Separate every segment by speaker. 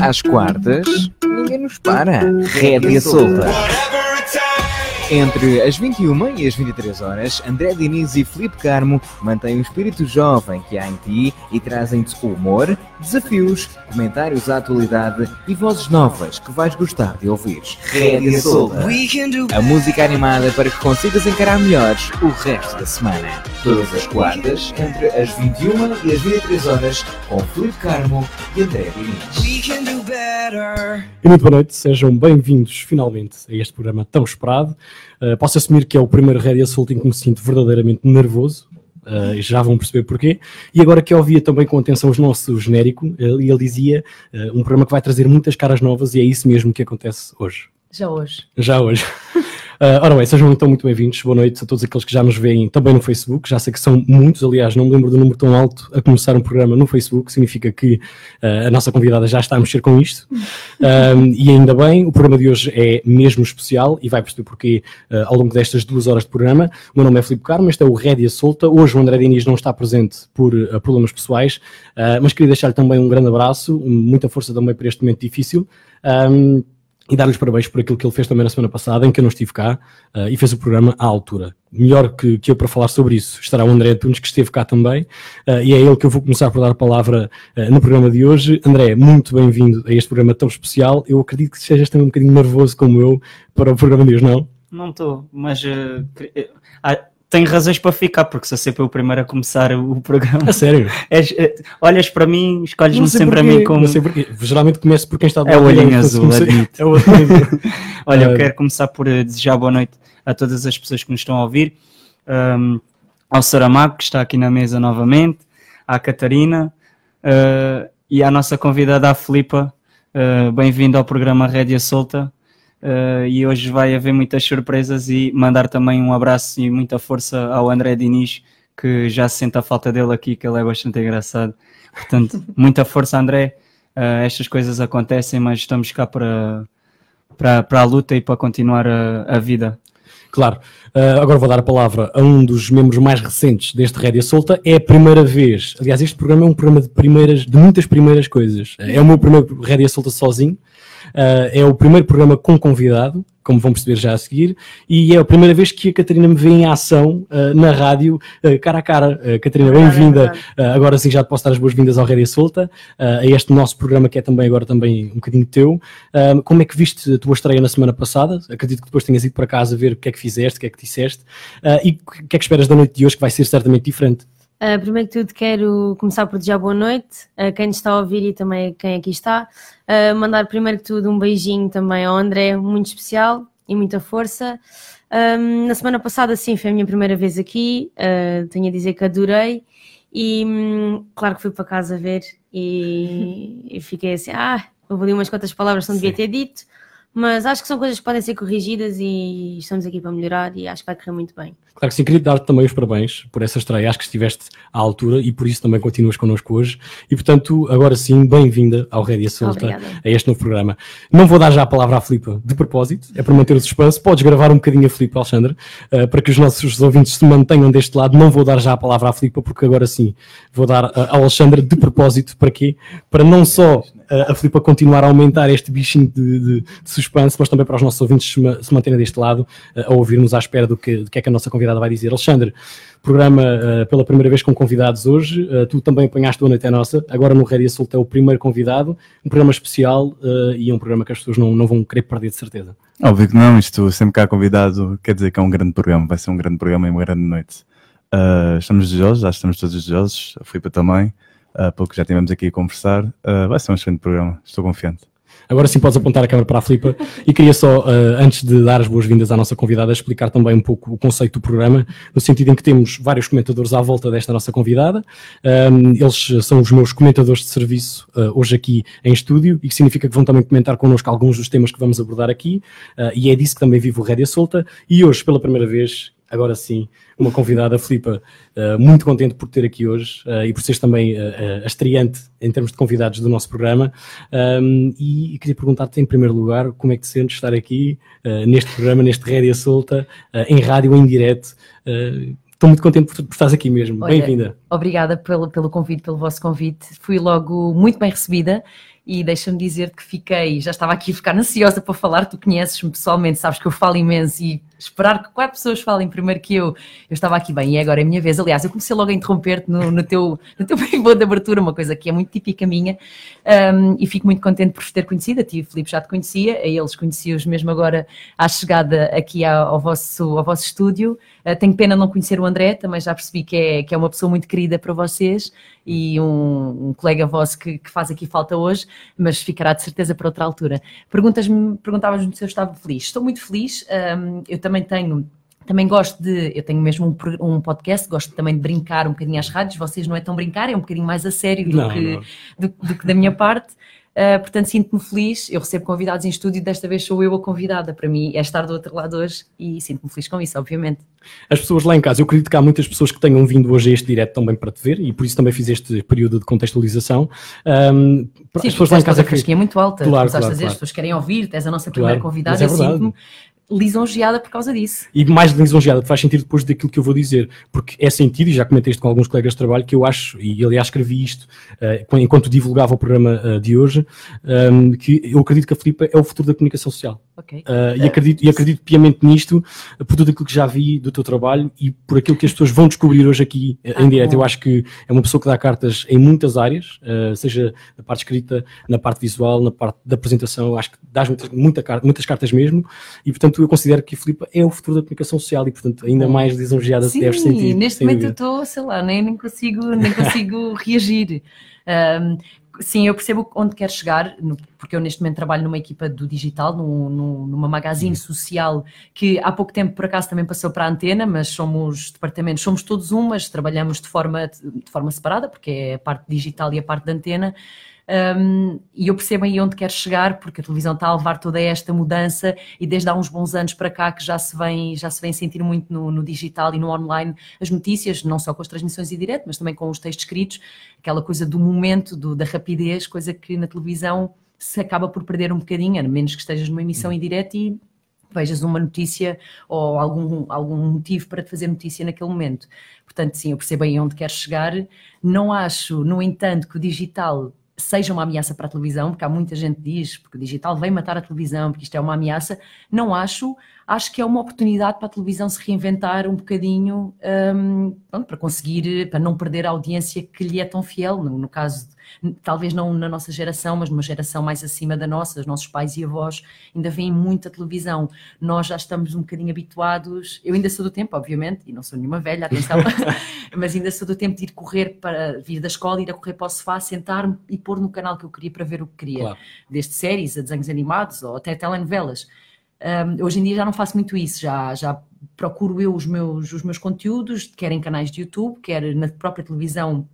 Speaker 1: Às quartas, ninguém nos para. Rédea solta. Entre as 21 e as 23 horas, André Diniz e Felipe Carmo mantêm o espírito jovem que há em ti e trazem-te humor, desafios, comentários à atualidade e vozes novas que vais gostar de ouvir. Rédea Solta. A música animada para que consigas encarar melhores o resto da semana. Todas as quartas, entre as 21 e as 23 horas, com Felipe Carmo e André Diniz.
Speaker 2: E muito boa noite, sejam bem-vindos finalmente a este programa tão esperado. Uh, posso assumir que é o primeiro Rédia Assault em que me sinto verdadeiramente nervoso, uh, e já vão perceber porquê. E agora que eu ouvia também com atenção o nosso genérico, uh, e ele dizia um programa que vai trazer muitas caras novas, e é isso mesmo que acontece hoje.
Speaker 3: Já hoje.
Speaker 2: Já hoje. Uh, ora bem, sejam então muito bem-vindos. Boa noite a todos aqueles que já nos veem também no Facebook. Já sei que são muitos, aliás, não me lembro do número tão alto a começar um programa no Facebook. Significa que uh, a nossa convidada já está a mexer com isto. Um, e ainda bem, o programa de hoje é mesmo especial e vai perceber porquê uh, ao longo destas duas horas de programa. O meu nome é Filipe Carmo, este é o Rédia Solta. Hoje o André Diniz não está presente por problemas pessoais, mas queria deixar-lhe também um grande abraço, muita força também para este momento difícil. Um, e dar-lhes parabéns por aquilo que ele fez também na semana passada, em que eu não estive cá, uh, e fez o programa à altura. Melhor que, que eu para falar sobre isso estará o André Antunes, que esteve cá também, uh, e é ele que eu vou começar por dar a palavra uh, no programa de hoje. André, muito bem-vindo a este programa tão especial. Eu acredito que estejas também um bocadinho nervoso como eu para o programa de hoje, não?
Speaker 4: Não estou, mas tenho razões para ficar, porque sou sempre o primeiro a começar o programa.
Speaker 2: A sério?
Speaker 4: És, é, olhas para mim, escolhes-me sempre porquê, a mim como.
Speaker 2: Não sei porquê. Geralmente começo por quem está do
Speaker 4: É o olhinho azul,
Speaker 2: admito.
Speaker 4: É o Olha, eu quero começar por eh, desejar boa noite a todas as pessoas que nos estão a ouvir. Um, ao Saramago, que está aqui na mesa novamente, à Catarina uh, e à nossa convidada, a Filipa. Uh, Bem-vindo ao programa Rédia Solta. Uh, e hoje vai haver muitas surpresas e mandar também um abraço e muita força ao André Diniz, que já se sente a falta dele aqui, que ele é bastante engraçado. Portanto, muita força, André. Uh, estas coisas acontecem, mas estamos cá para, para, para a luta e para continuar a, a vida.
Speaker 2: Claro. Uh, agora vou dar a palavra a um dos membros mais recentes deste Rédia Solta. É a primeira vez. Aliás, este programa é um programa de primeiras, de muitas primeiras coisas. É o meu primeiro Rédia Solta sozinho. Uh, é o primeiro programa com convidado, como vão perceber já a seguir, e é a primeira vez que a Catarina me vê em ação uh, na rádio, uh, cara a cara. Catarina, bem-vinda. agora sim já te posso dar as boas-vindas ao Rédia Solta, a este nosso programa que é também agora também um bocadinho teu. como é que viste a tua estreia na semana passada? Acredito que depois tenhas ido para casa ver o que é que fizeste, o que é que disseste, e o que é que esperas da noite de hoje, que vai ser certamente diferente?
Speaker 3: Uh, primeiro que tudo, quero começar por desejar boa noite a quem está a ouvir e também a quem aqui está. Uh, mandar primeiro que tudo um beijinho também ao André, muito especial e muita força. Um, na semana passada, sim, foi a minha primeira vez aqui. Tenho a dizer que adorei. E hum, claro que fui para casa ver e, e fiquei assim: ah, houve ali umas quantas palavras que não devia ter dito mas acho que são coisas que podem ser corrigidas e estamos aqui para melhorar e acho que vai correr muito bem.
Speaker 2: Claro que sim, queria dar-te também os parabéns por essa estreia, acho que estiveste à altura e por isso também continuas connosco hoje. E portanto, agora sim, bem-vinda ao Rédia Solta, a este novo programa. Não vou dar já a palavra à Filipa de propósito, é para manter o suspense. Podes gravar um bocadinho a Filipa, Alexandre, uh, para que os nossos ouvintes se mantenham deste lado. Não vou dar já a palavra à Filipa, porque agora sim vou dar uh, ao Alexandre de propósito, para quê? Para não só a Filipa continuar a aumentar este bichinho de, de, de, suspense, mas também para os nossos ouvintes se, manterem deste lado, uh, a ouvirmos à espera do que, do que é que a nossa convidada vai dizer. Alexandre, programa uh, pela primeira vez com convidados hoje, uh, tu também apanhaste o Noite é Nossa, agora no Rédia Solta é o primeiro convidado, um programa especial e é um programa que as pessoas não, não vão querer perder de certeza.
Speaker 5: Óbvio que não, isto sempre cá convidado quer dizer que é um grande programa, vai ser um grande programa e uma grande noite. estamos desejosos, já estamos todos desejosos, a Filipa também uh, pelo que já tivemos aqui a conversar. Uh, vai ser um excelente programa, estou confiante.
Speaker 2: Agora sim podes apontar a câmera para a Filipa e queria só, uh, antes de dar as boas-vindas à nossa convidada, explicar também um pouco o conceito do programa, no sentido em que temos vários comentadores à volta desta nossa convidada. Um, eles são os meus comentadores de serviço uh, hoje aqui em estúdio e que significa que vão também comentar connosco alguns dos temas que vamos abordar aqui uh, e é disso que também vive o Rédia Solta e hoje, pela primeira vez, agora sim, uma convidada, Filipa, uh, muito contente por ter aqui hoje uh, e por seres também uh, a estreante em termos de convidados do nosso programa. Um, e, e, queria perguntar-te, em primeiro lugar, como é que te sentes estar aqui neste programa, neste Rédia Solta, em rádio, em direto. Estou muito contente por, por estás aqui mesmo. Bem-vinda.
Speaker 6: Obrigada pelo, pelo convite, pelo vosso convite. Fui logo muito bem recebida e deixa-me dizer que fiquei, já estava aqui a ficar ansiosa para falar, tu conheces-me pessoalmente, sabes que eu falo imenso e esperar que quatro pessoas falem primeiro que eu, eu estava aqui bem, e agora é a minha vez. Aliás, eu comecei logo a interromper-te no, no, teu, no teu pivô de abertura, uma coisa que é muito típica minha, um, e fico muito contente por vos ter conhecido. A ti, Filipe, já te conhecia, a eles conheci-os mesmo agora à chegada aqui ao, ao vosso, ao vosso estúdio. Uh, tenho pena não conhecer o André, também já percebi que é, que é uma pessoa muito querida para vocês e um, um colega vosso que, que, faz aqui falta hoje, mas ficará de certeza para outra altura. Perguntas-me, perguntavas-me se eu estava feliz. Estou muito feliz, um, eu também tenho também gosto de, eu tenho mesmo um, um, podcast, gosto também de brincar um bocadinho às rádios, vocês não é tão brincar, é um bocadinho mais a sério do, não, que, não. Do, do, que da minha parte. Uh, portanto, sinto-me feliz. Eu recebo convidados em estúdio desta vez sou eu a convidada. Para mim é estar do outro lado hoje e sinto-me feliz com isso, obviamente.
Speaker 2: As pessoas lá em casa, eu acredito que há muitas pessoas que tenham vindo hoje a este direto também para te ver e por isso também fiz este período de contextualização. Um,
Speaker 6: Sim, as pessoas lá em casa. A que... é muito alta, claro, claro, claro. as pessoas querem ouvir, és a nossa primeira claro, convidada. É eu sinto-me lisonjeada por causa disso.
Speaker 2: E mais lisonjeada, faz sentido depois daquilo que eu vou dizer, porque é sentido, e já comentei isto com alguns colegas de trabalho, que eu acho, e aliás escrevi isto uh, enquanto divulgava o programa uh, de hoje, um, que eu acredito que a Filipa é o futuro da comunicação social. Okay. Uh, e, acredito, e acredito piamente nisto, por tudo aquilo que já vi do teu trabalho e por aquilo que as pessoas vão descobrir hoje aqui ah, em direto. Eu acho que é uma pessoa que dá cartas em muitas áreas, seja na parte escrita, na parte visual, na parte da apresentação, acho que dás muitas, muita, muitas cartas mesmo, e portanto eu considero que a Filipa é o futuro da comunicação social e, portanto, ainda mais lisonjeada
Speaker 6: Sim,
Speaker 2: deve sentir.
Speaker 6: neste momento eu estou, sei lá, nem, nem consigo, nem consigo reagir. Um, sim, eu percebo onde quer chegar, porque eu neste momento trabalho numa equipa do digital, num, numa magazine uhum. social que há pouco tempo por acaso também passou para a antena, mas somos departamentos, somos todos um, mas trabalhamos de forma, de forma separada, porque é a parte digital e a parte da antena. Um, e eu percebo aí onde quer chegar, porque a televisão está a levar toda esta mudança e desde há uns bons anos para cá que já se vem, já se vem sentir muito no, no digital e no online as notícias, não só com as transmissões em direto, mas também com os textos escritos, aquela coisa do momento, do, da rapidez, coisa que na televisão se acaba por perder um bocadinho, a menos que estejas numa emissão em direto e vejas uma notícia ou algum, algum motivo para te fazer notícia naquele momento. Portanto, sim, eu percebo aí onde quer chegar. Não acho, no entanto, que o digital seja uma ameaça para a televisão, porque há muita gente que diz porque o digital vem matar a televisão, porque isto é uma ameaça. Não acho, acho que é uma oportunidade para a televisão se reinventar um bocadinho um, pronto, para conseguir, para não perder a audiência que lhe é tão fiel. No, no caso, talvez não na nossa geração, mas numa geração mais acima da nossa, os nossos pais e avós ainda veem muita televisão. Nós já estamos um bocadinho habituados. Eu ainda sou do tempo, obviamente, e não sou nenhuma velha, atenção, mas ainda sou do tempo de ir correr para vir da escola, ir a correr para o sofá, sentar-me e pôr no canal que eu queria para ver o que queria, claro. desde séries a desenhos animados ou até telenovelas. Um, hoje em dia já não faço muito isso, já, já procuro eu os meus, os meus conteúdos, quer em canais de YouTube, quer na própria televisão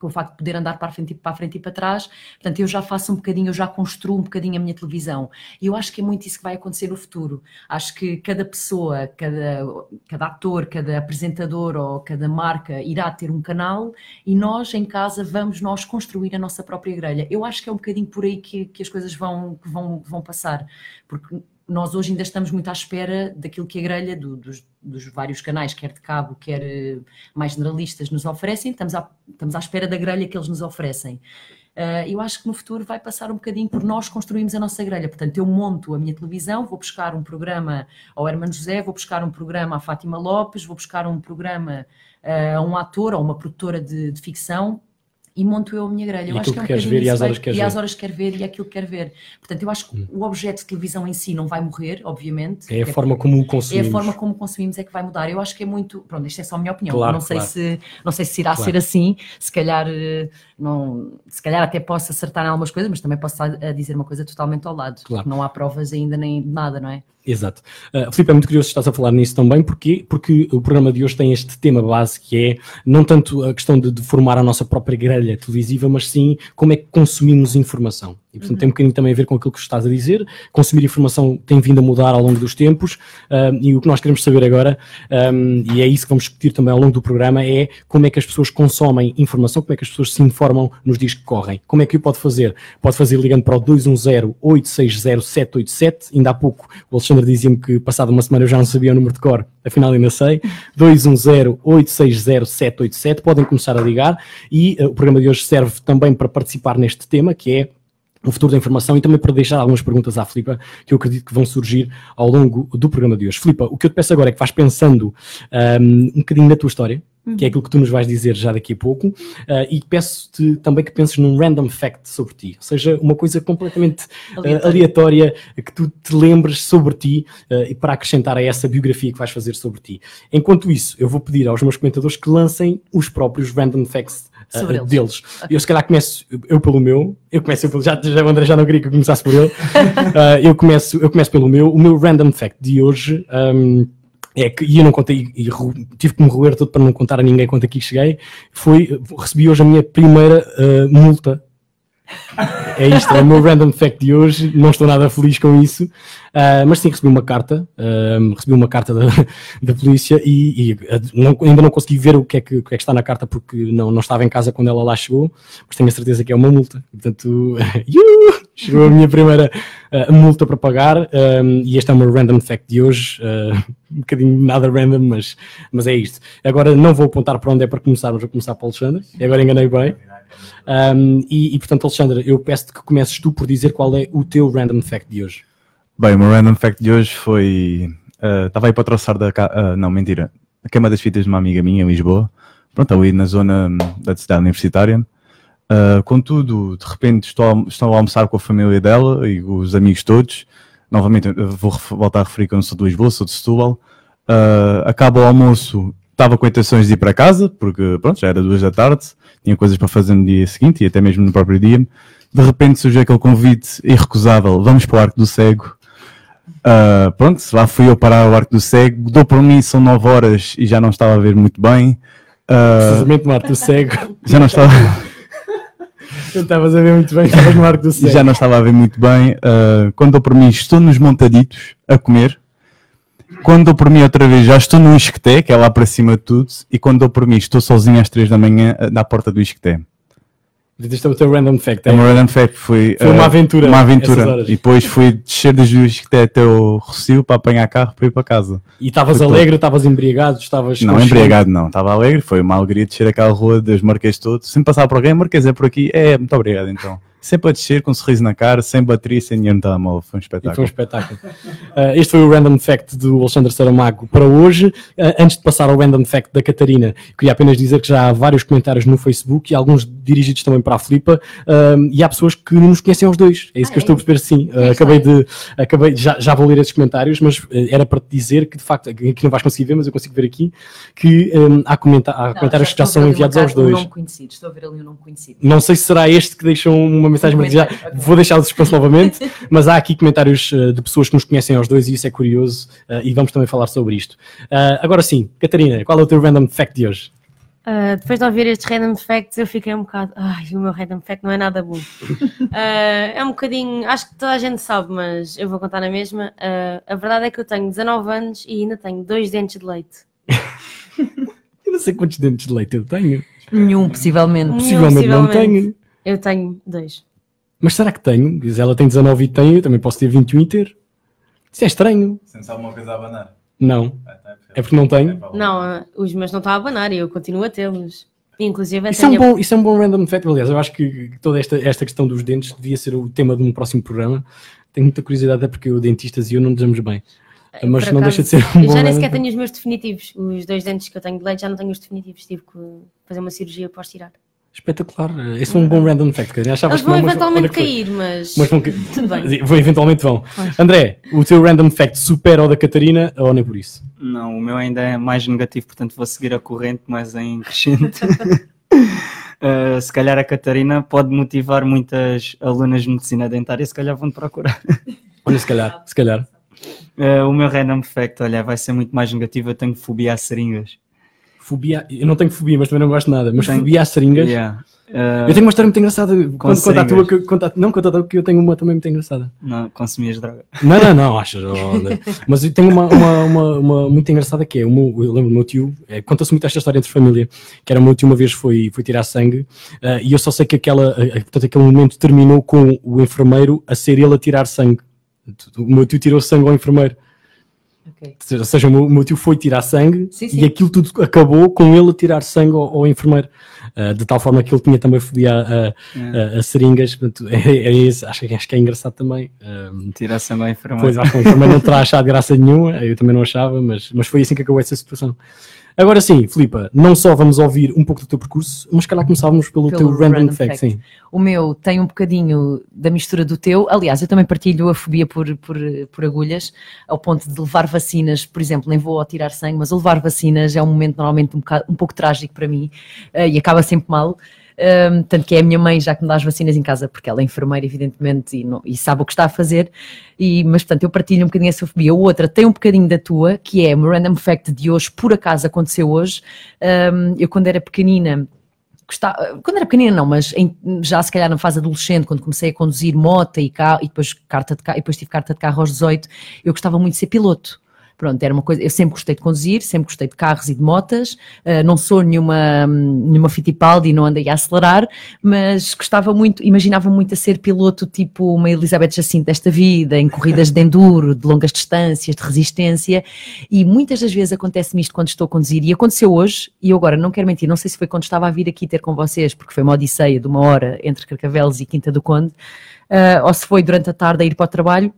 Speaker 6: com o facto de poder andar para a frente, para a frente e para trás, portanto eu já faço um bocadinho, eu já construo um bocadinho a minha televisão e eu acho que é muito isso que vai acontecer no futuro. Acho que cada pessoa, cada, cada ator, cada apresentador ou cada marca irá ter um canal e nós em casa vamos nós construir a nossa própria grelha. Eu acho que é um bocadinho por aí que, que as coisas vão, vão, vão passar, porque nós hoje ainda estamos muito à espera daquilo que a grelha do, dos, dos, vários canais, quer de cabo, quer eh, mais generalistas, nos oferecem, estamos à, estamos à espera da grelha que eles nos oferecem. Uh, eu acho que no futuro vai passar um bocadinho por nós construirmos a nossa grelha. Portanto, eu monto a minha televisão, vou buscar um programa ao Hermano José, vou buscar um programa à Fátima Lopes, vou buscar um programa uh, a um ator ou uma produtora de, de ficção e monto eu a minha grelha.
Speaker 2: E eu
Speaker 6: acho
Speaker 2: que é um queres ver e às horas queres
Speaker 6: ver. E às horas quer ver e é aquilo que quer ver. Portanto, eu acho que hum. o objeto de televisão em si não vai morrer, obviamente.
Speaker 2: É a forma como o consumimos.
Speaker 6: É a forma como consumimos é que vai mudar. Eu acho que é muito. Pronto, isto é só a minha opinião. Claro, não, sei claro. se, não sei se irá claro. ser assim. Se calhar, eh, não, se calhar até posso acertar em algumas coisas, mas também posso dizer uma coisa totalmente ao lado. Claro. Não há provas ainda nem nada, não é?
Speaker 2: Exato. Uh, Filipe, é muito curioso que estás a falar nisso também, porque, porque o programa de hoje tem este tema base que é não tanto a questão de, de formar a nossa própria grelha televisiva, mas sim como é que consumimos informação. E, portanto, uhum. tem um bocadinho também a ver com aquilo que estás a dizer. Consumir informação tem vindo a mudar ao longo dos tempos um, e o que nós queremos saber agora, um, e é isso que vamos discutir também ao longo do programa, é como é que as pessoas consomem informação, como é que as pessoas se informam nos dias que correm. Como é que o pode fazer? Pode fazer ligando para o 210-860-787. Ainda há pouco o Alexandre dizia-me que passado uma semana eu já não sabia o número de cor, afinal ainda sei. 210-860-787. Podem começar a ligar e uh, o programa de hoje serve também para participar neste tema, que é o futuro da informação e também para deixar algumas perguntas à Filipa que eu acredito que vão surgir ao longo do programa de hoje. Filipa, o que eu te peço agora é que vais pensando um, um bocadinho na tua história, que é aquilo que tu nos vais dizer já daqui a pouco, uh, e peço-te também que penses num random fact sobre ti, ou seja, uma coisa completamente uh, aleatória que tu te lembres sobre ti uh, e para acrescentar a essa biografia que vais fazer sobre ti. Enquanto isso, eu vou pedir aos meus comentadores que lancem os próprios random facts
Speaker 6: Sobre
Speaker 2: uh,
Speaker 6: eles.
Speaker 2: deles. Eu se calhar começo eu pelo meu, eu começo eu pelo, já, já o André já não queria que eu começasse por ele. Eu, começo, eu começo pelo meu. O meu random fact de hoje um, é que, e eu não contei, e tive que me roer todo para não contar a ninguém quando aqui cheguei, foi, recebi hoje a minha primeira uh, multa. É isto, é o meu random fact de hoje. Não estou nada feliz com isso, uh, mas sim recebi uma carta. um, recebi uma carta da, da polícia e, e, uh, não- ainda não consegui ver o que, é que, que é que está na carta porque não, não estava em casa quando ela lá chegou, mas tenho a certeza que é uma multa. Portanto, iu, chegou a minha primeira uh, multa para pagar um, e este é o meu random fact de hoje. uh, um bocadinho nada random, mas, mas é isto. Agora não vou apontar para onde é para começar, mas vou começar para o Alexandre. Agora enganei bem. Um, e, e, portanto, Alexandre, eu peço-te que comeces tu por dizer qual é o teu random fact de hoje.
Speaker 5: Bem, o meu random fact de hoje foi. ah, Estava aí para troçar da. ah, não, mentira. A queima das fitas de uma amiga minha em Lisboa. Pronto, ali na zona hum, da cidade universitária. Ah, contudo, de repente estou estou a almoçar com a família dela e os amigos todos. Novamente, vou voltar a referir que eu não sou de Lisboa, sou de Setúbal. Ah, acaba o almoço, estava com intenções de ir para casa, porque pronto, já era duas da tarde, tinha coisas para fazer no dia seguinte e até mesmo no próprio dia. De repente surgiu aquele convite irrecusável: vamos para o Arco do Cego. Ah, pronto, lá fui eu parar o Arco do Cego. Dou por mim, são 9 horas e já não estava a ver muito bem. Ah,
Speaker 2: Precisamente no Arco do Cego.
Speaker 5: já não estava.
Speaker 2: Não estavas a ver muito bem, estavas no Arco do Cego.
Speaker 5: já não estava a ver muito bem. Uh, quando dou por mim, estou nos montaditos a comer. Quando dou por mim outra vez, já estou no Isqueté, que é lá para cima de tudo. E quando dou por mim, estou sozinho às 3 da manhã uh, na porta do Isqueté.
Speaker 2: Este é o teu random fact.
Speaker 5: É
Speaker 2: É?
Speaker 5: uma random fact, foi,
Speaker 2: Foi uma
Speaker 5: uh,
Speaker 2: aventura,
Speaker 5: Uma aventura. E depois fui descer desde o Isqueté até o Rocio para apanhar carro para ir para casa.
Speaker 2: E estavas alegre, estavas embriagado, estavas.
Speaker 5: Não, embriagado não, estava alegre, foi uma alegria descer aquela rua dos Marquês todos. Sempre passava por alguém, Marquês é por aqui, é, muito obrigado então. Sempre a descer, com um sorriso na cara, sem bateria, sem dinheiro no telemóvel, foi um
Speaker 2: E foi um
Speaker 5: espetáculo.
Speaker 2: espetáculo. Uh, este foi o Random Fact do Alexandre Saramago para hoje. Uh, antes de passar ao Random Fact da Catarina, queria apenas dizer que já há vários comentários no Facebook e alguns dirigidos também para a Filipa. um, e há pessoas que não nos conhecem aos dois. É isso que eu estou a perceber, sim. Uh, acabei de. Acabei, já, já vou ler esses comentários, mas uh, era para te dizer que de facto, aqui não vais conseguir ver, mas eu consigo ver aqui, que um, há, comenta há
Speaker 6: Não,
Speaker 2: comentários que já são enviados aos
Speaker 6: carta, Um
Speaker 2: dois.
Speaker 6: nome conhecido. Estou a ver ali um nome conhecido.
Speaker 2: Não sei se será este que deixou uma mensagem, mas já
Speaker 6: comentário, ok.
Speaker 2: vou deixar o suspense novamente. Mas há aqui comentários uh, de pessoas que nos conhecem aos dois e isso é curioso uh, e vamos também falar sobre isto. Uh, agora sim, Catarina, qual é o teu random fact de hoje?
Speaker 3: Ah, depois de ouvir estes random facts, eu fiquei um bocado. Ai, o meu random fact não é nada bom. Ah, é um bocadinho. Acho que toda a gente sabe, mas eu vou contar na mesma. Ah, a verdade é que eu tenho 19 anos e ainda tenho dois dentes de leite.
Speaker 2: Eu não sei quantos dentes de leite eu tenho.
Speaker 6: Nenhum, possivelmente.
Speaker 3: Nenhum.
Speaker 2: Possivelmente não
Speaker 3: possivelmente.
Speaker 2: tenho.
Speaker 3: Eu tenho dois.
Speaker 2: Mas será que tenho? Diz ela tem 19 e tem, eu também posso ter 21 e ter. Isso é estranho.
Speaker 5: Sentes alguma coisa a abanar?
Speaker 2: Não. É porque não tenho.
Speaker 3: Não, ah, os meus não estão a abanar e eu continuo a tê-los. Inclusive,
Speaker 2: Isso é, um
Speaker 3: tenho-
Speaker 2: bom, isso é um bom random fact. Aliás, eu acho que toda esta, esta questão dos dentes devia ser o tema de um próximo programa. Tenho muita curiosidade, até porque o dentistas e eu não nos damos bem. Mas
Speaker 3: por
Speaker 2: não
Speaker 3: acaso,
Speaker 2: deixa de ser um
Speaker 3: Eu
Speaker 2: bom
Speaker 3: já nem sequer tenho os meus definitivos. Os dois dentes que eu tenho de leite já não tenho os definitivos. Tive que fazer uma cirurgia para os tirar.
Speaker 2: Espetacular. Esse foi um bom random fact. Catarina. Achavas
Speaker 3: Eles
Speaker 2: que não,
Speaker 3: vão
Speaker 2: mas
Speaker 3: eventualmente
Speaker 2: que
Speaker 3: cair, mas.
Speaker 2: Mas vão,
Speaker 3: Tudo bem.
Speaker 2: vão- eventualmente vão. André, o teu random fact supera o da Catarina ou nem por isso?
Speaker 4: Não, o meu ainda é mais negativo, portanto vou seguir a corrente, mas em crescente. Uh, se calhar a Catarina pode motivar muitas alunas de medicina dentária, se calhar vão procurar.
Speaker 2: Olha, se calhar, se calhar.
Speaker 4: Uh, o meu random fact, olha, vai ser muito mais negativo. Eu tenho fobia a seringas.
Speaker 2: Fobia, eu não tenho fobia, mas também não gosto de nada. Mas
Speaker 4: Tenho-
Speaker 2: fobia às seringas.
Speaker 4: Yeah. Uh,
Speaker 2: Eu tenho uma história muito engraçada. Tua, que- não conta a tua, que eu tenho uma também muito engraçada.
Speaker 4: Não, consumias droga.
Speaker 2: Não, não, não, achas? Mas eu tenho uma, uma, uma, uma muito engraçada que é, o meu, eu lembro do meu tio, é, conta-se muito esta história entre família, que era o meu tio uma vez foi, foi tirar sangue ah, e eu só sei que aquela, ah, portanto, aquele momento terminou com o enfermeiro a ser ele a tirar sangue. O meu tio tirou sangue ao enfermeiro.
Speaker 6: Ok.
Speaker 2: Ou seja, o meu, tio foi tirar sangue
Speaker 6: Sim, sim.
Speaker 2: e aquilo tudo acabou com ele a tirar sangue ao, ao enfermeiro. Uh, de tal forma que ele tinha também fobia a, a, a- a seringas. Portanto, é, é isso. Acho, que- acho que é engraçado também. Um,
Speaker 4: Tira-se a enfermeira.
Speaker 2: Pois, acho que o enfermeiro não terá achado graça nenhuma, eu também não achava, mas, mas foi assim que acabou essa situação. Agora sim, Filipa, não só vamos ouvir um pouco do teu percurso, mas calhar começávamos pelo,
Speaker 6: Pelo
Speaker 2: teu random,
Speaker 6: random
Speaker 2: fact,
Speaker 6: fact.
Speaker 2: sim.
Speaker 6: O meu tem um bocadinho da mistura do teu. Aliás, eu também partilho a fobia por, por, por agulhas, ao ponto de levar vacinas, por exemplo, nem vou ao tirar sangue, mas levar vacinas é um momento normalmente um, bocado- um pouco trágico para mim eh, e acaba sempre mal. Um, tanto que é a minha mãe já que me dá as vacinas em casa, porque ela é enfermeira, evidentemente, e, não- e sabe o que está a fazer. E, mas, portanto, eu partilho um bocadinho essa fobia. Outra tem um bocadinho da tua, que é o random fact de hoje, por acaso aconteceu hoje. Um, eu, quando era pequenina, quando era pequenina não, mas em- já se calhar na fase adolescente, quando comecei a conduzir moto e carro, e depois, carta de e depois tive carta de carro aos 18, eu gostava muito de ser piloto. Pronto, era uma coisa, eu sempre gostei de conduzir, sempre gostei de carros e de motas, ah, não sou nenhuma, nenhuma Fittipaldi, não andei a acelerar, mas gostava muito, imaginava muito a ser piloto tipo uma Elizabeth Jacinto desta vida, em corridas de enduro, de longas distâncias, de resistência, e muitas das vezes acontece-me isto quando estou a conduzir, e aconteceu hoje, e eu agora não quero mentir, não sei se foi quando estava a vir aqui ter com vocês, porque foi uma odisseia de uma hora entre Carcavelos e Quinta do Conde, ah, ou se foi durante a tarde a ir para o trabalho,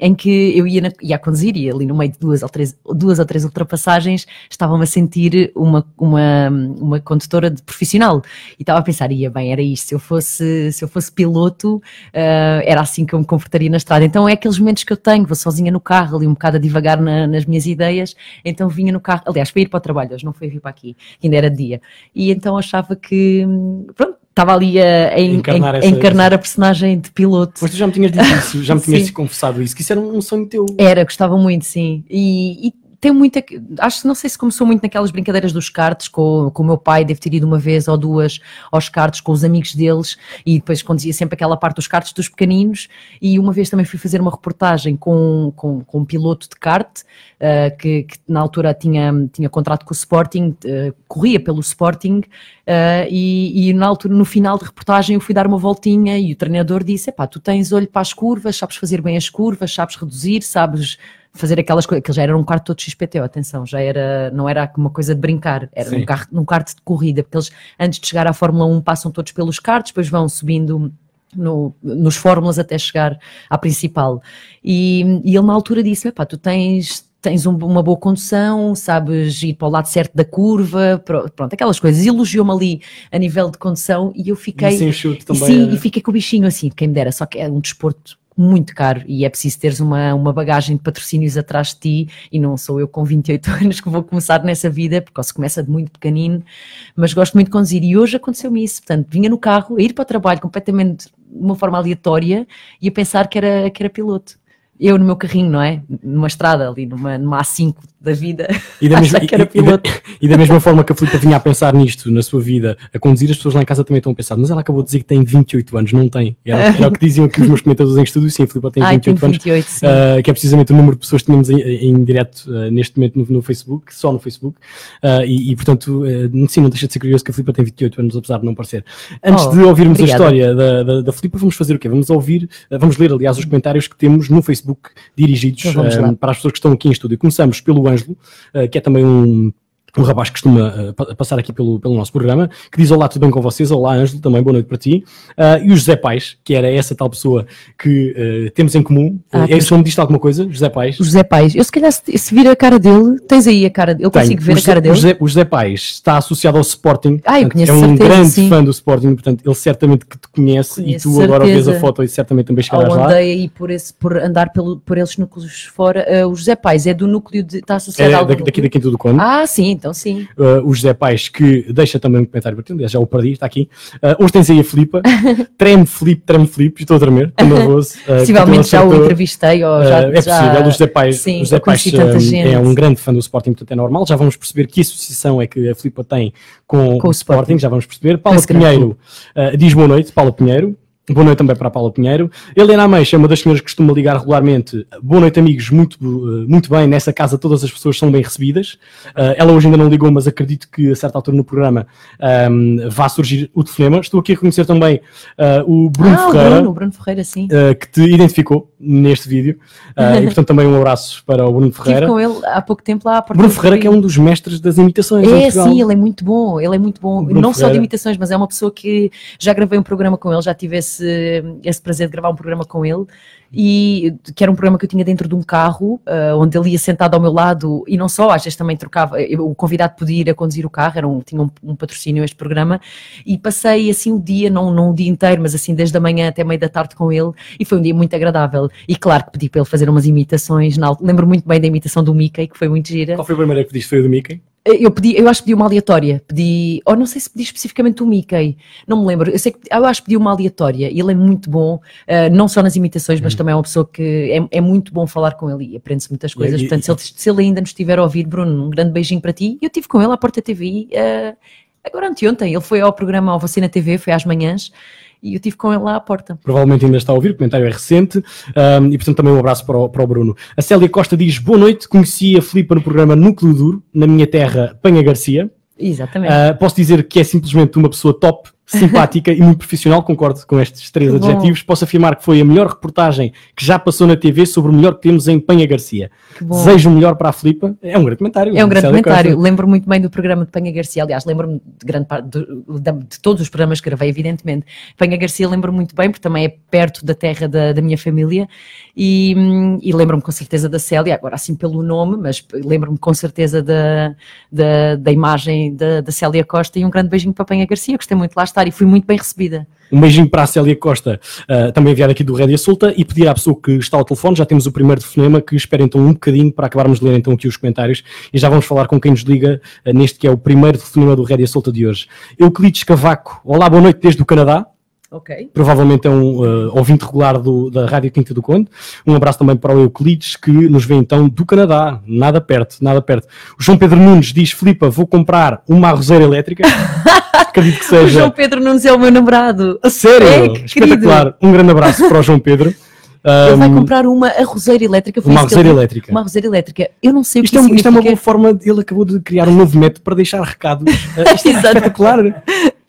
Speaker 6: em que eu ia, na, ia a conduzir e ali no meio de duas ou três, duas ou três ultrapassagens estava-me a sentir uma, uma, uma condutora de profissional. E estava a pensar, ia bem, era isto, se eu fosse, se eu fosse piloto ah, era assim que eu me comportaria na estrada, então é aqueles momentos que eu tenho, vou sozinha no carro ali um bocado a divagar na- nas minhas ideias, então vinha no carro, aliás foi ir para o trabalho hoje, não foi vir para aqui, ainda era dia, e então achava que, pronto, estava ali a, a en-
Speaker 2: Encarnar
Speaker 6: a
Speaker 2: essa-
Speaker 6: encarnar a personagem de piloto.
Speaker 2: Pois tu já me tinhas dito isso, já me tinhas confessado isso, que isso era um sonho teu.
Speaker 6: Era, gostava muito, sim. E, e tem muita. Acho que não sei se começou muito naquelas brincadeiras dos karts com, com o meu pai, deve ter ido uma vez ou duas aos karts com os amigos deles e depois conduzia sempre aquela parte dos karts dos pequeninos. E uma vez também fui fazer uma reportagem com, com, com um piloto de kart ah, que, que na altura tinha, tinha contrato com o Sporting, ah, corria pelo Sporting. ah, e, e na altura, no final de reportagem, eu fui dar uma voltinha e o treinador disse: Epá, tu tens olho para as curvas, sabes fazer bem as curvas, sabes reduzir, sabes fazer aquelas coisas, que já era um kart todo XPTO, atenção, já era, não era uma coisa de brincar, era
Speaker 2: Sim.
Speaker 6: um, carro, um kart de corrida, porque eles antes de chegar à Fórmula 1 passam todos pelos karts, depois vão subindo no- nos fórmulas até chegar à principal. E, e ele na altura disse: "Epá, tu tens, tens um- uma boa condução, sabes ir para o lado certo da curva, pro- pronto, aquelas coisas. Elogiou-me ali a nível de condução e eu fiquei.
Speaker 2: Isso encheu-te
Speaker 6: E
Speaker 2: também.
Speaker 6: sim, e fiquei com o bichinho assim, quem me dera, só que é um desporto muito caro e é preciso teres uma, uma bagagem de patrocínios atrás de ti e não sou eu com 28 anos que vou começar nessa vida, porque se começa de muito pequenino, mas gosto muito de conduzir e hoje aconteceu-me isso, portanto vinha no carro, a ir para o trabalho completamente de uma forma aleatória e a pensar que era, que era piloto. Eu no meu carrinho, não é? Numa estrada ali, numa, numa A5 da vida,
Speaker 2: E da, mesma, e- e- da- e da mesma forma que a Filipa vinha a pensar nisto na sua vida, a conduzir, as pessoas lá em casa também estão a pensar, mas ela acabou de dizer que tem 28 anos, não tem. Era, era o que diziam aqui os meus comentadores em estúdio, sim, a Filipa tem
Speaker 6: Ai, tenho
Speaker 2: 28 anos.
Speaker 6: 28, sim.
Speaker 2: Uh, que é precisamente o número de pessoas que tínhamos em, em direto uh, neste momento no, no Facebook, só no Facebook, Uh, e, e, portanto, uh, sim, não deixa de ser curioso que a Filipa tem 28 anos, apesar de não parecer. Antes
Speaker 6: Oh,
Speaker 2: de ouvirmos
Speaker 6: obrigada.
Speaker 2: a história da, da, da Filipa, vamos fazer o quê? Vamos ouvir, vamos ler, aliás, os comentários que temos no Facebook dirigidos
Speaker 6: Então lá.
Speaker 2: para as pessoas que estão aqui em estúdio. Começamos pelo Ângelo, uh, que é também um. Um rapaz que costuma uh, pa- passar aqui pelo, pelo nosso programa, que diz olá, tudo bem com vocês? Olá, Ângelo, também boa noite para ti. Uh, e o José Pais, que era essa tal pessoa que uh, temos em comum.
Speaker 6: Ah,
Speaker 2: é esse nome diz alguma coisa? José Pais?
Speaker 6: O José Pais, eu se calhar se, se vir a cara dele, tens aí a cara dele, eu
Speaker 2: Tem.
Speaker 6: consigo ver
Speaker 2: o
Speaker 6: a
Speaker 2: José,
Speaker 6: cara dele.
Speaker 2: O José, o José Pais está associado ao Sporting.
Speaker 6: Ah, eu conheço
Speaker 2: é um
Speaker 6: certeza,
Speaker 2: grande
Speaker 6: sim.
Speaker 2: fã do Sporting, portanto, ele certamente que te conhece
Speaker 6: Conheço,
Speaker 2: e tu agora vês a foto e certamente também chegarás
Speaker 6: Ao
Speaker 2: lá.
Speaker 6: andei aí por, esse, por andar pelo, por esses núcleos fora. o José Pais é do núcleo de. Está associado
Speaker 2: É
Speaker 6: a algum
Speaker 2: daqui, daqui da
Speaker 6: núcleo?
Speaker 2: Quinta do Conde.
Speaker 6: Ah, sim, então sim.
Speaker 2: Uh, o José Pais que deixa também um comentário para ti, aliás, já o perdi, está aqui. Uh, hoje tens aí a Filipa, treme Filipe, treme Filipe, estou a tremer, estou nervoso. Uh,
Speaker 6: Possivelmente já o entrevistei ou
Speaker 2: Uh,
Speaker 6: já.
Speaker 2: é
Speaker 6: já-
Speaker 2: possível, o José Pais,
Speaker 6: Sim,
Speaker 2: o José Pais, um, é um grande fã do Sporting, portanto é normal. Já vamos perceber que associação é que a Filipa tem com,
Speaker 6: Com
Speaker 2: o Sporting,
Speaker 6: Sporting.
Speaker 2: já vamos perceber. Paula
Speaker 6: grande
Speaker 2: Pinheiro uh, diz boa noite, Paula Pinheiro. Boa noite também para a Paula Pinheiro. Helena Ameixa é uma das senhoras que costuma ligar regularmente. Boa noite, amigos. Muito, uh, muito bem. Nessa casa todas as pessoas são bem recebidas. Uh, ela hoje ainda não ligou, mas acredito que a certa altura no programa um, vá surgir o telefonema. Estou aqui a reconhecer também uh, o Bruno
Speaker 6: ah, o
Speaker 2: Ferreira
Speaker 6: Bruno, o Bruno Ferreira, sim.
Speaker 2: uh, que te identificou neste vídeo. Uh, e portanto também um abraço para o Bruno Ferreira.
Speaker 6: Estive com ele há pouco tempo lá.
Speaker 2: Bruno Ferreira que é um dos mestres das imitações.
Speaker 6: É, sim, ele é muito bom, ele é muito bom, Bruno não Ferreira. só de imitações, mas é uma pessoa que já gravei um programa com ele, já tive esse, esse prazer de gravar um programa com ele e que era um programa que eu tinha dentro de um carro, uh, onde ele ia sentado ao meu lado e não só, às vezes também trocava, eu, o convidado podia ir a conduzir o carro, era um, tinha um, um, patrocínio este programa, e passei assim o dia, não, não o dia inteiro, mas assim desde a manhã até meio da tarde com ele, e foi um dia muito agradável. E claro que pedi para ele fazer umas imitações, na, lembro muito bem da imitação do Mickey, que foi muito gira.
Speaker 2: Qual foi a primeira que pediste? Foi a do Mickey?
Speaker 6: Eu pedi, eu acho que pedi uma aleatória, pedi, ou não sei se pedi especificamente o Mickey, não me lembro, eu sei que eu acho que pedi uma aleatória, ele é muito bom, uh, não só nas imitações, mas hum. também é uma pessoa que é, é muito bom falar com ele e aprende-se muitas coisas, e, portanto, e, se, ele, se ele ainda nos estiver a ouvir, Bruno, um grande beijinho para ti, eu estive com ele à Porta TV, uh, eh, agora anteontem, ele foi ao programa ao Vacina TV, foi às manhãs, e eu tive com ele lá à porta.
Speaker 2: Provavelmente ainda está a ouvir, o comentário é recente um, e portanto também um abraço para o, para o Bruno. A Célia Costa diz: Boa noite, conheci a Filipa no programa Núcleo Duro, na minha terra, Penha Garcia.
Speaker 6: Exatamente. Uh,
Speaker 2: posso dizer que é simplesmente uma pessoa top simpática e muito profissional, concordo com estes três adjetivos. Posso afirmar que foi a melhor reportagem que já passou na TV sobre o melhor que temos em Penha Garcia. Desejo o melhor para a Filipa. É um grande comentário.
Speaker 6: É um grande comentário. Lembro muito bem do programa de Penha Garcia. Aliás, lembro-me de grande parte de, de, de, todos os programas que gravei, evidentemente. Penha Garcia lembro muito bem, porque também é perto da terra da, da minha família. E, e lembro-me com certeza da Célia, agora assim pelo nome, mas lembro-me com certeza da, da, da imagem da, da Célia Costa. E um grande beijinho para Penha Garcia. Gostei muito lá estar e fui muito bem recebida.
Speaker 2: Um beijinho para a Célia Costa, uh, também enviar aqui do Rédia Solta e pedir à pessoa que está ao telefone, já temos o primeiro telefonema, que espera então um bocadinho para acabarmos de ler então aqui os comentários e já vamos falar com quem nos liga uh, neste que é o primeiro telefonema do Rédia Solta de hoje. Euclides Cavaco, olá, boa noite desde o Canadá.
Speaker 6: Ok.
Speaker 2: Provavelmente é um uh, ouvinte regular do, da Rádio Quinta do Conde. Um abraço também para o Euclides, que nos vê então do Canadá, nada perto, nada perto. O João Pedro Nunes diz: Filipa, vou comprar uma arrozeira elétrica. Acredito que seja. O
Speaker 6: João Pedro Nunes é o meu namorado.
Speaker 2: A sério? É, Espetacular. Querido. Um grande abraço para o João Pedro.
Speaker 6: Ele vai comprar uma arrozeira elétrica.
Speaker 2: uma arrozeira elétrica.
Speaker 6: Uma arrozeira elétrica. Eu não sei
Speaker 2: isto o que é, significa. Isto é uma boa forma. Ele acabou de criar um novo método para deixar recados. isto é espetacular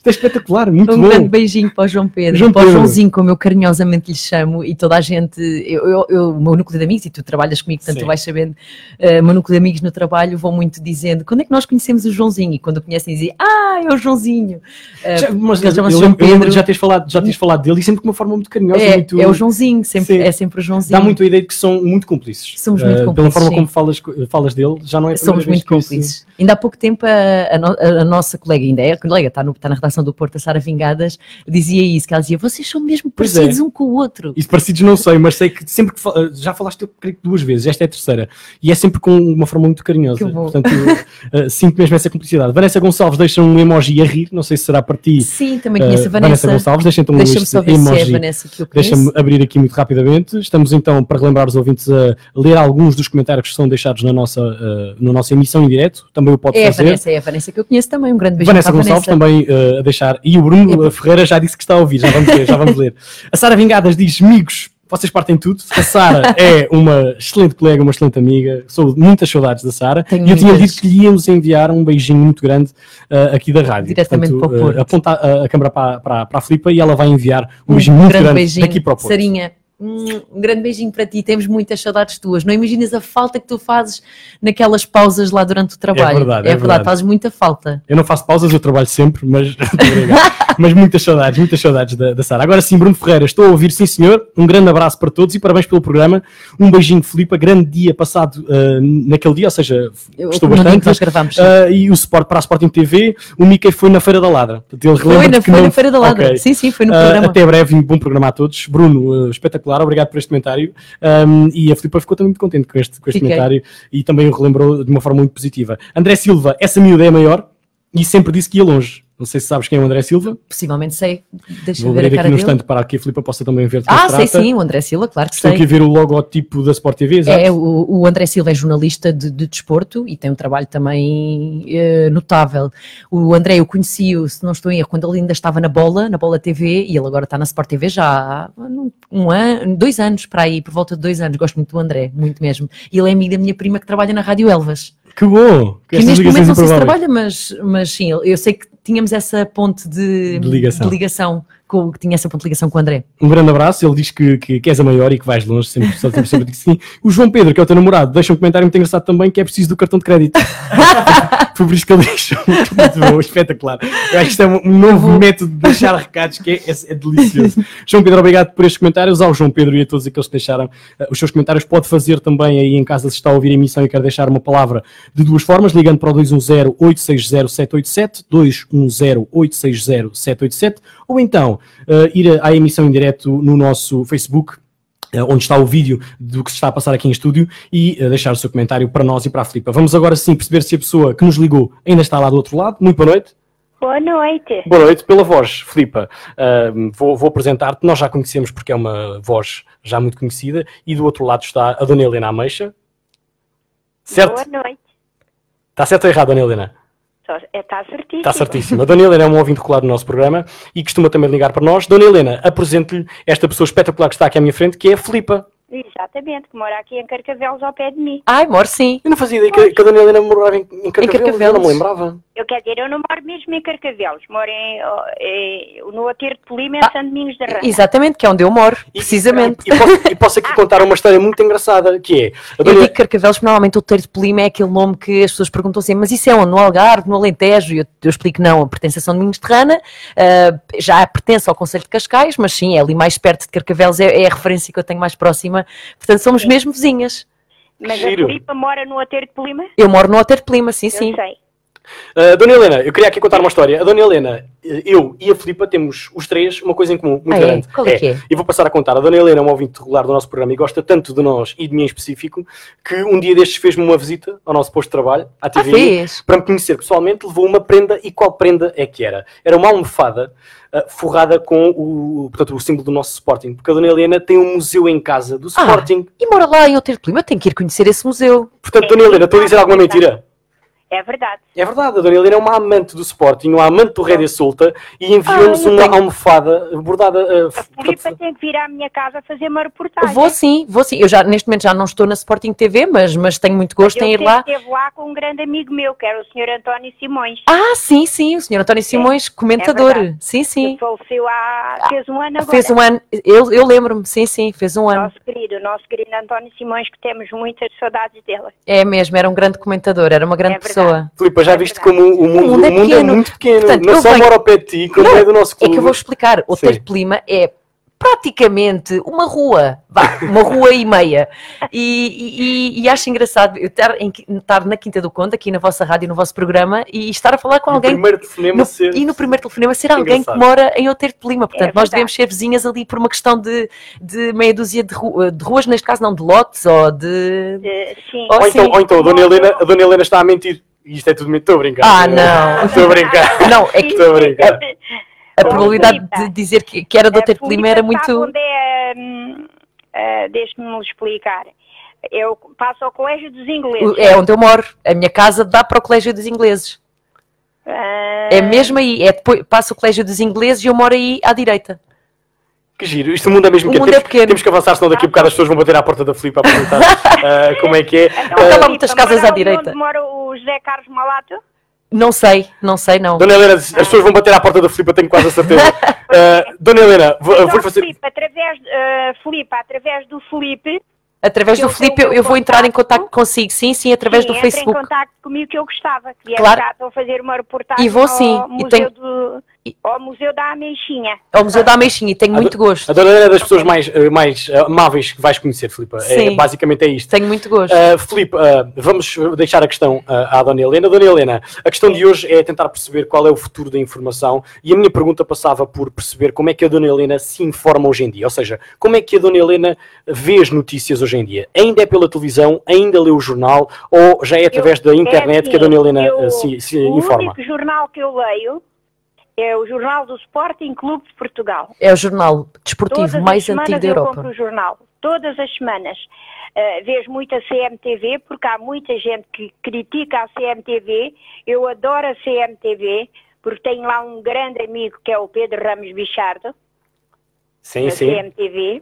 Speaker 2: é espetacular, muito
Speaker 6: um
Speaker 2: bom.
Speaker 6: Um grande beijinho para o João Pedro, João para o Joãozinho, como eu carinhosamente lhe chamo, e toda a gente, eu, eu, eu, o meu núcleo de amigos, e tu trabalhas comigo, portanto Sim. tu vais sabendo, uh, o meu núcleo de amigos no trabalho vão muito dizendo, quando é que nós conhecemos o Joãozinho? E quando o conhecem dizem, ah, é o Joãozinho.
Speaker 2: Uh, já, mas eu, eu, João Pedro. já tens, falado, já tens falado dele e sempre de uma forma muito carinhosa.
Speaker 6: É,
Speaker 2: muito...
Speaker 6: é o Joãozinho, sempre, é sempre o Joãozinho.
Speaker 2: Dá muito a ideia de que são muito cúmplices.
Speaker 6: Somos muito cúmplices.
Speaker 2: Uh, pela forma sim. como falas, falas dele, já não é
Speaker 6: Somos muito cúmplices. Ainda há pouco tempo a, a, a, nossa colega, ainda é a colega, está, no, está na redação do Porto, a Sara Vingadas, dizia isso, que ela dizia, vocês são mesmo é. parecidos é. um com o outro.
Speaker 2: Isso parecidos não sei, mas sei que sempre que fal... já falaste, creio que duas vezes, esta é a terceira, e é sempre com uma forma muito carinhosa. Portanto, uh, sinto mesmo essa cumplicidade. Vanessa Gonçalves deixa um emoji a rir, não sei se será para ti.
Speaker 6: Sim, também conheço a Vanessa.
Speaker 2: Vanessa Gonçalves, deixa então um
Speaker 6: só ver emoji. se é a Vanessa que eu
Speaker 2: Deixa-me abrir aqui muito rapidamente. Estamos então, para relembrar os ouvintes, a ler alguns dos comentários que são deixados na nossa, uh, na nossa emissão em direto. Também o pode
Speaker 6: é
Speaker 2: fazer.
Speaker 6: A Vanessa, é a Vanessa que eu conheço também, um grande beijo
Speaker 2: Vanessa Gonçalves Vanessa. também uh, deixar. E o Bruno. Ferreira já disse que está a ouvir, já vamos ler, já vamos ler. A Sara Vingadas diz, amigos, vocês partem tudo. A Sara é uma excelente colega, uma excelente amiga. Sou muitas saudades da Sara. E eu tinha dito que lhe íamos enviar um beijinho muito grande uh, aqui da rádio.
Speaker 6: Diretamente Portanto, para o Porto. Uh,
Speaker 2: aponta a, a câmera para, para, para a Filipa e ela vai enviar um, um beijinho muito grande beijinho. daqui para o Porto.
Speaker 6: Sarinha, um grande beijinho para ti, temos muitas saudades tuas. Não imaginas a falta que tu fazes naquelas pausas lá durante o trabalho.
Speaker 2: É verdade,
Speaker 6: é, é verdade, verdade. fazes muita falta.
Speaker 2: Eu não faço pausas, eu trabalho sempre, mas, mas muitas saudades, muitas saudades da, da Sara. Agora sim, Bruno Ferreira, estou a ouvir, sim senhor. Um grande abraço para todos e parabéns pelo programa. Um beijinho, Filipe. Grande dia passado uh, naquele dia, ou seja,
Speaker 6: eu,
Speaker 2: estou bastante.
Speaker 6: Nós gravamos,
Speaker 2: uh, e o Sport para a Sporting TV, o Mickey foi na Feira da Ladra.
Speaker 6: Ele foi na, foi não... na Feira da Ladra. Okay. Sim, sim, foi no uh, programa.
Speaker 2: Até breve, um bom programa a todos. Bruno, espetacular, obrigado por este comentário um, e a Filipa ficou também muito contente com este, com este comentário e também o relembrou de uma forma muito positiva. André Silva, essa miúda é maior e sempre disse que ia longe. Não sei se sabes quem é o André Silva.
Speaker 6: Possivelmente sei. Deixa
Speaker 2: Vou
Speaker 6: ver a
Speaker 2: cara
Speaker 6: aqui
Speaker 2: no instante para que a Filipa possa também ver.
Speaker 6: Ah, sei sim, o André Silva, claro que
Speaker 2: Estou
Speaker 6: sei.
Speaker 2: aqui a ver o logotipo da Sport TV, exato.
Speaker 6: É, o, o André Silva é jornalista de, de desporto e tem um trabalho também uh, notável. O André eu conheci-o, se não estou em erro, quando ele ainda estava na Bola, na Bola TV, e ele agora está na Sport TV já há um ano, dois anos para aí, por volta de dois anos. Gosto muito do André, muito mesmo. E ele é amigo da minha prima que trabalha na Rádio Elvas.
Speaker 2: Que bom!
Speaker 6: Que, que neste momento não sei se trabalha, mas, mas sim, eu sei que tínhamos essa ponte de,
Speaker 2: de ligação.
Speaker 6: De ligação com, que tinha essa ponto de ligação com o André.
Speaker 2: Um grande abraço, ele diz que, que, que és a maior e que vais longe, sempre, sempre, sempre que sim. O João Pedro, que é o teu namorado, deixa um comentário muito engraçado também, que é preciso do cartão de crédito. Foi por isso que ele deixou. Muito bom, espetacular. Eu acho que isto é um novo método de deixar recados que é, é, é delicioso. João Pedro, obrigado por estes comentários. Ao João Pedro e a todos aqueles que deixaram uh, os seus comentários, pode fazer também aí em casa se está a ouvir a emissão e quer deixar uma palavra de duas formas, ligando para o 210-860-787, 210-860-787, ou então uh, ir à emissão em direto no nosso Facebook, onde está o vídeo do que se está a passar aqui em estúdio e uh, deixar o seu comentário para nós e para a Filipa. Vamos agora sim perceber se a pessoa que nos ligou ainda está lá do outro lado. Muito boa noite.
Speaker 7: Boa noite.
Speaker 2: Boa noite, pela voz, Filipa. Uh, vou, vou apresentar-te, nós já conhecemos porque é uma voz já muito conhecida e do outro lado está a Dona Helena Ameixa. Certo?
Speaker 7: Boa noite.
Speaker 2: Está certo ou errado, Dona Helena?
Speaker 7: Está certíssimo.
Speaker 2: Está certíssimo. A Dona Helena é um ouvinte regular do nosso programa e costuma também ligar para nós. Dona Helena, apresento-lhe esta pessoa espetacular que está aqui à minha frente, que é a Filipa.
Speaker 7: Exatamente, que mora aqui em Carcavelos ao pé de mim.
Speaker 6: Ai, moro sim.
Speaker 2: Eu não fazia ideia que, que a Dona Helena morava em, em Carcavelos,
Speaker 6: Carcavelos.
Speaker 2: eu não me lembrava.
Speaker 7: Eu quero dizer, eu não moro mesmo em Carcavelos, moro em, oh, em- no Aterro de Polima, em
Speaker 6: Ah,
Speaker 7: São Domingos da Rana.
Speaker 6: Exatamente, que é onde eu moro,
Speaker 2: E-
Speaker 6: precisamente.
Speaker 2: E, posso, e posso aqui contar uma história muito engraçada, que é... A
Speaker 6: Eu
Speaker 2: Dona,
Speaker 6: digo Carcavelos, porque normalmente o Teiro de Polima é aquele nome que as pessoas perguntam assim, mas isso é onde? No Algarve, no Alentejo? E eu, eu explico não, pertence a São Domingos de Rana, ah, já pertence ao Conselho de Cascais, mas sim, é ali mais perto de Carcavelos, é, é a referência que eu tenho mais próxima, portanto somos mesmo vizinhas.
Speaker 7: Mas
Speaker 2: giro.
Speaker 7: a Filipa mora no Aterro de Polima?
Speaker 6: Eu moro no Hotel de Polima, sim,
Speaker 7: Eu
Speaker 6: sim.
Speaker 7: sei.
Speaker 2: Uh, Dona Helena, eu queria aqui contar uma história. A Dona Helena, eh, eu e a Filipa temos os três uma coisa em comum, muito
Speaker 6: Ah, é?
Speaker 2: grande.
Speaker 6: Qual é que é?
Speaker 2: E vou passar a contar. A Dona Helena é uma ouvinte regular do nosso programa e gosta tanto de nós e de mim em específico que um dia destes fez-me uma visita ao nosso posto de trabalho, à
Speaker 6: Ah,
Speaker 2: TV,
Speaker 6: fez?
Speaker 2: para me conhecer pessoalmente, levou uma prenda e qual prenda é que era? Era uma almofada uh, forrada com o, portanto, o símbolo do nosso Sporting, porque a Dona Helena tem um museu em casa do
Speaker 6: Ah.
Speaker 2: Sporting.
Speaker 6: E mora lá em Polima, eu tenho que ir conhecer esse museu.
Speaker 2: Portanto, Dona Helena, estou a dizer alguma mentira?
Speaker 7: É verdade.
Speaker 2: É verdade, a Dona Helena é uma amante do Sporting, uma amante do Rédea Solta e enviou-nos
Speaker 6: Ah, eu
Speaker 2: uma
Speaker 6: tenho-
Speaker 2: almofada bordada. uh,
Speaker 7: A Filipa tem que vir à minha casa fazer uma reportagem.
Speaker 6: Vou sim, vou sim. Eu já, neste momento já não estou na Sporting TV, mas, mas tenho muito gosto em ir
Speaker 7: Eu
Speaker 6: lá.
Speaker 7: esteve lá com um grande amigo meu, que era o Sr. António Simões,
Speaker 6: Ah, sim, sim, o senhor António Simões, comentador.
Speaker 7: verdade.
Speaker 6: sim, sim.
Speaker 7: que faleceu há... fez um ano agora.
Speaker 6: Fez um ano, eu, eu lembro-me, sim, sim, fez um ano.
Speaker 7: Nosso querido, nosso querido António Simões, que temos muitas saudades dele.
Speaker 6: É mesmo, era um grande comentador, era uma grande
Speaker 7: É.
Speaker 6: pessoa.
Speaker 2: Filipa, já
Speaker 7: É
Speaker 2: viste como o mundo,
Speaker 6: O mundo é
Speaker 2: o mundo é
Speaker 6: pequeno.
Speaker 2: muito pequeno.
Speaker 6: Portanto,
Speaker 2: não só
Speaker 6: venho-
Speaker 2: mora ao pé de ti, como
Speaker 6: Não,
Speaker 2: é do nosso
Speaker 6: É
Speaker 2: clube.
Speaker 6: que eu vou explicar. O
Speaker 2: Sim.
Speaker 6: Polima é praticamente uma rua, vá, uma rua e meia. E, e- e acho engraçado eu estar, em- estar na Quinta do Conde, aqui na vossa rádio, no vosso programa, e estar a falar com
Speaker 2: No
Speaker 6: alguém.
Speaker 2: primeiro telefonema
Speaker 6: no-
Speaker 2: ser.
Speaker 6: E no primeiro telefonema ser alguém
Speaker 2: Engraçado.
Speaker 6: que mora em Outeiro de Polima. Portanto,
Speaker 7: É
Speaker 6: nós devemos ser vizinhas ali por uma questão de, de meia dúzia de, ru- de ruas, neste caso não, de lotes ou de.
Speaker 7: Sim.
Speaker 6: Oh,
Speaker 2: Ou então, ou então a, Dona Helena, a Dona Helena está a mentir. E isto é tudo mentira. Estou a brincar.
Speaker 6: Ah, não.
Speaker 2: Estou a brincar.
Speaker 6: Não, é que
Speaker 2: Estou a brincar.
Speaker 6: A probabilidade de dizer que, que era do
Speaker 7: A
Speaker 6: Outeiro de Polima era muito.
Speaker 7: onde é, hum, ah, Deixe-me explicar. Eu passo ao Colégio dos Ingleses.
Speaker 6: É onde eu moro. A minha casa dá para o Colégio dos Ingleses.
Speaker 7: Ah,
Speaker 6: É mesmo aí. É depois, passo o Colégio dos Ingleses e eu moro aí à direita.
Speaker 2: Que giro. Isto o mundo é mesmo
Speaker 6: O
Speaker 2: pequeno.
Speaker 6: mundo é
Speaker 2: Temos,
Speaker 6: pequeno.
Speaker 2: temos que avançar, senão daqui a bocado as pessoas vão bater à porta da Filipa a perguntar ah, como é que é.
Speaker 7: Então,
Speaker 6: lá
Speaker 7: Filipa,
Speaker 6: muitas casas à direita.
Speaker 7: Onde mora o José Carlos Malato?
Speaker 6: Não sei, não sei, não.
Speaker 2: Dona Helena, as pessoas vão bater à porta da Filipa, tenho quase a certeza. Ah, Dona Helena, vou,
Speaker 7: Então,
Speaker 2: vou fazer.
Speaker 7: Filipe, através, ah, Filipe, através do Filipe,
Speaker 6: Através
Speaker 7: Eu
Speaker 6: do Filipe eu, eu vou entrar em
Speaker 7: contacto.
Speaker 6: contato consigo. Sim, sim, através
Speaker 7: sim,
Speaker 6: do Facebook.
Speaker 7: em contato comigo que eu gostava. Que vier
Speaker 6: Claro.
Speaker 7: a fazer uma reportagem
Speaker 6: E vou sim,
Speaker 7: ao,
Speaker 6: e
Speaker 7: museu
Speaker 6: tenho-
Speaker 7: do, ao Museu da Ameixinha.
Speaker 6: Ao Museu da Ameixinha e tenho
Speaker 2: A
Speaker 6: muito gosto.
Speaker 2: A Dona Helena é das pessoas mais, ah, mais ah, amáveis que vais conhecer, Filipa. É,
Speaker 6: Sim.
Speaker 2: basicamente é isto.
Speaker 6: Tenho muito gosto.
Speaker 2: Uh, Filipe, uh, vamos deixar a questão uh, à Dona Helena. Dona Helena, a questão de hoje é tentar perceber qual é o futuro da informação e a minha pergunta passava por perceber como é que a Dona Helena se informa hoje em dia. Ou seja, como é que a Dona Helena vê as notícias hoje em dia? Ainda é pela televisão? Ainda lê o jornal? Ou já é através da internet
Speaker 7: é
Speaker 2: que a Dona Helena
Speaker 7: eu-
Speaker 2: se, se
Speaker 7: o
Speaker 2: informa?
Speaker 7: único jornal que eu leio é o jornal do Sporting Clube de Portugal.
Speaker 6: É o jornal desportivo
Speaker 7: Todas
Speaker 6: mais antigo da
Speaker 7: eu
Speaker 6: Europa.
Speaker 7: compro o jornal. Todas as semanas. Uh, vejo muito a CMTV, porque há muita gente que critica a CMTV. Eu adoro a CMTV, porque tenho lá um grande amigo que é o Pedro Ramos Bichardo,
Speaker 2: Sim,
Speaker 7: na
Speaker 2: sim.
Speaker 7: CMTV.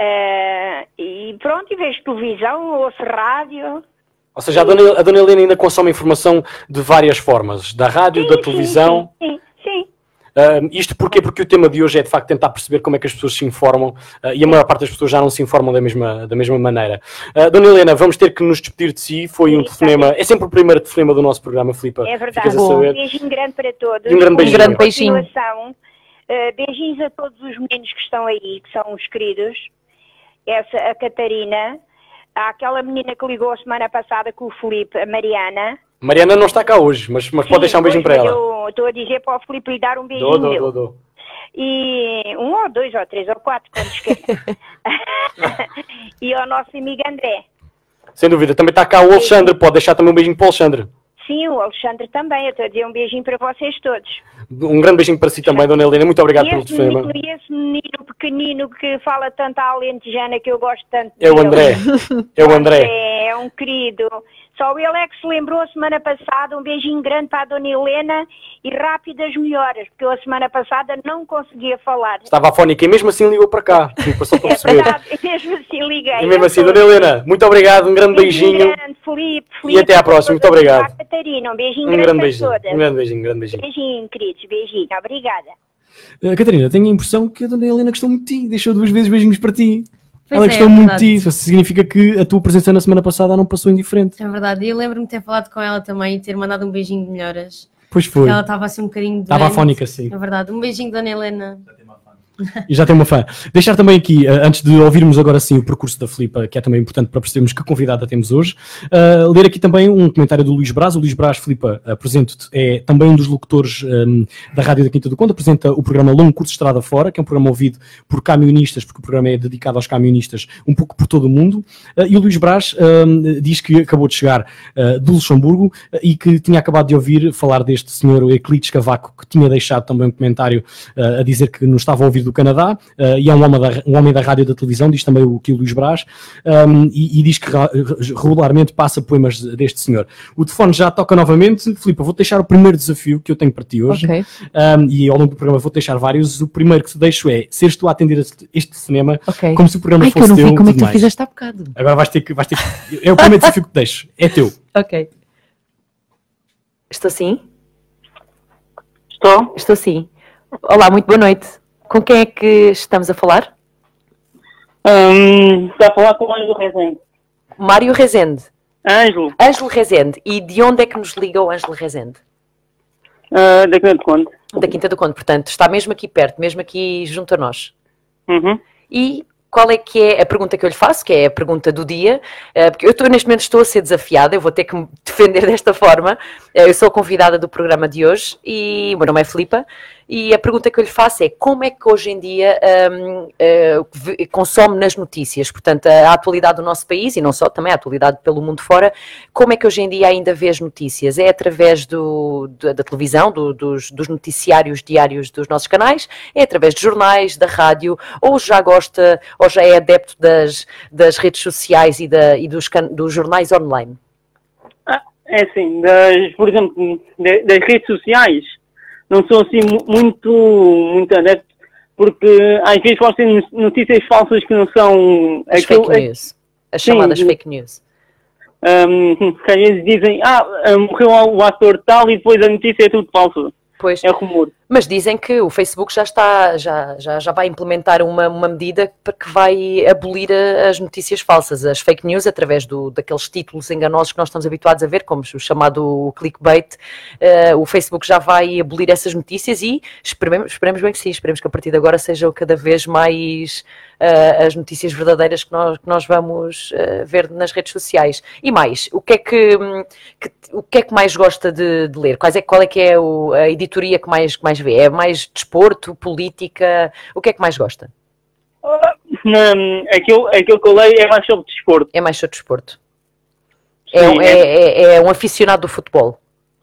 Speaker 7: Uh, e pronto, e vejo televisão, ouço rádio.
Speaker 2: Ou seja, a Dona, a Dona Helena ainda consome informação de várias formas, da rádio,
Speaker 7: Sim,
Speaker 2: da
Speaker 7: sim,
Speaker 2: televisão.
Speaker 7: Sim, sim, sim.
Speaker 2: Uh, isto porquê? Porque o tema de hoje é de facto tentar perceber como é que as pessoas se informam uh, e a maior parte das pessoas já não se informam da mesma, da mesma maneira. Uh, Dona Helena, vamos ter que nos despedir de si. Foi um telefonema, é sempre o primeiro telefonema do nosso programa, Filipa.
Speaker 7: É verdade. Um beijinho grande para todos.
Speaker 2: E um grande beijinho.
Speaker 6: Um grande beijinho.
Speaker 7: Uh, beijinhos a todos os meninos que estão aí, que são os queridos. Essa, a Catarina, aquela menina que ligou a semana passada com o Felipe, a Mariana.
Speaker 2: Mariana não está cá hoje, mas, mas Sim, pode deixar um beijinho para ela.
Speaker 7: Eu estou a dizer para o Felipe lhe dar um beijinho. Dou, dou, dou, E um ou dois ou três ou quatro, quando esquecer. e ao nosso amigo André.
Speaker 2: Sem dúvida, também está cá o Alexandre, pode deixar também um beijinho para o Alexandre.
Speaker 7: Sim, o Alexandre também. Eu estou a dizer um beijinho para vocês todos.
Speaker 2: Um grande beijinho para si também, Dona Helena. Muito obrigado pelo telefonema.
Speaker 7: E esse menino pequenino que fala tanto à alentejana que eu gosto tanto
Speaker 2: É o André. É o André.
Speaker 7: É, é um querido. Só ele é que se lembrou a semana passada. Um beijinho grande para a Dona Helena e rápidas melhoras, porque eu a semana passada não conseguia falar.
Speaker 2: Estava afónica e mesmo assim ligou para cá. Só para perceber.
Speaker 7: É verdade, mesmo assim liguei.
Speaker 2: E mesmo assim, Dona Helena, muito obrigado, um grande beijinho.
Speaker 7: Grande, Felipe, Felipe,
Speaker 2: e até à próxima, muito obrigado.
Speaker 7: Catarina, um beijinho
Speaker 2: um
Speaker 7: grande,
Speaker 2: grande beijinho,
Speaker 7: todas.
Speaker 2: Um grande beijinho, um grande beijinho.
Speaker 7: Beijinho, queridos, beijinho, obrigada.
Speaker 2: Uh, Catarina, tenho a impressão que a Dona Helena gostou muito de ti, deixou duas vezes beijinhos para ti.
Speaker 3: Pois
Speaker 2: Ela
Speaker 3: é,
Speaker 2: gostou
Speaker 3: é
Speaker 2: muito de
Speaker 3: verdade.
Speaker 2: ti, isso significa que a tua presença na semana passada não passou indiferente.
Speaker 3: É verdade. E eu lembro-me de ter falado com ela também e ter mandado um beijinho de melhoras.
Speaker 2: Pois foi.
Speaker 3: Ela estava assim um bocadinho doente.
Speaker 2: Estava afónica, sim.
Speaker 3: É verdade. Um beijinho, Dona Helena.
Speaker 2: Já tem uma fã. Deixar também aqui, uh, antes de ouvirmos agora sim o percurso da Filipa, que é também importante para percebermos que convidada temos hoje, uh, ler aqui também um comentário do Luís Braz. O Luís Braz, Filipa, apresento-te, é também um dos locutores um, da Rádio da Quinta do Conto, apresenta o programa Longo Curso Estrada Fora, que é um programa ouvido por camionistas, porque o programa é dedicado aos camionistas, um pouco por todo o mundo. Uh, e o Luís Braz um, diz que acabou de chegar do Luxemburgo e que tinha acabado de ouvir falar deste senhor Euclides Cavaco, que tinha deixado também um comentário a dizer que nos estava a ouvir do Canadá, uh, e é um homem, da, um homem da rádio e da televisão, diz também o que o Luís Brás, um, e, e, diz que regularmente passa poemas deste senhor. O telefone já toca novamente. Filipe, vou deixar o primeiro desafio que eu tenho para ti hoje,
Speaker 6: okay.
Speaker 2: um, e ao longo do programa vou deixar vários. O primeiro que te deixo é seres tu a atender este cinema
Speaker 6: okay.
Speaker 2: como se o programa
Speaker 6: Ai,
Speaker 2: fosse
Speaker 6: que eu não
Speaker 2: teu.
Speaker 6: Vi como é que tu fizeste há bocado.
Speaker 2: Agora vais ter que. Vais ter que é o primeiro desafio que te deixo. É teu.
Speaker 6: Ok. Estou sim?
Speaker 8: Estou?
Speaker 6: Estou sim. Olá, muito boa noite. Com quem é que estamos a falar?
Speaker 8: Um, está a falar com o Ângelo Rezende.
Speaker 6: Mário Rezende.
Speaker 8: Ângelo.
Speaker 6: Ângelo Rezende. E de onde é que nos liga o Ângelo Rezende?
Speaker 8: Uh, da Quinta do Conde.
Speaker 6: Da Quinta do Conde, portanto, está mesmo aqui perto, mesmo aqui junto a nós.
Speaker 8: Uhum.
Speaker 6: E qual é que é a pergunta que eu lhe faço, que é a pergunta do dia, porque eu estou, neste momento estou a ser desafiada, eu vou ter que me defender desta forma. Eu sou a convidada do programa de hoje e o meu nome é Filipa. E a pergunta que eu lhe faço é como é que hoje em dia um, uh, consome nas notícias, portanto, a, a, atualidade do nosso país e não só, também a atualidade pelo mundo fora, como é que hoje em dia ainda vê as notícias? É através do, da, da televisão, do, dos, dos, noticiários diários dos nossos canais? É através de jornais, da rádio? Ou já gosta, ou já é adepto das, das redes sociais e, da, e dos, dos jornais online?
Speaker 8: Ah, é assim, das, por exemplo, das redes sociais não sou assim muito, muito adepto, porque às vezes posso ter notícias falsas que não são...
Speaker 6: As aquilo, fake news. As chamadas sim, fake news.
Speaker 8: Um, que às vezes dizem, ah, morreu o ator tal e depois a notícia é tudo falso.
Speaker 6: Pois.
Speaker 8: É rumor.
Speaker 6: Mas dizem que o Facebook já está, já, já, já vai implementar uma, uma medida que vai abolir a, as notícias falsas, as fake news, através do, daqueles títulos enganosos que nós estamos habituados a ver, como o chamado clickbait. Uh, o Facebook já vai abolir essas notícias e esperemos, esperemos bem que sim, esperemos que a partir de agora sejam cada vez mais uh, as notícias verdadeiras que nós, que nós vamos uh, ver nas redes sociais. E mais, o que é que, que o que, é que mais gosta de, de ler? Quais é, qual é que é o, a editoria que mais, que mais vê? É mais desporto, política? O que é que mais gosta?
Speaker 8: Um, aquilo, aquilo que eu leio é mais sobre desporto.
Speaker 6: É mais sobre desporto. É, Sim, é, é, é, um aficionado do futebol?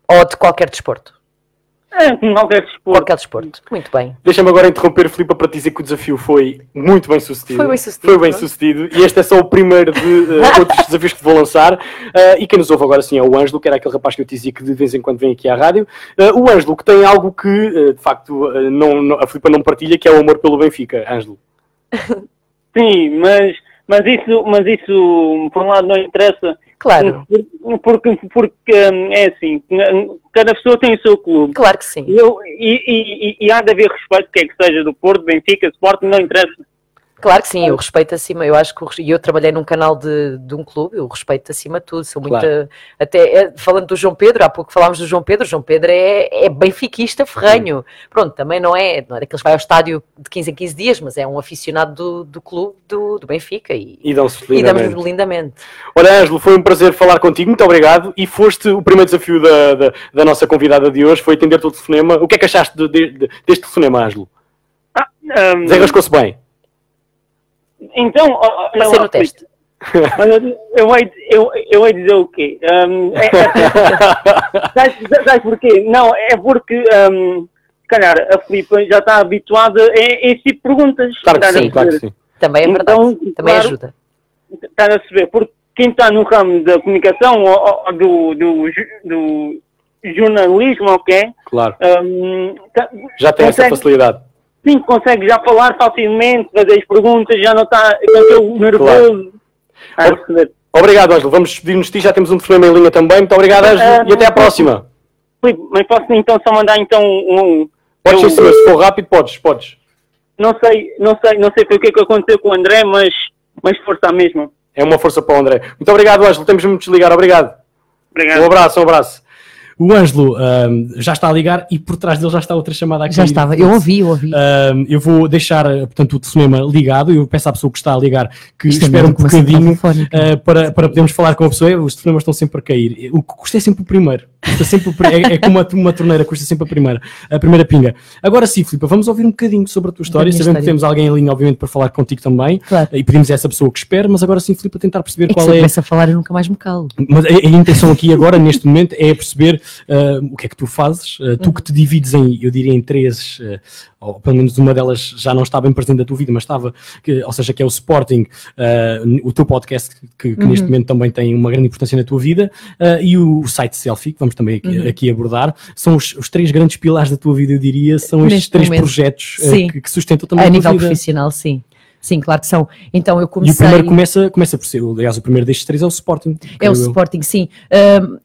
Speaker 6: Ou de qualquer desporto?
Speaker 8: É, qualquer desporto.
Speaker 6: Qualquer desporto. Muito bem.
Speaker 2: Deixa-me agora interromper, Filipe, para te dizer que o desafio foi muito bem sucedido.
Speaker 6: Foi bem sucedido.
Speaker 2: Foi bem sucedido. E este é só o primeiro de uh, outros desafios que vou lançar. Uh, e quem nos ouve agora sim é o Ângelo, que era aquele rapaz que eu te dizia que de vez em quando vem aqui à rádio. Uh, o Ângelo, que tem algo que, de facto, não, não, a Filipa não partilha, que é o amor pelo Benfica. Ângelo.
Speaker 8: Sim, mas mas isso, mas isso, por um lado, não interessa.
Speaker 9: Claro.
Speaker 8: Porque, porque hum, é assim, cada pessoa tem o seu clube.
Speaker 9: Claro que sim.
Speaker 8: Eu, e, e, e há de haver respeito, quer que seja do Porto, Benfica, Sport, não interessa.
Speaker 9: Claro que sim, eu respeito acima, eu acho que eu trabalhei num canal de, de um clube, eu respeito acima de tudo, sou muito, claro. até é, falando do João Pedro, há pouco falámos do João Pedro, João Pedro é, é benfiquista ferranho, sim. pronto, também não é, não é daqueles que vai ao estádio de 15 em 15 dias, mas é um aficionado do, do clube do, do Benfica e,
Speaker 10: e dão-se
Speaker 9: lindamente. E damos lindamente.
Speaker 10: Olha Ângelo, foi um prazer falar contigo, muito obrigado, e foste o primeiro desafio da, da, da nossa convidada de hoje, foi atender-te o telefonema, o que é que achaste de, de, de, deste telefonema, Ângelo? Ah, um... Desenrascou-se bem?
Speaker 8: Então,
Speaker 9: Passei no teste.
Speaker 8: Mas eu, vou, eu, eu vou dizer o quê? Um, é, é, sabes, porquê? Não, é porque, um, calhar, a Filipe já está habituada a, esse tipo de perguntas.
Speaker 10: Claro que sim, claro que sim.
Speaker 9: Também é verdade, então, também claro, ajuda.
Speaker 8: Está a saber, porque quem está no ramo da comunicação ou, ou do, do, do, jornalismo, ok?
Speaker 10: Claro. Um, tá, já tem consegue, essa facilidade
Speaker 8: sim, consegue já falar facilmente, fazer as perguntas, já não está nervoso.
Speaker 10: Claro. Obrigado, Ângelo. Vamos despedir-nos de ti, já temos um telefonema em linha também. Muito obrigado, Ângelo, uh, e até à próxima.
Speaker 8: Filipe, mas posso então só mandar então um...
Speaker 10: Podes eu, se for rápido, podes, podes.
Speaker 8: Não sei, não sei, não sei o que é que aconteceu com o André, mas, mas força mesmo.
Speaker 10: É uma força para o André. Muito obrigado, Ângelo. Temos de desligar. Obrigado.
Speaker 8: Obrigado.
Speaker 10: Um abraço, um abraço.
Speaker 2: O Ângelo um, já está a ligar e por trás dele já está outra chamada aqui.
Speaker 6: Já estava, eu ouvi, eu ouvi.
Speaker 2: Um, eu vou deixar, portanto, o telefonema ligado. Eu peço à pessoa que está a ligar que Isto é espere um bocadinho uh, para, para podermos falar com a pessoa. Os telefonemas estão sempre a cair. O que custa é sempre o primeiro. Custa sempre o, é, é, como uma, uma torneira, custa sempre a primeira, a primeira pinga. Agora sim, Filipe, vamos ouvir um bocadinho sobre a tua história. Sabendo história. que temos alguém em linha, obviamente, para falar contigo também. Claro. E pedimos a essa pessoa que espera, mas agora sim, Filipe, a tentar perceber
Speaker 6: é
Speaker 2: qual é.
Speaker 6: Se a falar, eu nunca mais me calo.
Speaker 2: Mas a, a intenção aqui agora, neste momento, é perceber uh, o que é que tu fazes, uh, tu que te divides em, eu diria, em três, uh, ou pelo menos uma delas já não estava bem presente da tua vida, mas estava, que, ou seja, que é o Sporting, o teu podcast, que, que uhum. neste momento também tem uma grande importância na tua vida, e o, o site Selfie, que vamos também aqui, uhum. aqui abordar, são os, os, três grandes pilares da tua vida, eu diria, são estes três momento. projetos que, que, sustentam também a,
Speaker 6: a nível
Speaker 2: vida.
Speaker 6: profissional, sim. Sim, claro que são. Então eu comecei...
Speaker 2: E o primeiro começa, começa por ser, aliás, o primeiro destes três é o Sporting.
Speaker 6: É o. Sporting, sim.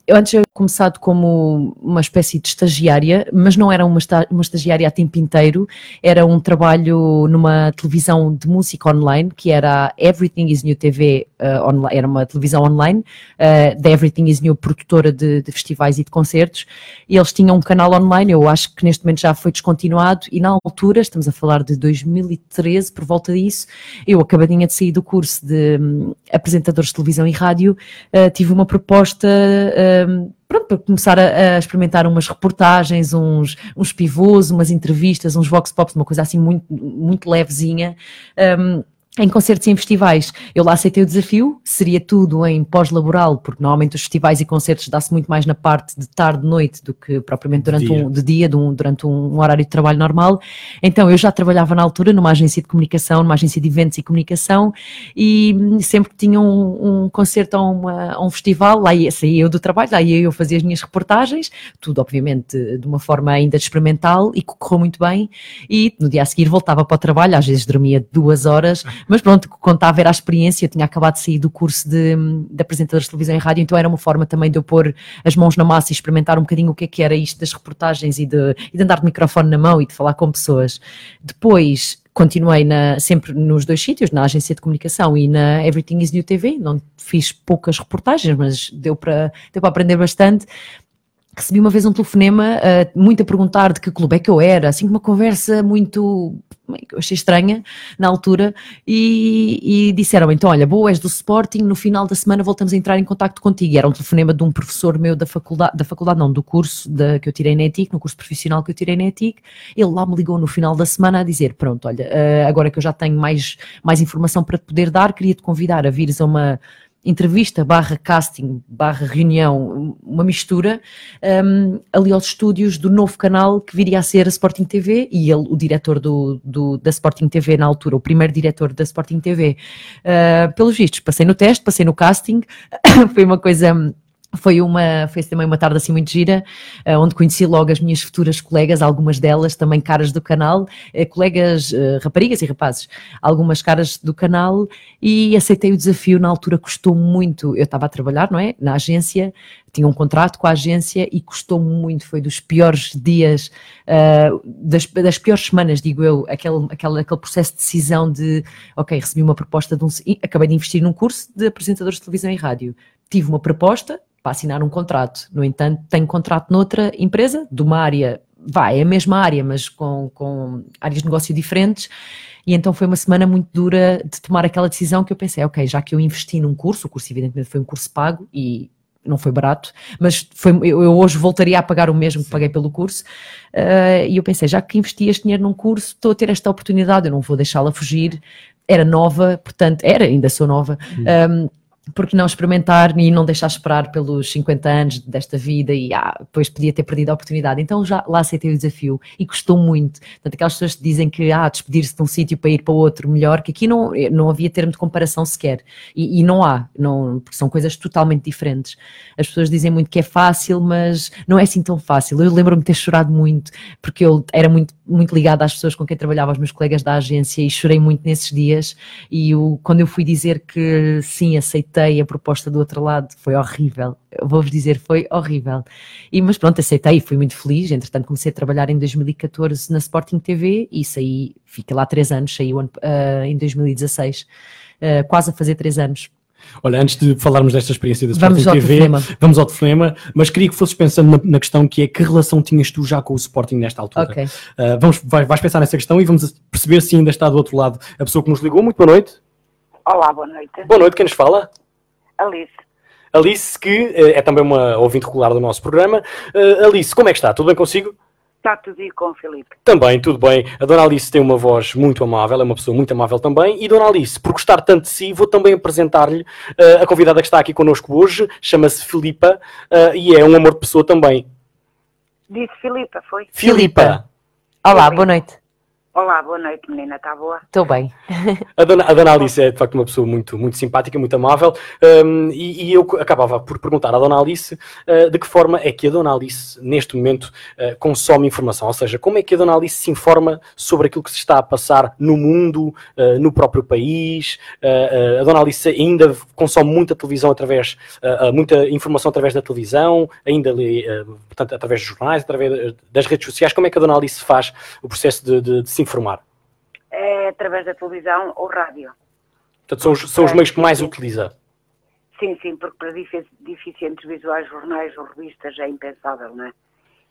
Speaker 6: eu antes eu começado como uma espécie de estagiária, mas não era uma, uma estagiária a tempo inteiro, era um trabalho numa televisão de música online, que era Everything is New TV, uh, online, era uma televisão online, uh, da Everything is New, produtora de, de, festivais e de concertos, e eles tinham um canal online, eu acho que neste momento já foi descontinuado, e na altura, estamos a falar de 2013, por volta disso, eu acabadinha de sair do curso de um, apresentadores de televisão e rádio, uh, tive uma proposta um, pronto, para começar a, a, experimentar umas reportagens, uns, uns pivôs, umas entrevistas, uns vox pops, uma coisa assim muito, muito levezinha. Um, em concertos e em festivais. Eu lá aceitei o desafio, seria tudo em pós-laboral, porque normalmente os festivais e concertos dá-se muito mais na parte de tarde, noite, do que propriamente durante dia. um de dia, de um, durante um, um, horário de trabalho normal. Então eu já trabalhava na altura numa agência de comunicação, numa agência de eventos e comunicação, e sempre que tinha um, um concerto ou uma, um festival, lá ia, saía eu do trabalho, lá ia eu fazer as minhas reportagens, tudo obviamente de uma forma ainda experimental e que correu muito bem, e no dia a seguir voltava para o trabalho, às vezes dormia duas horas, mas pronto, contava era a experiência, eu tinha acabado de sair do curso de, de apresentadores de televisão e rádio, então era uma forma também de eu pôr as mãos na massa e experimentar um bocadinho o que é que era isto das reportagens e de, e de andar de microfone na mão e de falar com pessoas. Depois continuei na, sempre nos dois sítios, na agência de comunicação e na Everything is New TV, não fiz poucas reportagens, mas deu para, deu para aprender bastante recebi uma vez um telefonema uh, muito a perguntar de que clube é que eu era, assim uma conversa muito eu achei estranha na altura e, e disseram então olha, boa, és do Sporting no final da semana voltamos a entrar em contato contigo. E era um telefonema de um professor meu da faculdade, da faculdade não, do curso da, que eu tirei na ETIC, no curso profissional que eu tirei na ETIC, ele lá me ligou no final da semana a dizer, pronto, olha uh, agora que eu já tenho mais, mais informação para te poder dar, queria te convidar a vires a uma entrevista barra casting barra reunião, uma mistura, um, ali aos estúdios do novo canal que viria a ser a Sporting TV e ele, o diretor do, do da Sporting TV na altura, o primeiro diretor da Sporting TV. Uh, pelos vistos, passei no teste, passei no casting, foi uma coisa foi uma foi também uma tarde assim muito gira, uh, onde conheci logo as minhas futuras colegas, algumas delas também caras do canal, uh, colegas uh, raparigas e rapazes, algumas caras do canal e aceitei o desafio. Na altura custou muito, eu estava a trabalhar, não é, na agência, tinha um contrato com a agência e custou muito. Foi dos piores dias, das, das, piores semanas, digo eu, aquele, aquele, aquele processo de decisão de, ok, recebi uma proposta de um, acabei de investir num curso de apresentadores de televisão e rádio. Tive uma proposta, para assinar um contrato. No entanto, tenho contrato noutra empresa, de uma área, vai, é a mesma área, mas com, com áreas de negócio diferentes. E então foi uma semana muito dura de tomar aquela decisão que eu pensei, ok, já que eu investi num curso, o curso evidentemente foi um curso pago e não foi barato, mas foi, eu, eu hoje voltaria a pagar o mesmo que paguei pelo curso. Uh, e eu pensei, já que investi este dinheiro num curso, estou a ter esta oportunidade, eu não vou deixá-la fugir. Era nova, portanto, era, ainda sou nova. Um, porque não experimentar e não deixar esperar pelos 50 anos desta vida e ah, depois podia ter perdido a oportunidade. Então já lá aceitei o desafio e custou muito. Portanto, aquelas pessoas que dizem que ah, despedir-se de um sítio para ir para outro melhor, que aqui não, não havia termo de comparação sequer. E, e, não há, não, porque são coisas totalmente diferentes. As pessoas dizem muito que é fácil, mas não é assim tão fácil. Eu lembro-me de ter chorado muito, porque eu era muito, muito ligada às pessoas com quem trabalhava, os meus colegas da agência, e chorei muito nesses dias. E o, quando eu fui dizer que sim, aceitei aceitei a proposta do outro lado, foi horrível. Vou-vos dizer, foi horrível. E, mas pronto, aceitei, fui muito feliz. Entretanto, comecei a trabalhar em 2014 na Sporting TV e saí, fiquei lá três anos, saí uh, em 2016, uh, quase a fazer três anos.
Speaker 2: Olha, antes de falarmos desta experiência da Sporting vamos TV, vamos ao telefonema, mas queria que fosses pensando na, na, questão que é que relação tinhas tu já com o Sporting nesta altura.
Speaker 6: Okay.
Speaker 2: Uh, vamos, vais, vais pensar nessa questão e vamos perceber se ainda está do outro lado a pessoa que nos ligou. Muito boa noite.
Speaker 11: Olá, boa noite.
Speaker 2: Boa noite, quem nos fala?
Speaker 11: Alice.
Speaker 2: Alice, que eh, é também uma ouvinte regular do nosso programa. Uh, Alice, como é que está? Tudo bem consigo?
Speaker 11: Está tudo e com o Filipe.
Speaker 2: Também, tudo bem. A Dona Alice tem uma voz muito amável, é uma pessoa muito amável também. E Dona Alice, por gostar tanto de si, vou também apresentar-lhe uh, a convidada que está aqui connosco hoje. Chama-se Filipa uh, e é um amor de pessoa também.
Speaker 11: Disse Filipa, foi?
Speaker 2: Filipa.
Speaker 6: Olá, boa noite.
Speaker 11: Olá, boa noite, menina, está boa?
Speaker 6: Estou bem.
Speaker 2: A dona, a dona Alice é de facto uma pessoa muito, muito simpática, muito amável, um, e, e, eu acabava por perguntar à dona Alice uh, de que forma é que a dona Alice, neste momento, uh, consome informação, ou seja, como é que a dona Alice se informa sobre aquilo que se está a passar no mundo, uh, no próprio país. a dona Alice ainda consome muita televisão através, muita informação através da televisão, ainda lê, portanto, através de jornais, através das redes sociais. Como é que a dona Alice faz o processo de, de, de se informar?
Speaker 11: É através da televisão ou rádio.
Speaker 2: Portanto, são os, são os meios que mais utiliza?
Speaker 11: Sim, sim, porque para deficientes visuais, jornais ou revistas é impensável, não é?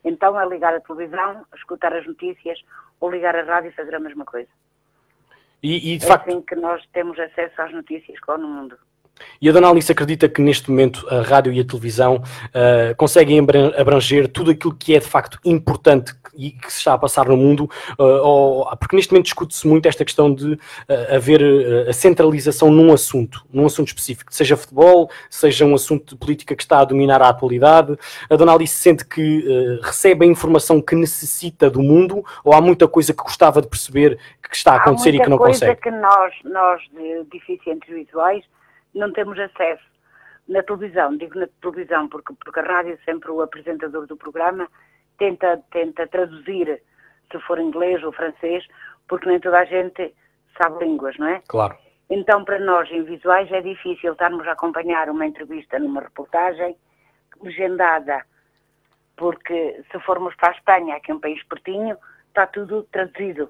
Speaker 11: Então é ligar a televisão, escutar as notícias ou ligar a rádio e fazer a mesma coisa.
Speaker 2: E, e de
Speaker 11: é
Speaker 2: facto...
Speaker 11: assim que nós temos acesso às notícias que há no mundo.
Speaker 2: E a Dona Alice acredita que neste momento a rádio e a televisão uh, conseguem abranger tudo aquilo que é de facto importante e que se está a passar no mundo, uh, ou, porque neste momento discute-se muito esta questão de uh, haver a centralização num assunto, num assunto específico, seja futebol, seja um assunto de política que está a dominar a atualidade. A Dona Alice sente que recebe a informação que necessita do mundo, ou há muita coisa que gostava de perceber que está a acontecer e que não consegue?
Speaker 11: Há muita coisa que nós, nós de deficientes visuais, não temos acesso. Na televisão, digo na televisão porque, porque a rádio, sempre o apresentador do programa, tenta, tenta traduzir, se for inglês ou francês, porque nem toda a gente sabe línguas, não é?
Speaker 2: Claro.
Speaker 11: Então, para nós, em visuais, é difícil estarmos a acompanhar uma entrevista numa reportagem legendada, porque se formos para a Espanha, que é um país pertinho, está tudo traduzido.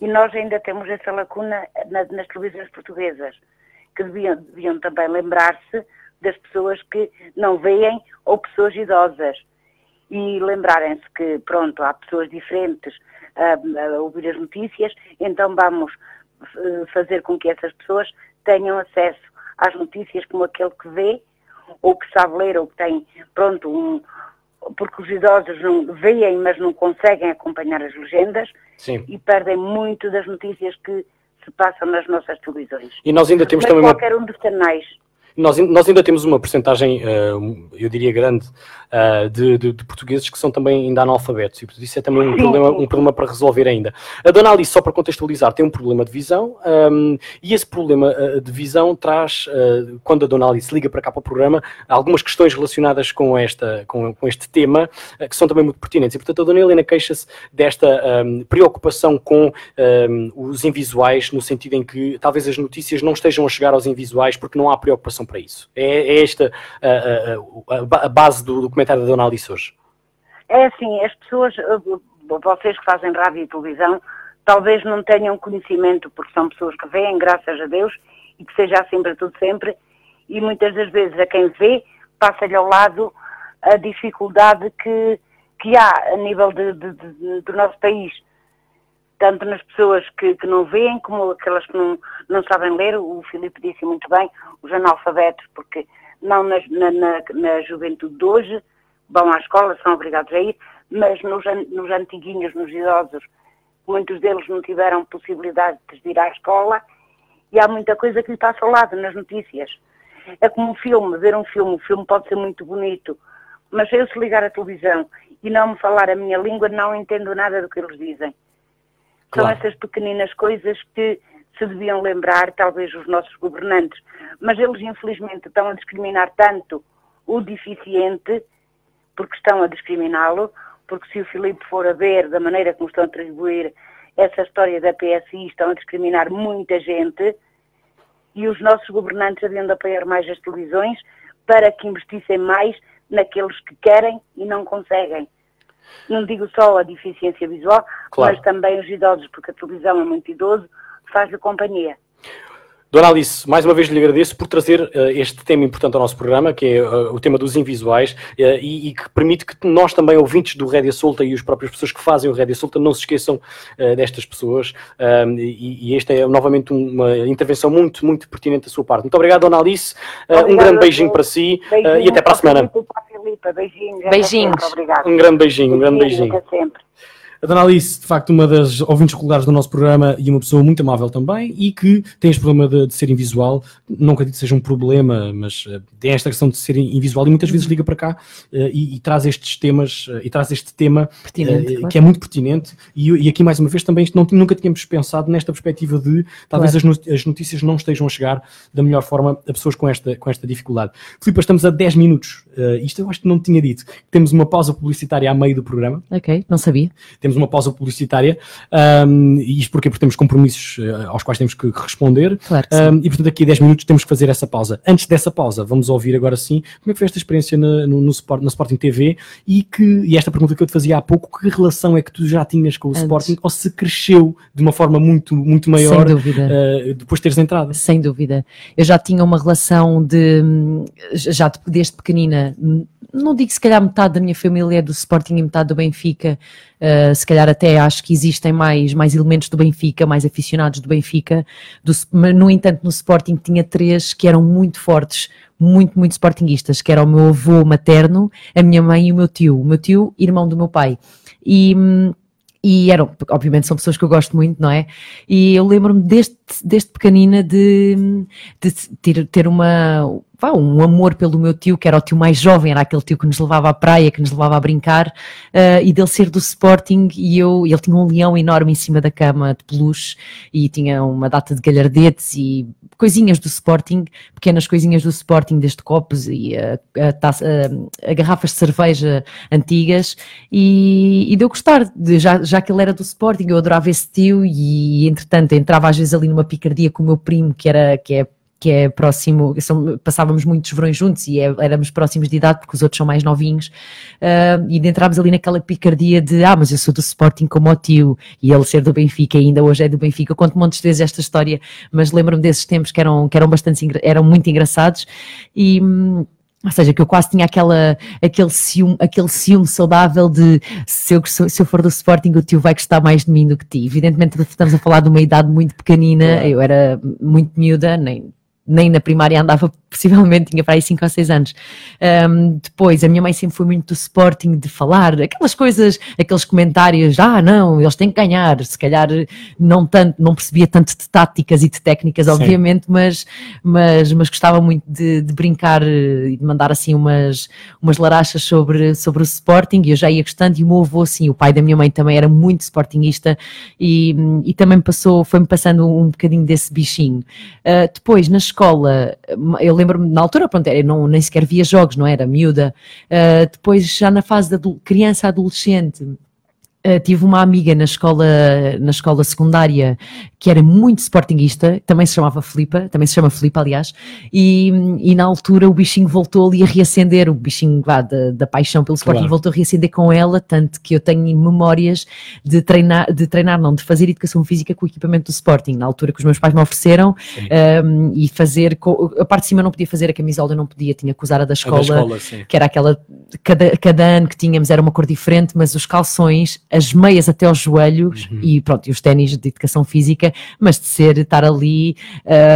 Speaker 11: E nós ainda temos essa lacuna nas televisões portuguesas que deviam, deviam também lembrar-se das pessoas que não veem ou pessoas idosas. E lembrarem-se que, pronto, há pessoas diferentes a, a ouvir as notícias, então vamos eh, fazer com que essas pessoas tenham acesso às notícias como aquele que vê, ou que sabe ler, ou que tem, pronto, um, porque os idosos não veem, mas não conseguem acompanhar as legendas
Speaker 2: Sim.
Speaker 11: e perdem muito das notícias que se passam nas nossas televisões.
Speaker 2: E nós ainda temos
Speaker 11: Mas
Speaker 2: também
Speaker 11: qualquer uma... um dos canais.
Speaker 10: Nós, nós ainda temos uma porcentagem, uh, eu diria grande, uh, de, de, de, portugueses que são também ainda analfabetos, e isso é também um problema, um problema para resolver ainda. A Dona Alice, só para contextualizar, tem um problema de visão, um, e esse problema uh, de visão traz, quando a Dona Alice liga para cá para o programa, algumas questões relacionadas com, esta, com, com este tema, que são também muito pertinentes. E portanto a Dona Helena queixa-se desta um, preocupação com um, os invisuais, no sentido em que talvez as notícias não estejam a chegar aos invisuais porque não há preocupação para isso. É, é esta a, a, a, base do, do comentário da Dona Alice hoje.
Speaker 11: É assim, as pessoas, vocês que fazem rádio e televisão, talvez não tenham conhecimento, porque são pessoas que veem, graças a Deus, e que seja assim para tudo sempre, e muitas das vezes a quem vê, passa-lhe ao lado a dificuldade que, que há a nível de, de, de, do nosso país tanto nas pessoas que, que não veem como aquelas que não, não sabem ler. O Filipe disse muito bem, os analfabetos, porque não na, na, na juventude de hoje vão à escola, são obrigados a ir, mas nos, nos antiguinhos, nos idosos, muitos deles não tiveram possibilidade de ir à escola e há muita coisa que lhe passa ao lado nas notícias. É como um filme, ver um filme, o filme pode ser muito bonito, mas eu se ligar a televisão e não me falar a minha língua, não entendo nada do que eles dizem. São claro. essas pequeninas coisas que se deviam lembrar, talvez, os nossos governantes. Mas eles, infelizmente, estão a discriminar tanto o deficiente, porque estão a discriminá-lo, porque se o Filipe for a ver da maneira como estão a atribuir essa história da PSI, estão a discriminar muita gente, e os nossos governantes haviam de apoiar mais as televisões para que investissem mais naqueles que querem e não conseguem. Não digo só a deficiência visual, claro. mas também os idosos, porque a televisão é muito idoso, faz-lhe companhia.
Speaker 10: Dona Alice, mais uma vez lhe agradeço por trazer uh, este tema importante ao nosso programa, que é uh, o tema dos invisuais, uh, e, e, que permite que nós também, ouvintes do Rédia Solta e as próprias pessoas que fazem o Rédia Solta, não se esqueçam destas pessoas. e, e, esta é novamente uma intervenção muito, muito pertinente da sua parte. Muito obrigado, Dona Alice. um grande beijinho para si e até para a semana.
Speaker 11: Beijinho. Beijinhos.
Speaker 10: Um grande beijinho, um grande beijinho. sempre.
Speaker 2: A Dona Alice, de facto, uma das ouvintes regulares do nosso programa e uma pessoa muito amável também e que tem este problema de, de ser invisual. Não acredito que seja um problema, mas uh, tem esta questão de ser invisual e muitas vezes liga para cá uh, e, e, traz estes temas uh, e traz este tema claro. que é muito pertinente. E, e, aqui, mais uma vez, também não, nunca tínhamos pensado nesta perspectiva de talvez claro. as, as, notícias não estejam a chegar da melhor forma a pessoas com esta, com esta dificuldade. Filipe, estamos a 10 minutos. isto eu acho que não tinha dito. Temos uma pausa publicitária a meio do programa.
Speaker 6: Ok, não sabia.
Speaker 2: Temos temos uma pausa publicitária, um, e isto porque, porque temos compromissos uh, aos quais temos que responder,
Speaker 6: claro que
Speaker 2: um, e portanto aqui a 10 minutos temos que fazer essa pausa. Antes dessa pausa, vamos ouvir agora sim como é que foi esta experiência na, no, no Sport, na Sporting TV e, que, e esta pergunta que eu te fazia há pouco, que relação é que tu já tinhas com o Antes. Sporting ou se cresceu de uma forma muito, muito maior uh, depois de teres entrado?
Speaker 6: Sem dúvida. Eu já tinha uma relação de, já desde pequenina, não digo se calhar metade da minha família é do Sporting e metade do Benfica, uh, se calhar até acho que existem mais, mais elementos do Benfica, mais aficionados do Benfica, do, no entanto no Sporting tinha três que eram muito fortes, muito, muito sportinguistas, que era o meu avô materno, a minha mãe e o meu tio, o meu tio, irmão do meu pai. E, e eram, obviamente são pessoas que eu gosto muito, não é? E eu lembro-me desde, desde pequenina de, de ter, ter uma, pá, um amor pelo meu tio, que era o tio mais jovem, era aquele tio que nos levava à praia, que nos levava a brincar, uh, e dele ser do Sporting, e eu, ele tinha um leão enorme em cima da cama de peluche, e tinha uma data de galhardetes e coisinhas do Sporting, pequenas coisinhas do Sporting, desde copos e a, a, taça, a, a garrafas de cerveja antigas, e, e deu gostar, de, já, já que ele era do Sporting, eu adorava esse tio, e entretanto entrava às vezes ali numa picardia com o meu primo, que era, que é que é próximo, são, passávamos muitos verões juntos e é, éramos próximos de idade porque os outros são mais novinhos. Uh, e entrávamos ali naquela picardia de ah, mas eu sou do Sporting como o tio e ele ser do Benfica ainda hoje é do Benfica, eu conto montes de vezes esta história, mas lembro-me desses tempos que eram, que eram bastante, eram muito engraçados. E hum, ou seja, que eu quase tinha aquela, aquele, ciúme, aquele ciúme saudável de se eu, se eu for do Sporting, o tio vai gostar mais de mim do que ti. Evidentemente, estamos a falar de uma idade muito pequenina, eu era muito miúda, nem nem na primária andava possivelmente tinha para aí 5 ou 6 anos. Um, depois, a minha mãe sempre foi muito do Sporting, de falar aquelas coisas, aqueles comentários, ah, não, eles têm que ganhar, se calhar não tanto, não percebia tanto de táticas e de técnicas, obviamente, mas, mas, mas gostava muito de, de, brincar e de mandar assim umas, umas larachas sobre, sobre o Sporting, e eu já ia gostando, e o meu avô, assim, o pai da minha mãe também era muito Sportingista, e, e também passou, foi-me passando um bocadinho desse bichinho. Uh, depois, na escola, eu lembro-me, na altura, pronto, eu não, nem sequer via jogos, não era? Miúda. Uh, depois, já na fase de criança, adolescente, Uh, tive uma amiga na escola, na escola secundária que era muito sportinguista, também se chamava Filipa, também se chama Filipa, aliás, e, e na altura o bichinho voltou ali a reacender, o bichinho vá, da, da paixão pelo Sporting claro. voltou a reacender com ela, tanto que eu tenho memórias de treinar, de treinar, não, de fazer educação física com o equipamento do Sporting, na altura que os meus pais me ofereceram, um, e fazer, a parte de cima eu não podia fazer, a camisola eu não podia, tinha que usar a da escola, a da escola que era aquela, cada, cada ano que tínhamos era uma cor diferente, mas os calções as meias até aos joelhos uhum. e pronto, e os ténis de educação física, mas de ser, estar ali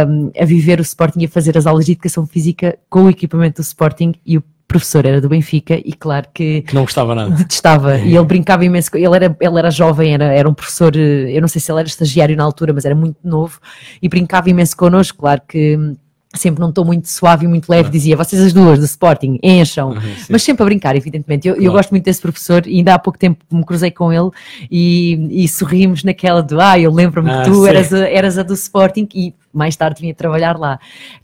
Speaker 6: um, a viver o Sporting e a fazer as aulas de educação física com o equipamento do Sporting e o professor era do Benfica e claro que,
Speaker 10: que não gostava nada.
Speaker 6: Detestava e ele brincava imenso. Ele era, ele era jovem, era, era um professor, eu não sei se ele era estagiário na altura, mas era muito novo e brincava imenso connosco. Claro que sempre não estou muito suave e muito leve, dizia, vocês as duas do Sporting, encham, uhum, mas sempre a brincar, evidentemente. Eu, claro. eu, gosto muito desse professor e ainda há pouco tempo me cruzei com ele e, e sorrimos naquela do, ah, eu lembro-me ah, que tu eras a, eras a do Sporting. E mais tarde vinha trabalhar lá.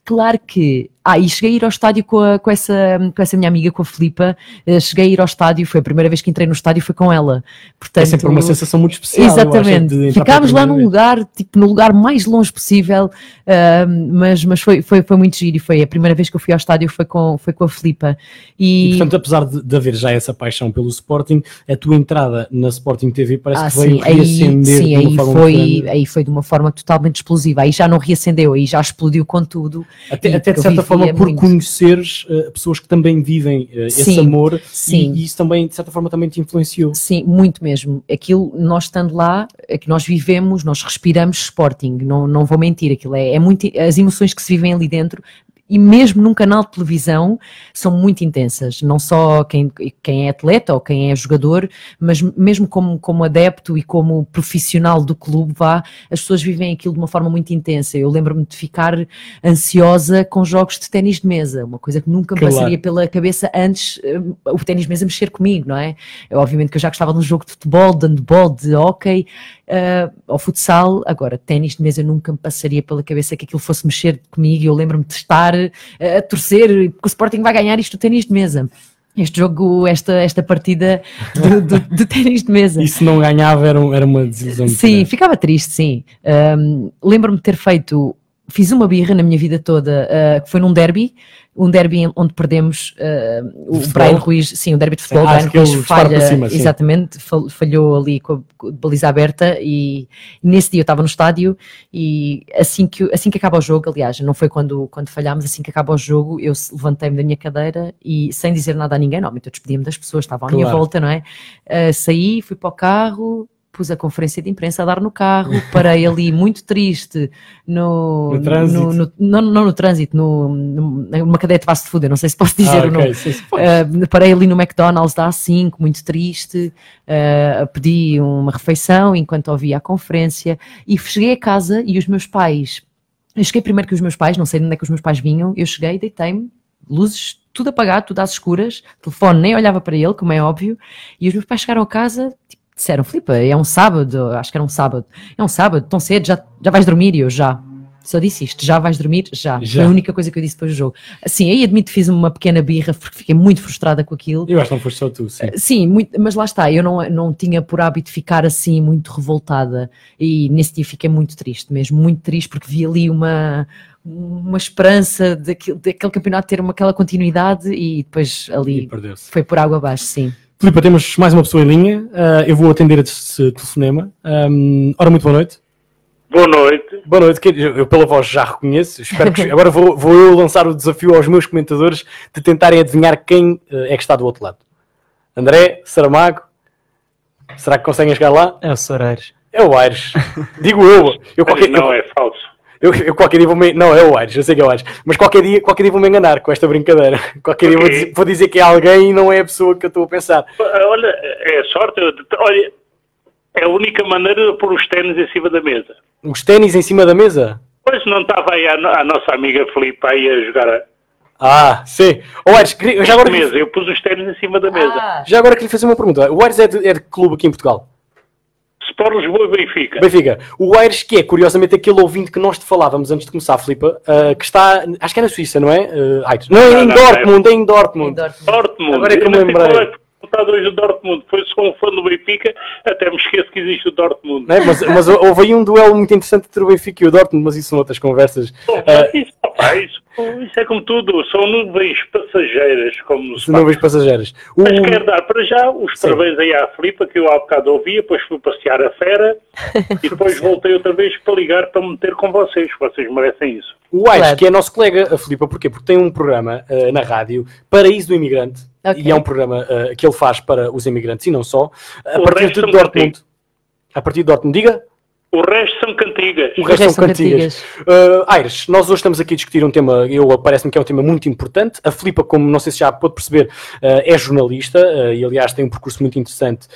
Speaker 6: Claro que ah, e cheguei a ir ao estádio com, a, com, essa, com essa minha amiga, com a Filipa. Uh, cheguei a ir ao estádio, foi a primeira vez que entrei no estádio, foi com ela.
Speaker 10: Portanto, é sempre uma sensação muito especial.
Speaker 6: Exatamente. Ficámos lá num vez. lugar, tipo, no lugar mais longe possível, uh, mas, mas foi, foi, foi muito giro e foi a primeira vez que eu fui ao estádio foi com, foi com a Filipa.
Speaker 10: E... e portanto, apesar de, de, haver já essa paixão pelo Sporting, a tua entrada na Sporting TV parece ah, que veio sim, reacender
Speaker 6: aí, sim, aí foi, aí foi de uma forma totalmente explosiva. Aí já não reacendeu, aí já explodiu com tudo.
Speaker 10: Até, até de certa forma por muito. conheceres uh, pessoas que também vivem uh, esse amor sim. E, e, isso também, de certa forma, também te influenciou.
Speaker 6: Sim, muito mesmo. Aquilo, nós estando lá, é que nós vivemos, nós respiramos Sporting, não, não vou mentir, aquilo é, é muito, as emoções que se vivem ali dentro e mesmo num canal de televisão são muito intensas, não só quem, quem é atleta ou quem é jogador, mas mesmo como, como adepto e como profissional do clube, vá, as pessoas vivem aquilo de uma forma muito intensa. Eu lembro-me de ficar ansiosa com jogos de ténis de mesa, uma coisa que nunca me claro. passaria pela cabeça antes eh, o ténis de mesa mexer comigo, não é? Eu, obviamente que eu já gostava de um jogo de futebol, de handball, de hockey, uh, ao futsal, agora ténis de mesa nunca me passaria pela cabeça que aquilo fosse mexer comigo. Eu lembro-me de estar uh, a torcer que o Sporting vai ganhar isto do ténis de mesa este jogo, esta, esta partida de, ténis de mesa.
Speaker 10: E se não ganhava era, era uma desilusão.
Speaker 6: Sim, ficava triste, sim. Um, Lembro-me de ter feito, fiz uma birra na minha vida toda, uh, que foi num derby, um derby onde perdemos uh, o? Brian Ruiz, sim, o derby de futebol, ah, Brian Ruiz falha, cima, exatamente, falhou ali com a baliza aberta e, nesse dia eu estava no estádio e assim que, assim que acaba o jogo, aliás, não foi quando, quando falhámos, assim que acaba o jogo, eu levantei-me da minha cadeira e sem dizer nada a ninguém, normalmente eu despedi-me das pessoas, estavam à claro. minha volta, não é? Uh, saí, fui para o carro, pus a conferência de imprensa a dar no carro, parei ali muito triste no,
Speaker 10: no trânsito,
Speaker 6: no, no, não, não, no trânsito, no, numa cadeia de fast food, eu não sei se posso dizer ah, o nome. Sim, uh, parei ali no McDonald's da A5, muito triste, uh, pedi uma refeição enquanto ouvia a conferência e cheguei a casa e os meus pais, eu cheguei primeiro que os meus pais, não sei de onde é que os meus pais vinham, eu cheguei, deitei-me, luzes tudo apagado, tudo às escuras, telefone nem olhava para ele, como é óbvio, e os meus pais chegaram a casa, tipo, disseram, Filipe, é um sábado, acho que era um sábado, é um sábado, tão cedo, já, já vais dormir? E eu, já. Só disse isto, já vais dormir? Já. já. Foi a única coisa que eu disse depois do jogo. Assim, aí admito que fiz uma pequena birra porque fiquei muito frustrada com aquilo.
Speaker 10: Eu acho que não foste só tu, sim. Uh,
Speaker 6: sim, muito, mas lá está, eu não, não tinha por hábito ficar assim muito revoltada e nesse dia fiquei muito triste mesmo, muito triste porque vi ali uma, uma esperança daquele, daquele campeonato ter uma, aquela continuidade e depois ali foi por água abaixo, sim.
Speaker 10: Filipe, temos mais uma pessoa em linha. Uh, eu vou atender esse telefonema. Um, ora, muito boa noite.
Speaker 12: Boa noite.
Speaker 10: Boa noite, eu, eu pela voz já reconheço. Espero que agora vou, vou, eu lançar o desafio aos meus comentadores de tentarem adivinhar quem uh, é que está do outro lado. André, Saramago, será que conseguem chegar lá?
Speaker 4: É o Soares.
Speaker 10: É o Aires. Digo eu. eu
Speaker 12: qualquer... Não, é falso.
Speaker 2: Eu, eu, qualquer dia vou me... Não, é o Aires, eu sei que é o Aires. Mas qualquer dia, qualquer dia vou me enganar com esta brincadeira. Qualquer okay. dia vou dizer, vou dizer, que é alguém e não é a pessoa que eu estou a pensar.
Speaker 12: Olha, é sorte. Olha, é a única maneira de pôr os ténis em cima da mesa.
Speaker 2: Os ténis em cima da mesa?
Speaker 12: Pois não estava aí a, a nossa amiga Filipe aí a jogar a...
Speaker 2: Ah, sim. O Aires, já agora...
Speaker 12: Mesa, eu pus os ténis em cima da mesa. Ah.
Speaker 2: Já agora queria fazer uma pergunta. O Aires é de, é de clube aqui em Portugal?
Speaker 12: Sport Lisboa e Benfica.
Speaker 2: Benfica. O Aires, que é curiosamente aquele ouvinte que nós te falávamos antes de começar, Filipe, uh, que está, acho que é na Suíça, não é? Uh, Aires. Não, não, em, não, Dortmund, é em Dortmund,
Speaker 12: em Dortmund. Dortmund. Agora é que eu me lembrei resultado hoje do Dortmund. Foi só um fã do Benfica, até me esqueço que existe o Dortmund.
Speaker 2: É, mas, mas houve aí um duelo muito interessante entre o Benfica e o Dortmund, mas isso são outras conversas.
Speaker 12: Bom, uh, isso, opa, isso, isso, é como tudo, são nuvens passageiras. Como
Speaker 2: se nuvens passageiras.
Speaker 12: O... Mas quero dar para já os Sim. parabéns aí à Filipa, que eu há bocado ouvia, depois fui passear a fera e depois voltei outra vez para ligar para me meter com vocês. Vocês merecem isso.
Speaker 2: O Aires, claro. que é nosso colega, a Filipa, porquê? Porque tem um programa uh, na rádio, Paraíso do Imigrante, okay. e é um programa uh, que ele faz para os imigrantes e não só, a o partir de Dortmund. A partir de Dortmund, diga?
Speaker 12: O resto são cantigas.
Speaker 2: O resto, são cantigas. Uh, Aires, nós hoje estamos aqui a discutir um tema, eu parece-me que é um tema muito importante. A Filipa, como não sei se já pôde perceber, uh, é jornalista uh, e aliás tem um percurso muito interessante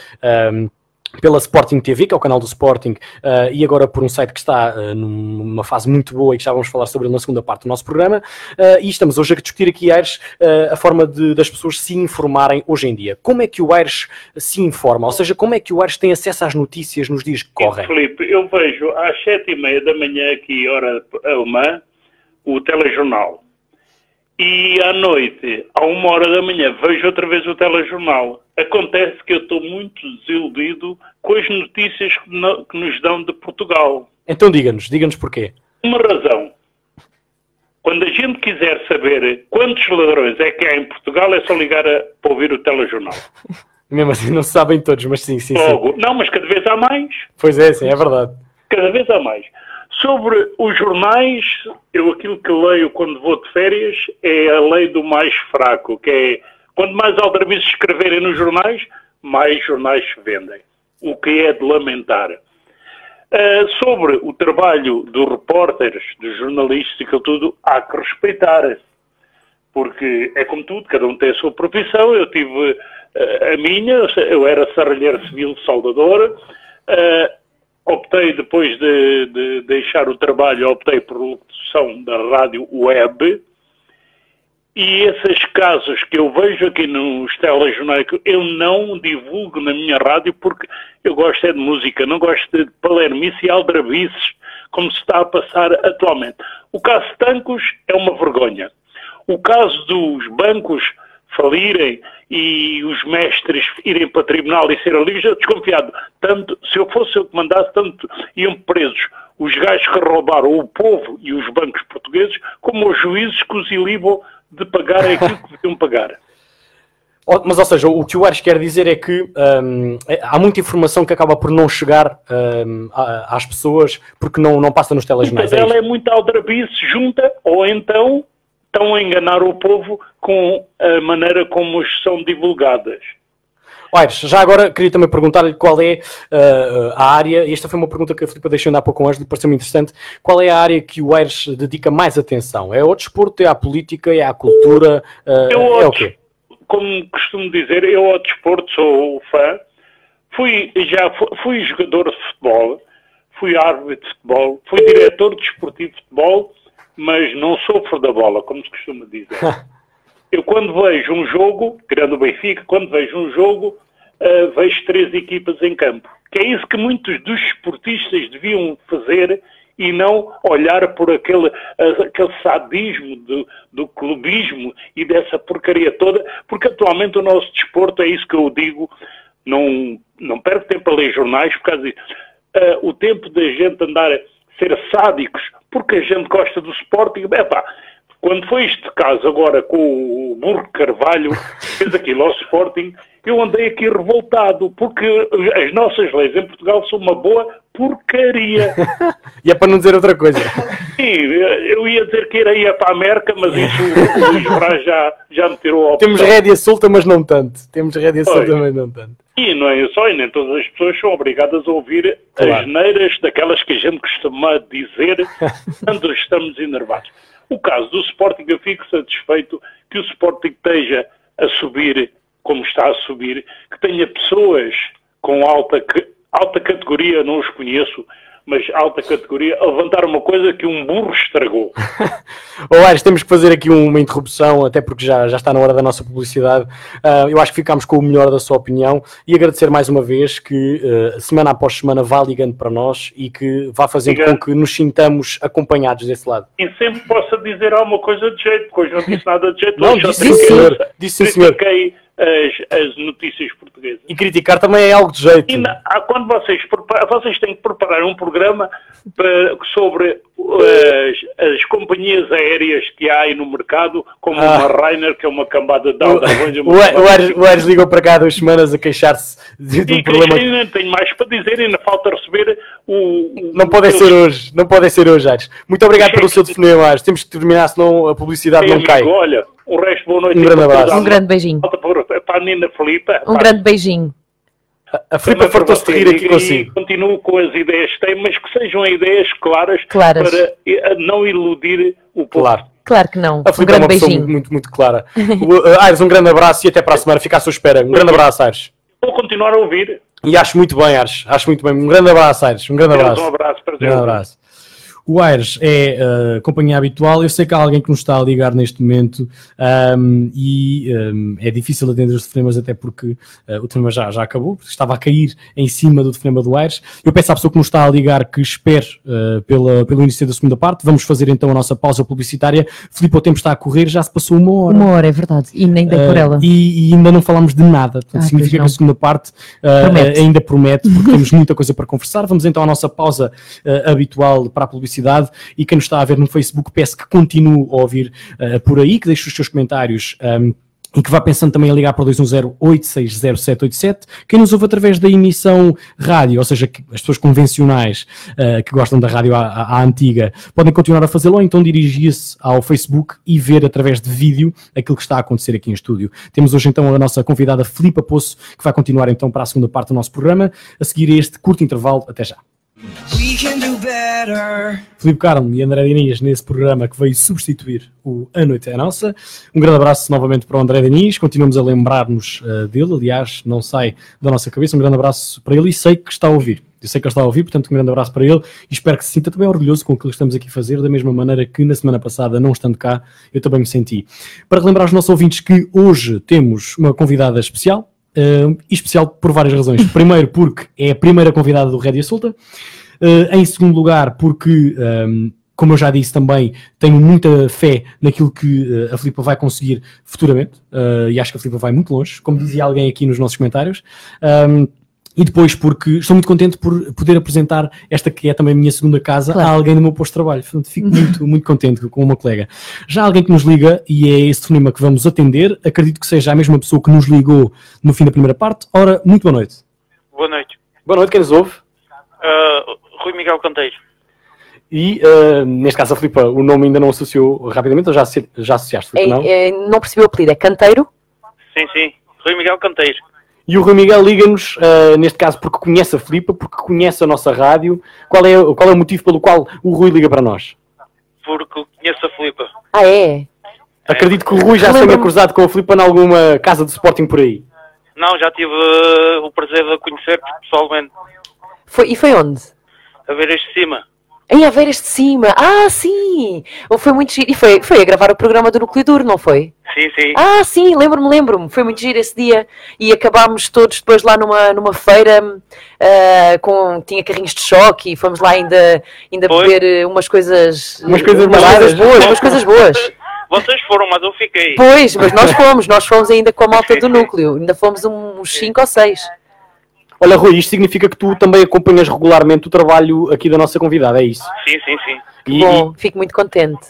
Speaker 2: pela Sporting TV, que é o canal do Sporting, uh, e agora por um site que está uh, numa fase muito boa e que já vamos falar sobre ele na segunda parte do nosso programa. Uh, e estamos hoje a discutir aqui, Aires, a forma de, das pessoas se informarem hoje em dia. Como é que o Aires se informa? Ou seja, como é que o Aires tem acesso às notícias nos dias que correm?
Speaker 12: Felipe, eu vejo às sete e meia da manhã aqui, hora alemã, o telejornal. E à noite, a uma hora da manhã, vejo outra vez o telejornal. Acontece que eu estou muito desiludido com as notícias que, no, que nos dão de Portugal.
Speaker 2: Então diga-nos, diga-nos porquê.
Speaker 12: Uma razão. Quando a gente quiser saber quantos ladrões é que há em Portugal, é só ligar a, para ouvir o telejornal.
Speaker 2: Mesmo assim, não se sabem todos, mas sim, sim, Logo,
Speaker 12: sim. Não, mas cada vez há mais.
Speaker 2: Pois é, sim, é verdade.
Speaker 12: Cada vez há mais. Sobre os jornais, eu aquilo que leio quando vou de férias é a lei do mais fraco, que é quando mais aldrabices escreverem nos jornais, mais jornais se vendem. O que é de lamentar. Uh, sobre o trabalho dos repórteres, dos jornalistas e tudo, há que respeitar. Porque é como tudo, cada um tem a sua profissão. Eu tive uh, a minha, eu era serralheiro civil de Salvador. Uh, optei, depois de, de, deixar o trabalho, optei por locução da rádio web. E esses casos que eu vejo aqui nos telejornais, eu não divulgo na minha rádio porque eu gosto é de música, não gosto de palermice e aldrabices, como se está a passar atualmente. O caso Tancos é uma vergonha. O caso dos bancos falirem e os mestres irem para o tribunal e serem livres, eu desconfiado. Tanto, se eu fosse eu que mandasse, tanto iam presos os gajos que roubaram o povo e os bancos portugueses, como os juízes que os ilibam de pagar aquilo que deviam pagar.
Speaker 2: Mas, ou seja, o que o Ares quer dizer é que um, é, há muita informação que acaba por não chegar um, às pessoas porque não, não passa nos telejornais.
Speaker 12: Mas é ela é muito aldrabice junta, ou então estão a enganar o povo com a maneira como são divulgadas.
Speaker 2: Aires, já agora queria também perguntar-lhe qual é uh, a área, e esta foi uma pergunta que a Filipe deixou ainda há pouco antes, pareceu-me interessante, qual é a área que o Aires dedica mais atenção? É ao desporto, é à política, é à cultura, uh, é o quê?
Speaker 12: Como costumo dizer, eu ao desporto sou fã, fui, já fui, fui jogador de futebol, fui árbitro de futebol, fui diretor desportivo de futebol, mas não sofro da bola, como se costuma dizer. Eu quando vejo um jogo, tirando o Benfica, quando vejo um jogo, uh, vejo três equipas em campo. Que é isso que muitos dos esportistas deviam fazer e não olhar por aquele, uh, aquele sadismo do, do clubismo e dessa porcaria toda, porque atualmente o nosso desporto, é isso que eu digo, não, não perco tempo a ler jornais por causa disso. Uh, o tempo da gente andar a ser sádicos porque a gente gosta do Sporting. Epá, quando foi este caso agora com o Burro Carvalho, fez aquilo ao Sporting, eu andei aqui revoltado, porque as nossas leis em Portugal são uma boa porcaria.
Speaker 2: e é para não dizer outra coisa.
Speaker 12: Sim, eu ia dizer que iria para a América, mas isso o Luís Braz já, já me tirou ao
Speaker 2: Temos rédea solta, mas não tanto. Temos rédea solta, mas não tanto.
Speaker 12: E não é só, e nem todas as pessoas são obrigadas a ouvir
Speaker 2: Claro.
Speaker 12: as neiras daquelas que a gente costuma dizer quando estamos enervados. O caso do Sporting, eu fico satisfeito que o Sporting esteja a subir como está a subir, que tenha pessoas com alta, alta categoria, não os conheço, mas alta categoria, a levantar uma coisa que um burro estragou.
Speaker 2: Aires, temos que fazer aqui uma interrupção, até porque já, já está na hora da nossa publicidade. Ah, eu acho que ficámos com o melhor da sua opinião e agradecer mais uma vez que ah, semana após semana vá ligando para nós e que vá fazendo com que nos sintamos acompanhados desse lado.
Speaker 12: E sempre possa dizer alguma coisa de jeito, porque hoje não disse nada de jeito.
Speaker 2: Não, disse sim, senhor. Disse sim, senhor.
Speaker 12: critiquei as, as notícias portuguesas.
Speaker 2: E criticar também é algo de jeito.
Speaker 12: E na- quando vocês, vocês têm que preparar um programa para- sobre as, as companhias aéreas que há aí no mercado, como
Speaker 2: Ah.
Speaker 12: uma Rainer, que é uma cambada de
Speaker 2: O,
Speaker 12: aldrabões.
Speaker 2: o, o Aires ligou para cá há duas semanas a queixar-se de, de um
Speaker 12: E que
Speaker 2: problema.
Speaker 12: ainda tenho mais para dizer, ainda falta receber o. o-
Speaker 2: Não pode
Speaker 12: o-
Speaker 2: ser hoje, não pode ser hoje, Aires. Muito obrigado pelo seu telefonema, Aires. Temos que terminar, senão a publicidade não
Speaker 12: Amigo,
Speaker 2: cai.
Speaker 12: Olha, o resto, boa noite.
Speaker 2: Um grande abraço.
Speaker 13: Um grande beijinho.
Speaker 12: Falta para, para a Filipa.
Speaker 13: Um grande beijinho.
Speaker 2: A Filipa fartou-se de rir aqui
Speaker 12: E
Speaker 2: consigo.
Speaker 12: Continuo com as ideias que tem, mas que sejam ideias claras,
Speaker 13: Claras.
Speaker 12: para eh, não iludir o povo.
Speaker 2: Claro.
Speaker 13: Claro que não.
Speaker 2: A
Speaker 13: Um
Speaker 2: Filipa é
Speaker 13: grande
Speaker 2: uma pessoa
Speaker 13: beijinho.
Speaker 2: muito, muito clara. Uh, Aires, um grande abraço e até para a semana. Fica à sua espera. Um grande abraço, Aires.
Speaker 12: Vou continuar a ouvir.
Speaker 2: E acho muito bem, Aires. Acho muito bem. Um grande abraço, Aires. Um grande abraço.
Speaker 12: Um abraço, prazer.
Speaker 2: Um grande abraço. O Aires é uh, companhia habitual. Eu sei que há alguém que nos está a ligar neste momento um, e um, é difícil atender os telefonemas, até porque uh, o telefonema já, já acabou, estava a cair em cima do telefonema do Aires. Eu peço à pessoa que nos está a ligar que espere uh, pela, pelo início da segunda parte. Vamos fazer então a nossa pausa publicitária. Filipe, o tempo está a correr, já se passou uma hora.
Speaker 13: Uma hora, é verdade. E nem dei por ela.
Speaker 2: E, e ainda não falámos de nada. Portanto,
Speaker 13: Ah,
Speaker 2: significa que a segunda parte
Speaker 13: Promete.
Speaker 2: ainda promete, porque temos muita coisa para conversar. Vamos então à nossa pausa habitual para a publicidade. E quem nos está a ver no Facebook, peço que continue a ouvir uh, por aí, que deixe os seus comentários. um, e que vá pensando também a ligar para o 210-860-787. Quem nos ouve através da emissão rádio, ou seja, as pessoas convencionais uh, que gostam da rádio à, à- à antiga, podem continuar a fazê-lo ou então dirigir-se ao Facebook e ver através de vídeo aquilo que está a acontecer aqui em estúdio. Temos hoje então a nossa convidada Filipa Poço, que vai continuar então para a segunda parte do nosso programa, a seguir a este curto intervalo. Até já. Filipe Carmo e André Diniz nesse programa que veio substituir o A Noite é Nossa. Um grande abraço novamente para o André Diniz, continuamos a lembrar-nos uh, dele, aliás, não sai da nossa cabeça. Um grande abraço para ele e sei que está a ouvir. Eu sei que ele está a ouvir, portanto, um grande abraço para ele e espero que se sinta também orgulhoso com aquilo que estamos aqui a fazer, da mesma maneira que na semana passada, não estando cá, eu também me senti. Para relembrar aos nossos ouvintes que hoje temos uma convidada especial, Uh, especial por várias razões. Primeiro, porque é a primeira convidada do Rédia Solta. Uh, em segundo lugar, porque, um, como eu já disse também, tenho muita fé naquilo que uh, a Filipa vai conseguir futuramente. Uh, e acho que a Filipa vai muito longe, como dizia alguém aqui nos nossos comentários. Um, e depois, porque estou muito contente por poder apresentar esta que é também a minha segunda casa a alguém do meu posto de trabalho. Portanto, fico muito, muito contente com uma colega. Já há alguém que nos liga e é esse telefonema que vamos atender. Acredito que seja a mesma pessoa que nos ligou no fim da primeira parte. Ora, muito boa noite.
Speaker 14: Boa noite.
Speaker 2: Boa noite, quem nos ouve?
Speaker 14: Uh, Rui Miguel Canteiro.
Speaker 2: E, uh, neste caso, a Filipa, o nome ainda não associou rapidamente ou já, já associaste, Filipe, não?
Speaker 6: É, é, não percebi o apelido, é Canteiro?
Speaker 14: Sim, sim. Rui Miguel Canteiro.
Speaker 2: E o Rui Miguel liga-nos, uh, neste caso, porque conhece a Filipa, porque conhece a nossa rádio. Qual é, qual é o motivo pelo qual o Rui liga para nós?
Speaker 14: Porque conheço a Filipa.
Speaker 6: Ah, é?
Speaker 2: Acredito que o Rui já se tenha cruzado com a Filipa em alguma casa de Sporting por aí.
Speaker 14: Não, já tive uh, o prazer de a conhecer pessoalmente.
Speaker 6: Foi, e foi onde?
Speaker 14: A ver este cima.
Speaker 6: Em Aveiras de Cima. Ah, sim! Foi muito giro. E foi, foi a gravar o programa do Núcleo Duro, não foi?
Speaker 14: Sim, sim.
Speaker 6: Ah, sim, lembro-me, lembro-me. Foi muito giro esse dia. E acabámos todos depois lá numa, numa feira ah, com. tinha carrinhos de choque e fomos lá ainda, ainda beber eh, umas coisas.
Speaker 2: Umas coisas
Speaker 6: umas
Speaker 2: baratas.
Speaker 6: coisas boas, umas coisas boas.
Speaker 14: Vocês foram, mas eu fiquei.
Speaker 6: Pois, mas nós fomos, nós fomos ainda com a malta do núcleo. Ainda fomos uns 5 ou 6.
Speaker 2: Olha, Rui, isto significa que tu também acompanhas regularmente o trabalho aqui da nossa convidada, é isso?
Speaker 14: Sim, sim, sim.
Speaker 2: E,
Speaker 6: Bom, fico muito contente.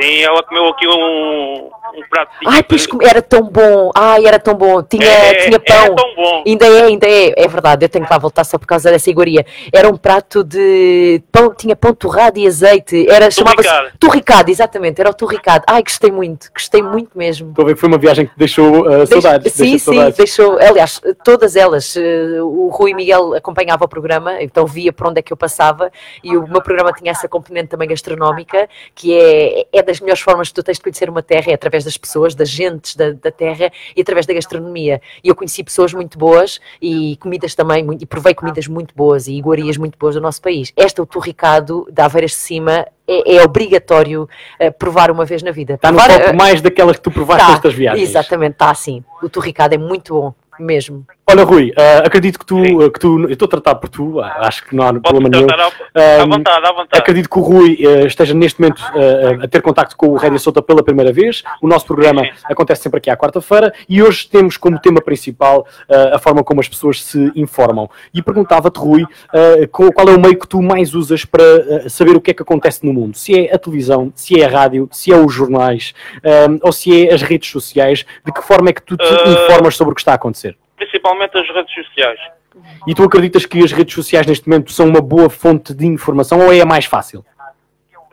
Speaker 14: Sim, ela comeu aqui um, um prato de
Speaker 6: Ai, pois era tão bom. Ai, era tão bom. Tinha,
Speaker 14: É,
Speaker 6: tinha pão.
Speaker 14: era tão bom.
Speaker 6: Ainda é, ainda é. É verdade, eu tenho que lá voltar só por causa dessa iguaria. Era um prato de pão, tinha pão torrado e azeite. Era, chamava-se
Speaker 2: Torricado.
Speaker 6: Torricado, exatamente, era o torricado. Ai, gostei muito, gostei muito mesmo.
Speaker 2: Estou a ver que foi uma viagem que deixou uh, saudades.
Speaker 6: Sim,
Speaker 2: deixa
Speaker 6: sim,
Speaker 2: saudades.
Speaker 6: deixou. Aliás, todas elas. eh, O Rui Miguel acompanhava o programa, então via por onde é que eu passava e o meu programa tinha essa componente também gastronómica, que é, é das melhores formas que tu tens de conhecer uma terra, é através das pessoas, das gentes da, da terra e através da gastronomia. E eu conheci pessoas muito boas e comidas também, muito- e provei comidas muito boas e iguarias muito boas do nosso país. Esta, o Torricado, da Aveiras de Cima, é, é obrigatório eh, provar uma vez na vida.
Speaker 2: Está no top
Speaker 6: eh,
Speaker 2: mais daquelas que tu provaste
Speaker 6: Tá,
Speaker 2: nestas viagens.
Speaker 6: Exatamente, está assim. O torricado é muito bom, mesmo.
Speaker 2: Olha, Rui, uh, acredito que tu, uh, que tu, eu estou a tratar por tu, uh, acho que não há problema nenhum.
Speaker 14: tratar à- à vontade, à vontade.
Speaker 2: Acredito que o Rui uh, esteja neste momento a ter contacto com o Rédia Solta pela primeira vez. O nosso programa acontece sempre aqui à quarta-feira e hoje temos como tema principal a forma como as pessoas se informam. E perguntava-te, Rui, qual é o meio que tu mais usas para saber o que é que acontece no mundo? Se é a televisão, se é a rádio, se é os jornais, ou se é as redes sociais, de que forma é que tu te informas sobre o que está a acontecer?
Speaker 14: Principalmente as redes sociais.
Speaker 2: E tu acreditas que as redes sociais neste momento são uma boa fonte de informação ou é a mais fácil?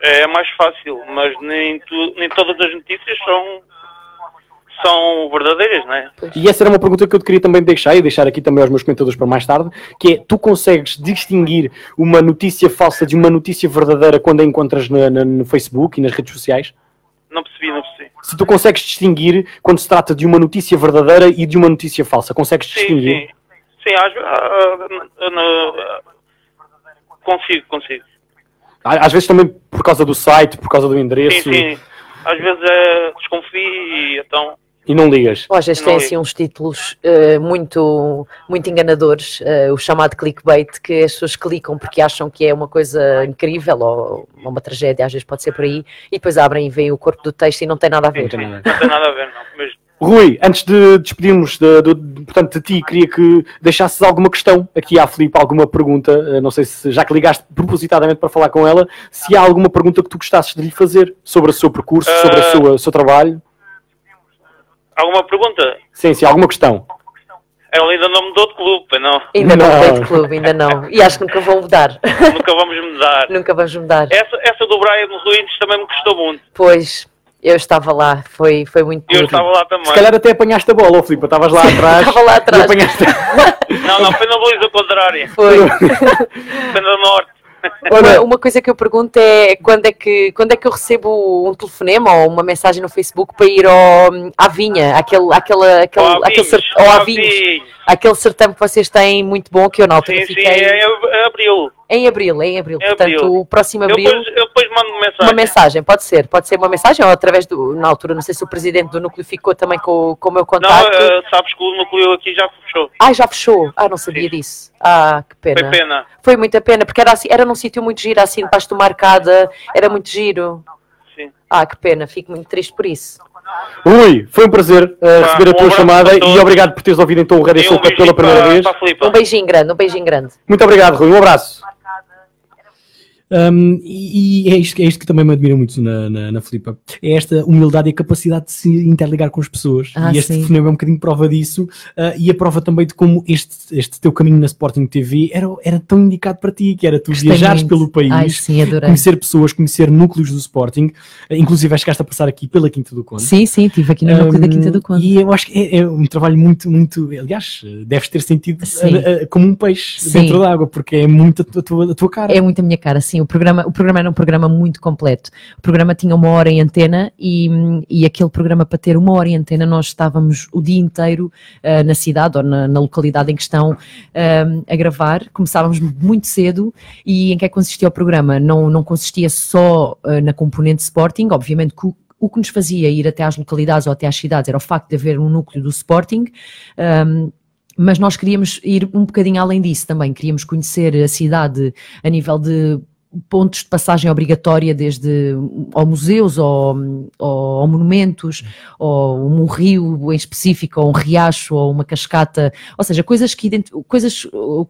Speaker 14: É mais fácil, mas nem, tu- nem todas as notícias são, são verdadeiras, não é?
Speaker 2: E essa era uma pergunta que eu te queria também deixar e deixar aqui também aos meus comentadores para mais tarde, que é, tu consegues distinguir uma notícia falsa de uma notícia verdadeira quando a encontras na- na- no Facebook e nas redes sociais?
Speaker 14: Não percebi, não percebi.
Speaker 2: Se tu consegues distinguir quando se trata de uma notícia verdadeira e de uma notícia falsa, consegues distinguir?
Speaker 14: Sim, sim, às, ah, ah, ah, consigo, consigo.
Speaker 2: Às vezes também por causa do site, por causa do endereço
Speaker 14: Sim, sim. Às vezes é, desconfio e então
Speaker 2: e não ligas.
Speaker 6: Vezes tem assim uns títulos eh, muito, muito enganadores, eh, o chamado clickbait, que as pessoas clicam porque acham que é uma coisa incrível ou uma tragédia, às vezes pode ser por aí, e depois abrem e veem o corpo do texto e não tem nada a ver.
Speaker 14: não tem nada a ver, não. Mas
Speaker 2: Rui, antes de despedirmos de, de- de- portanto, de ti, queria que deixasses alguma questão aqui à Filipe, alguma pergunta, eh, não sei se já que ligaste propositadamente para falar com ela, se há alguma pergunta que tu gostasses de lhe fazer sobre o seu percurso, sobre o seu, o seu trabalho.
Speaker 14: Alguma pergunta?
Speaker 2: Sim, sim, alguma questão.
Speaker 14: Ela ainda não mudou de clube, pois não.
Speaker 6: Ainda não,
Speaker 2: Não.
Speaker 6: mudei de clube, ainda não. E acho que nunca vão mudar.
Speaker 14: Nunca vamos mudar.
Speaker 6: nunca vamos mudar.
Speaker 14: Essa, essa do Brian Ruins também me custou muito.
Speaker 6: Pois, eu estava lá, foi, foi muito
Speaker 14: Eu
Speaker 6: duro.
Speaker 14: estava lá também.
Speaker 2: Se calhar até apanhaste a bola, ó, Filipe, estavas lá atrás.
Speaker 6: Estava lá atrás.
Speaker 2: e apanhaste-
Speaker 14: Não, não, foi na baliza contrária.
Speaker 6: Foi.
Speaker 14: Foi no norte.
Speaker 6: Uma, uma coisa que eu pergunto é quando é que, quando é que eu recebo um telefonema ou uma mensagem no Facebook para ir ao, à vinha, aquele,
Speaker 14: Ao
Speaker 6: aquele,
Speaker 14: Avinhos,
Speaker 6: cer- ao
Speaker 14: ao
Speaker 6: Avinhos,
Speaker 14: Avinhos.
Speaker 6: Aquele certame que vocês têm muito bom, que eu na altura
Speaker 14: Sim, sim,
Speaker 6: fiquei
Speaker 14: é em abril.
Speaker 6: em abril, em abril.
Speaker 14: Em
Speaker 6: Portanto,
Speaker 14: abril.
Speaker 6: o próximo
Speaker 14: Eu
Speaker 6: abril.
Speaker 14: depois, eu depois mando mensagem.
Speaker 6: Uma mensagem, pode ser, pode ser uma mensagem ou através do, na altura, não sei se o presidente do núcleo ficou também com, com o meu
Speaker 14: Não,
Speaker 6: contacto.
Speaker 14: eh, sabes que o núcleo aqui já fechou.
Speaker 6: Ah, já fechou. Ah, não sabia disso. Ah, que pena.
Speaker 14: Foi pena.
Speaker 6: Foi muita pena, porque era, assim, era num sítio muito giro, assim, debaixo do marcada, era muito giro.
Speaker 14: Sim.
Speaker 6: Ah, que pena, fico muito triste por isso.
Speaker 2: Rui, foi um prazer uh, receber a
Speaker 6: um
Speaker 2: tua
Speaker 6: abraço
Speaker 2: chamada e obrigado por teres ouvido então o Rádio
Speaker 6: um
Speaker 2: Solta pela primeira
Speaker 6: para-
Speaker 2: vez.
Speaker 14: para.
Speaker 6: Um beijinho grande, um beijinho grande.
Speaker 2: Muito obrigado, Rui. Um abraço.
Speaker 15: Um, e, é, isto, é isto que também me admira muito na, na, na Filipa. É esta humildade e a capacidade de se interligar com as pessoas.
Speaker 6: Ah,
Speaker 15: e este telefonema é um bocadinho prova disso. uh, e a prova também de como este, este teu caminho na Sporting TV era, era tão indicado para ti, que era tu
Speaker 16: Gostei
Speaker 15: viajares pelo país,
Speaker 16: Ai, sim,
Speaker 15: conhecer pessoas, conhecer núcleos do Sporting. Uh, inclusive, chegaste a passar aqui pela Quinta do Conde.
Speaker 16: Sim, sim, estive aqui no núcleo da Quinta do Conde.
Speaker 15: E eu acho que é, é um trabalho muito, muito. Aliás, deves ter sentido uh, como um peixe
Speaker 16: Sim.
Speaker 15: dentro da água, porque é muito a tua, a tua cara.
Speaker 16: É muito a minha cara, sim. O programa, o programa era um programa muito completo. O programa tinha uma hora em antena e, e aquele programa, para ter uma hora em antena, nós estávamos o dia inteiro ah, na cidade ou na, na localidade em questão ah, a gravar. Começávamos muito cedo e em que é que consistia o programa? Não, não consistia só ah, na componente Sporting, obviamente que o, que nos fazia ir até às localidades ou até às cidades era o facto de haver um núcleo do Sporting. ah, mas nós queríamos ir um bocadinho além disso também, queríamos conhecer a cidade a nível de
Speaker 6: pontos de passagem obrigatória, desde ou museus, ou, ou, ou monumentos, ou um rio em específico, ou um riacho, ou uma cascata, ou seja, coisas que, coisas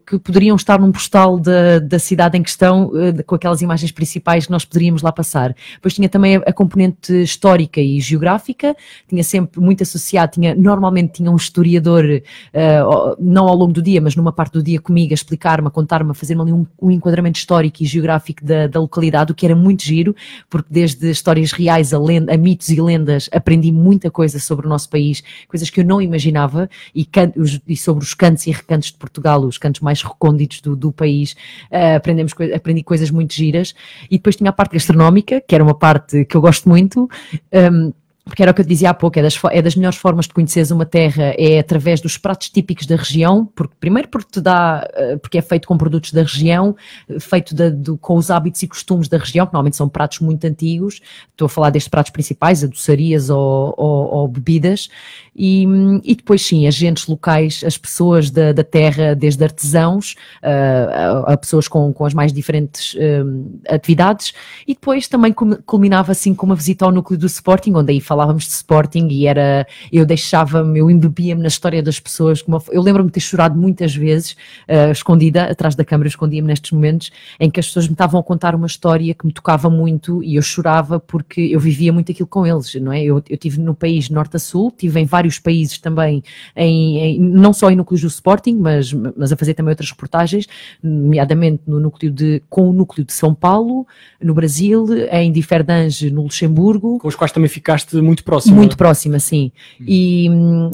Speaker 6: que poderiam estar num postal da, da cidade em questão, eh, com aquelas imagens principais que nós poderíamos lá passar. Depois tinha também a, a componente histórica e geográfica, tinha sempre muito associado, tinha, normalmente tinha um historiador, uh, não ao longo do dia, mas numa parte do dia comigo, a explicar-me, a contar-me, a fazer-me ali um, um enquadramento histórico e geográfico da, da, localidade, o que era muito giro, porque desde histórias reais a, lenda, a, mitos e lendas aprendi muita coisa sobre o nosso país, coisas que eu não imaginava, e, can, os, e sobre os cantos e recantos de Portugal, os cantos mais recônditos do, do país, uh, aprendemos, aprendi coisas muito giras, e depois tinha a parte gastronómica, que era uma parte que eu gosto muito, um, porque era o que eu dizia há pouco, é das, é das melhores formas de conheceres uma terra, é através dos pratos típicos da região, porque, primeiro porque te dá, eh, porque é feito com produtos da região, feito de, de, com os hábitos e costumes da região, que normalmente são pratos muito antigos, estou a falar destes pratos principais, adoçarias ou, ou, ou bebidas, e, e, depois sim, agentes locais, as pessoas da, da terra, desde artesãos uh, a, a, pessoas com, com as mais diferentes uh, atividades, e depois também culminava assim com uma visita ao núcleo do Sporting, onde aí falávamos de Sporting e era, eu deixava-me, eu embebia-me na história das pessoas, eu lembro-me de ter chorado muitas vezes, uh, escondida, atrás da câmara, escondia-me nestes momentos, em que as pessoas me estavam a contar uma história que me tocava muito e eu chorava porque eu vivia muito aquilo com eles, não é? Eu, eu tive no país norte a sul, tive em vários países também, em, em, não só em núcleos do Sporting, mas, mas a fazer também outras reportagens, nomeadamente no núcleo de, com o núcleo de São Paulo, no Brasil, em Differdange, no Luxemburgo.
Speaker 2: Com os quais também ficaste muito próxima.
Speaker 6: Muito próxima, sim. Hum. E,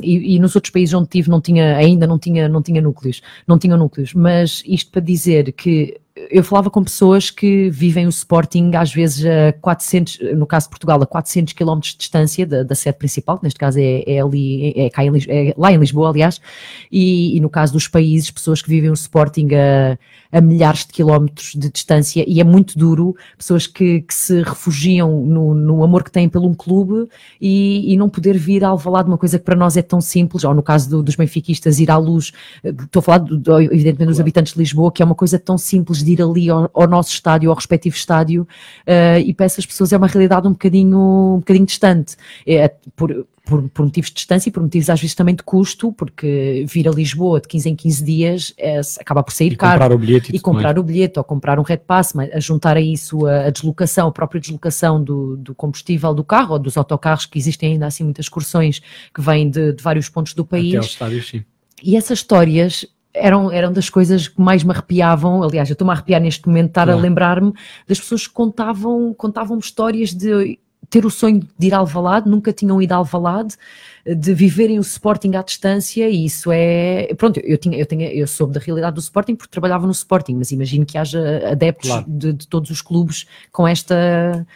Speaker 6: e, e, nos outros países onde tive não tinha, ainda não tinha, não tinha núcleos, não tinha núcleos, mas isto para dizer que eu falava com pessoas que vivem o Sporting às vezes a 400, no caso de Portugal, a 400 km de distância da, da sede principal, que neste caso é, é ali, é, é, é, lá em Lisboa, aliás, e, e, no caso dos países, pessoas que vivem o Sporting a, a milhares de quilómetros de distância e é muito duro, pessoas que, que se refugiam no, no, amor que têm pelo um clube e, e não poder vir a Alvalade, uma coisa que para nós é tão simples, ou no caso do, dos benfiquistas ir à luz, estou a falar do, do, evidentemente dos habitantes de Lisboa, que é uma coisa tão simples de ir ali ao, ao nosso estádio, ao respectivo estádio, uh, e para essas pessoas é uma realidade um bocadinho, um bocadinho distante. É, por, por, por, motivos de distância e por motivos às vezes também de custo, porque vir a Lisboa de 15 em 15 dias é, acaba por sair
Speaker 2: e
Speaker 6: caro.
Speaker 2: Comprar o bilhete
Speaker 6: e, e comprar mais. o bilhete ou comprar um Red Pass, mas a juntar a isso a, a deslocação, a própria deslocação do, do, combustível do carro ou dos autocarros, que existem ainda assim muitas excursões que vêm de, de vários pontos do país. Até
Speaker 2: aos estádios, sim.
Speaker 6: E essas histórias eram, eram das coisas que mais me arrepiavam. Aliás, eu estou-me a arrepiar neste momento, estar claro. a lembrar-me das pessoas que contavam, contavam histórias de ter o sonho de ir a Alvalade, nunca tinham ido a Alvalade, de viverem o Sporting à distância e isso é, pronto, eu, tinha, eu, tinha, eu soube da realidade do Sporting porque trabalhava no Sporting, mas imagino que haja adeptos claro. de, de, todos os clubes com esta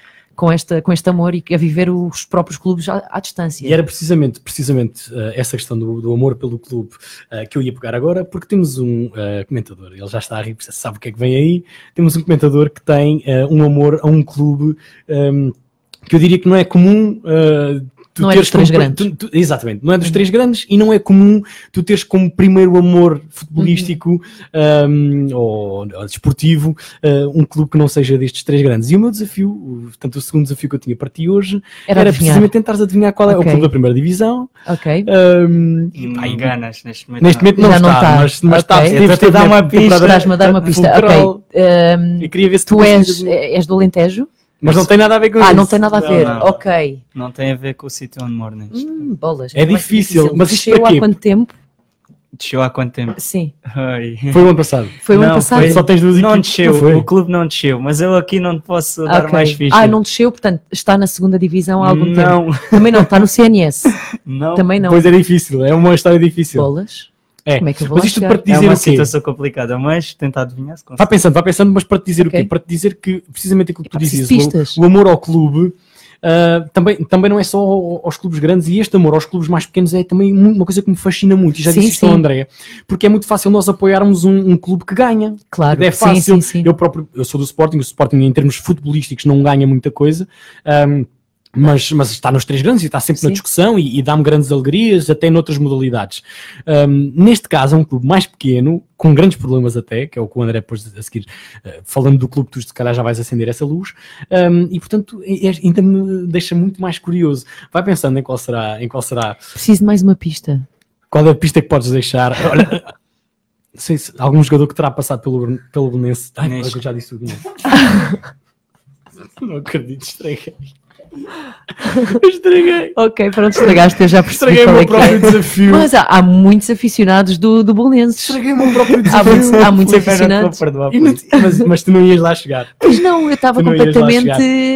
Speaker 6: com, esta, com este amor e a viver os próprios clubes à, à distância.
Speaker 2: E era precisamente, precisamente uh, essa questão do, do, amor pelo clube uh, que eu ia pegar agora, porque temos um uh, comentador, ele já está a rir, sabe o que é que vem aí, temos um comentador que tem um amor a um clube um, que eu diria que não é comum
Speaker 6: tu não é dos três como, grandes.
Speaker 2: Tu, tu, exatamente, não é dos três grandes e não é comum tu teres como primeiro amor futebolístico uhum. um, ou, ou, desportivo uh, um clube que não seja destes três grandes. E o meu desafio, o, portanto, o segundo desafio que eu tinha para ti hoje era, era precisamente tentares adivinhar qual é okay. o clube da primeira divisão.
Speaker 6: Ok.
Speaker 4: Um, e me enganas neste momento.
Speaker 2: Neste momento não,
Speaker 6: Já
Speaker 2: está,
Speaker 6: não está,
Speaker 2: mas, mas
Speaker 6: okay.
Speaker 2: está. Deves
Speaker 6: ter dar uma pista. Estás-me a dar uma pista. Ok.
Speaker 2: Um, eu queria ver se
Speaker 6: tu és, és do Alentejo?
Speaker 2: Mas não tem nada a ver com
Speaker 6: ah,
Speaker 2: isso.
Speaker 6: Ah, não tem nada a ver.
Speaker 4: Não, não.
Speaker 6: Ok.
Speaker 4: Não tem a ver com o sítio onde moro neste.
Speaker 6: Hum, bolas.
Speaker 2: É difícil, difícil, mas isto
Speaker 6: Desceu há quanto tempo?
Speaker 4: Desceu há quanto tempo?
Speaker 6: Sim.
Speaker 4: Ai.
Speaker 2: Foi o ano passado.
Speaker 6: Foi o ano passado.
Speaker 4: Foi...
Speaker 2: Só tens duas
Speaker 4: Não desceu,
Speaker 2: Não
Speaker 4: o clube não desceu, mas eu aqui não te posso dar
Speaker 6: okay.
Speaker 4: mais ficha.
Speaker 6: Ah, não desceu, portanto está na segunda divisão há algum
Speaker 4: não.
Speaker 6: tempo. Também não, está no CNS.
Speaker 4: Não.
Speaker 6: Também não.
Speaker 2: Pois é difícil, é uma história difícil.
Speaker 6: Bolas.
Speaker 2: É.
Speaker 6: Como é que eu vou
Speaker 2: mas isto para te dizer
Speaker 4: é uma
Speaker 2: o quê?
Speaker 4: situação complicada, mas tentar adivinhar se
Speaker 2: Vá pensando, vá pensando, mas para te dizer okay. o quê? Para te dizer que precisamente aquilo que tu dizias, o, o, amor ao clube. Uh, também, também não é só aos clubes grandes e este amor aos clubes mais pequenos é também uma coisa que me fascina muito e já sim, disse isto ao André porque é muito fácil nós apoiarmos um, um clube que ganha
Speaker 6: claro,
Speaker 2: é fácil,
Speaker 6: sim, sim,
Speaker 2: eu próprio eu sou do Sporting, o Sporting em termos futebolísticos não ganha muita coisa um, mas, mas está nos três grandes e está sempre Sim. na discussão e, e dá-me grandes alegrias, até noutras modalidades. Um, neste caso, é um clube mais pequeno, com grandes problemas até, que é o que o André depois a seguir, uh, falando do clube, tu se calhar já vais acender essa luz, um, e portanto é, é, ainda me deixa muito mais curioso. Vai pensando em qual será. Em qual será.
Speaker 6: Preciso de mais uma pista.
Speaker 2: Qual é a pista que podes deixar? Olha, sei se algum jogador que terá passado pelo, pelo Belenense. Ai, eu já disse tudo. Não, não acredito, estraguei. Estraguei.
Speaker 6: Ok, pronto, estragaste, eu já percebi.
Speaker 2: Estraguei o meu
Speaker 6: é
Speaker 2: próprio é. desafio.
Speaker 6: Mas há, há, muitos aficionados do, do Bolenses.
Speaker 2: Estraguei o meu próprio desafio.
Speaker 6: Há muitos, há muitos aficionados.
Speaker 2: mas, mas, tu não ias lá chegar.
Speaker 6: Pois não, eu estava completamente.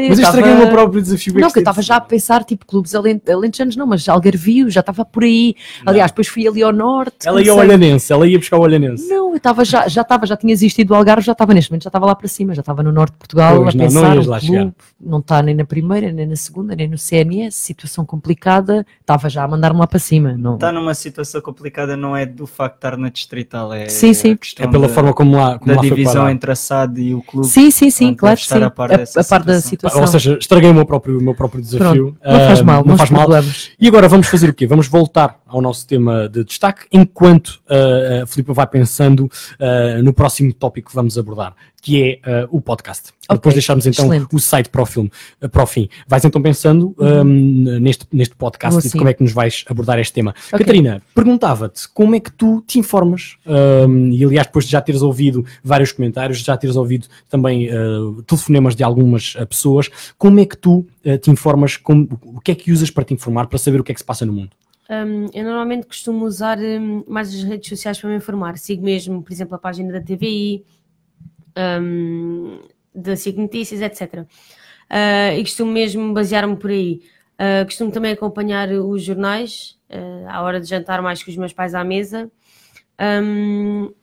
Speaker 2: Mas eu estraguei o meu próprio desafio.
Speaker 6: Não, que eu estava já a pensar, tipo, clubes alentejanos, não, mas Algarvio, já estava por aí. Não. Aliás, depois fui ali ao norte.
Speaker 2: Ela ia ao Olhanense, ela ia buscar o Olhanense.
Speaker 6: Não, eu estava já, já estava, já tinha existido do Algarve, já estava neste momento, já estava lá para cima, já estava no norte de Portugal pois, a não, pensar. Não, ias lá clube, não está nem na primeira, nem na segunda, nem no CNS, situação complicada, estava já a mandar-me lá para cima. Não...
Speaker 4: Está numa situação complicada, não é do facto de estar na distrital, é,
Speaker 6: sim, sim.
Speaker 2: é pela da, forma como lá como
Speaker 4: da
Speaker 2: lá
Speaker 4: divisão entre a SAD e o clube.
Speaker 6: Sim, sim, sim, claro sim. A par, a, a par da situação.
Speaker 2: Ou seja, estraguei o meu próprio, o meu próprio desafio.
Speaker 6: Pronto, não faz mal,
Speaker 2: não faz mal. E agora vamos fazer o quê? Vamos voltar ao nosso tema de destaque, enquanto uh, a Filipe vai pensando uh, no próximo tópico que vamos abordar, que é uh, o podcast. Okay. Depois deixarmos então Excelente. o site para o, filme, uh, para o fim. Vais então pensando um, uhum. neste, neste podcast e como é que nos vais abordar este tema. Okay. Catarina, perguntava-te como é que tu te informas, um, e aliás, depois de já teres ouvido vários comentários, já teres ouvido também uh, telefonemas de algumas pessoas, como é que tu te informas, o que é que usas para te informar, para saber o que é que se passa no mundo?
Speaker 3: Um, eu normalmente costumo usar um, mais as redes sociais para me informar. Sigo mesmo, por exemplo, a página da TVI, um, da SIC Notícias, etc. Uh, ah, e costumo mesmo basear-me por aí. Uh, costumo também acompanhar os jornais, uh, à hora de jantar mais com os meus pais à mesa.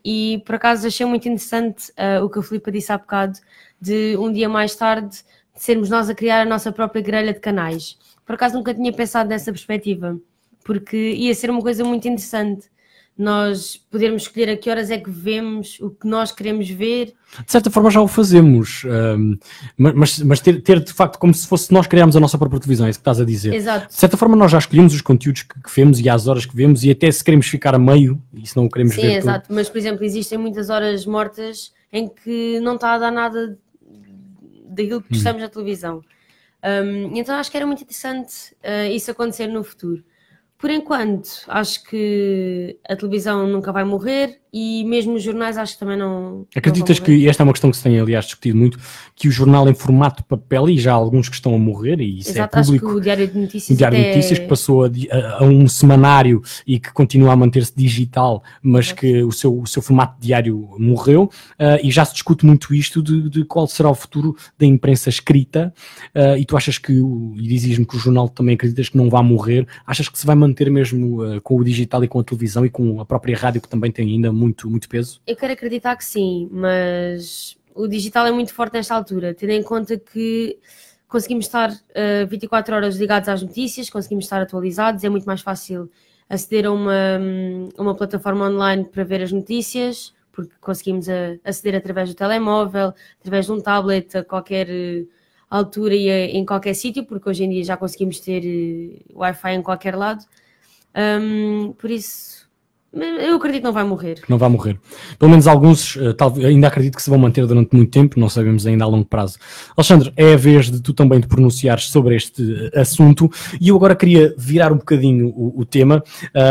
Speaker 3: E por acaso achei muito interessante o que a Filipa disse há bocado, de um dia mais tarde sermos nós a criar a nossa própria grelha de canais. Por acaso nunca tinha pensado nessa perspectiva porque ia ser uma coisa muito interessante. Nós podermos escolher a que horas é que vemos, o que nós queremos ver.
Speaker 2: De certa forma já o fazemos, um, mas, mas ter, ter, de facto como se fosse nós criarmos a nossa própria televisão, é isso que estás a dizer.
Speaker 3: Exato.
Speaker 2: De certa forma nós já escolhemos os conteúdos que, que vemos e as horas que vemos e até se queremos ficar a meio e se não o queremos
Speaker 3: Sim,
Speaker 2: ver.
Speaker 3: Sim, exato, tudo. mas por exemplo existem muitas horas mortas em que não está a dar nada daquilo que hum. gostamos hum. na televisão. Um, então acho que era muito interessante uh, isso acontecer no futuro. Por enquanto, acho que a televisão nunca vai morrer e mesmo os jornais acho que também não.
Speaker 2: Acreditas
Speaker 3: não
Speaker 2: que esta é uma questão que se tem, aliás, discutido muito, que o jornal em formato papel, e já há alguns que estão a morrer, e isso
Speaker 3: Exato,
Speaker 2: é público.
Speaker 3: Acho que o Diário de Notícias.
Speaker 2: O Diário de Notícias que passou a, a, um semanário e que continua a manter-se digital, mas que o seu, o seu formato diário morreu, uh, e já se discute muito isto de, de, qual será o futuro da imprensa escrita, uh, e tu achas que, e dizes-me que o jornal também acreditas que não vai morrer, achas que se vai manter manter mesmo uh, com o digital e com a televisão e com a própria rádio que também tem ainda muito, muito peso?
Speaker 3: Eu quero acreditar que sim, mas o digital é muito forte nesta altura, tendo em conta que conseguimos estar uh, eh, 24 horas ligados às notícias, conseguimos estar atualizados, é muito mais fácil aceder a uma, uma plataforma online para ver as notícias, porque conseguimos eh, aceder através do telemóvel, através de um tablet, a qualquer altura e em qualquer sítio, porque hoje em dia já conseguimos ter Wi-Fi em qualquer lado. Um, por isso, eu acredito que não vai morrer.
Speaker 2: Não vai morrer. Pelo menos alguns, uh, talvez, ainda acredito que se vão manter durante muito tempo, não sabemos ainda a longo prazo. Alexandre, é a vez de tu também te pronunciares sobre este eh, assunto e eu agora queria virar um bocadinho o, o tema,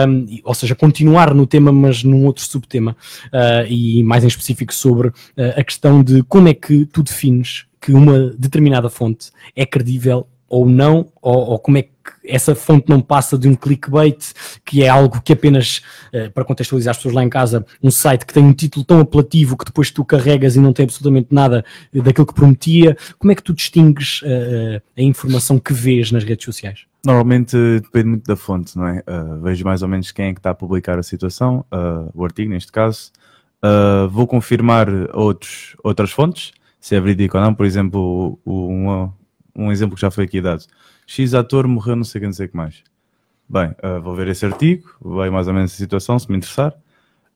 Speaker 2: um, ou seja, continuar no tema, mas num outro subtema, uh, e mais em específico sobre uh, a questão de como é que tu defines que uma determinada fonte é credível ou não, ou, ou, como é que essa fonte não passa de um clickbait, que é algo que apenas, uh, para contextualizar as pessoas lá em casa, um site que tem um título tão apelativo que depois tu carregas e não tem absolutamente nada daquilo que prometia. Como é que tu distingues uh, a informação que vês nas redes sociais?
Speaker 5: Normalmente depende muito da fonte, não é? Uh, vejo mais ou menos quem é que está a publicar a situação, o artigo neste caso. vou confirmar outros, outras fontes, se é verídico ou não. Por exemplo, um, um exemplo que já foi aqui dado. X ator morreu não sei o que, que mais. Bem, uh, vou ver esse artigo, veio mais ou menos a situação, se me interessar.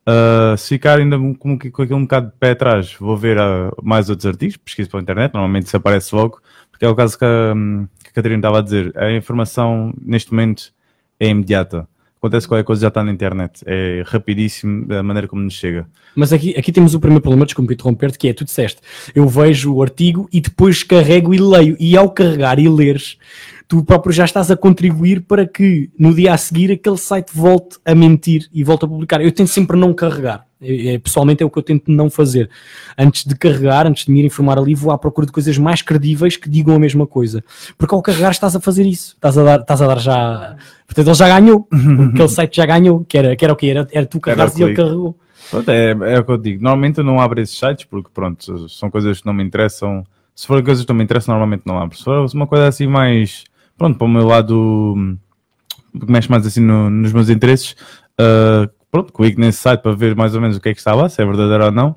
Speaker 5: Uh, se ficar ainda com, com aquele um bocado de pé atrás, vou ver uh, mais outros artigos, pesquiso pela internet, normalmente isso aparece logo, porque é o caso que, um, que a Catarina estava a dizer, a informação neste momento é imediata. Acontece qualquer coisa, já está na internet. É rapidíssimo a maneira como nos chega.
Speaker 2: Mas aqui, aqui temos o primeiro problema, desculpa interromper-te, que é, tu disseste, eu vejo o artigo e depois carrego e leio. E ao carregar e leres, tu próprio já estás a contribuir para que no dia a seguir aquele site volte a mentir e volte a publicar. Eu tento sempre não carregar. É, pessoalmente é o que eu tento não fazer. Antes de carregar, antes de me ir informar ali, vou à procura de coisas mais credíveis que digam a mesma coisa. Porque ao carregar estás a fazer isso. Estás a dar, estás a dar já. Portanto, ele já ganhou. Aquele site já ganhou. Que era, que era o quê? Era, era tu carregares e ele carregou.
Speaker 5: Pronto, é, é o que eu digo. Normalmente eu não abro esses sites porque, pronto, são coisas que não me interessam. Se forem coisas que não me interessam, normalmente não abro. Se for uma coisa assim mais, pronto, para o meu lado, que mexe mais assim no, nos meus interesses, uh, pronto, clico nesse site para ver mais ou menos o que é que está lá, se é verdadeiro ou não.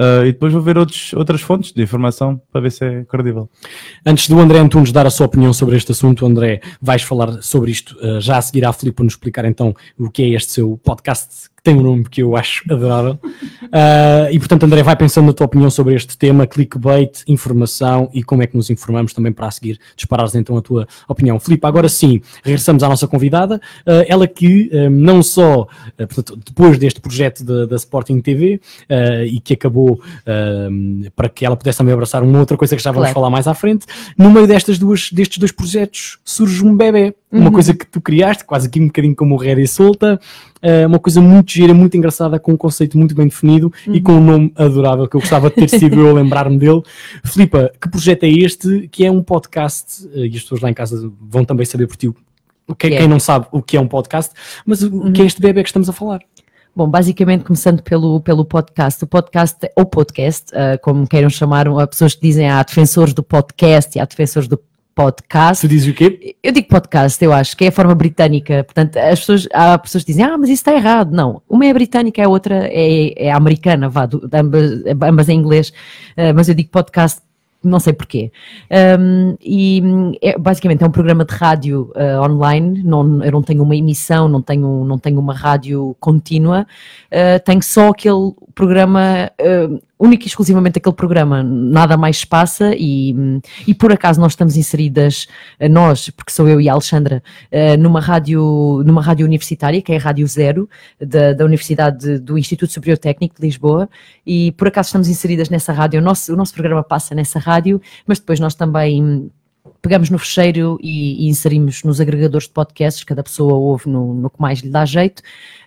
Speaker 5: Uh, e depois vou ver outros, outras fontes de informação para ver se é credível.
Speaker 2: Antes do André Antunes dar a sua opinião sobre este assunto, André, vais falar sobre isto uh, já a seguir à Filipe nos explicar então o que é este seu podcast que tem um nome que eu acho adorável. Uh, e portanto, André, vai pensando na tua opinião sobre este tema, clickbait, informação e como é que nos informamos também para a seguir disparares então a tua opinião. Filipe, agora sim, regressamos à nossa convidada, uh, ela que um, não só, uh, portanto, depois deste projeto da, da Sporting TV e que acabou para que ela pudesse também abraçar uma outra coisa que já vamos claro. falar mais à frente, no meio destas duas, destes dois projetos surge um bebê, uma uhum. coisa que tu criaste, quase aqui um bocadinho como o Rédia Solta, uh, uma coisa muito gira, muito engraçada, com um conceito muito bem definido uhum. e com um nome adorável que eu gostava de ter sido eu a lembrar-me dele. Filipa, que projeto é este? Que é um podcast, uh, e as pessoas lá em casa vão também saber por ti, quem, é. quem não sabe o que é um podcast, mas o uhum. que é este bebê que estamos a falar?
Speaker 6: Bom, basicamente começando pelo, pelo podcast, o podcast, ou podcast, uh, como queiram chamar, há pessoas que dizem há defensores do podcast e há defensores do podcast.
Speaker 2: Tu dizes o quê?
Speaker 6: Eu digo podcast, eu acho, que é a forma britânica. Portanto, as pessoas, há pessoas que dizem, ah, mas isso está errado. Não, uma é britânica, a outra é, é americana, vá, do, ambas, ambas em inglês. Uh, mas eu digo podcast não sei porquê. Um, e é, basicamente é um programa de rádio uh, online, não, eu não tenho uma emissão, não tenho, não tenho uma rádio contínua, uh, tenho só aquele programa, uh, único e exclusivamente aquele programa, nada mais passa e, e por acaso nós estamos inseridas, nós, porque sou eu e a Alexandra, numa rádio, numa rádio universitária, que é a Rádio Zero, da, da Universidade de, do Instituto Superior Técnico de Lisboa, e por acaso estamos inseridas nessa rádio, o nosso, o nosso programa passa nessa rádio, mas depois nós também pegamos no fecheiro e, e, inserimos nos agregadores de podcasts, cada pessoa ouve no, no que mais lhe dá jeito.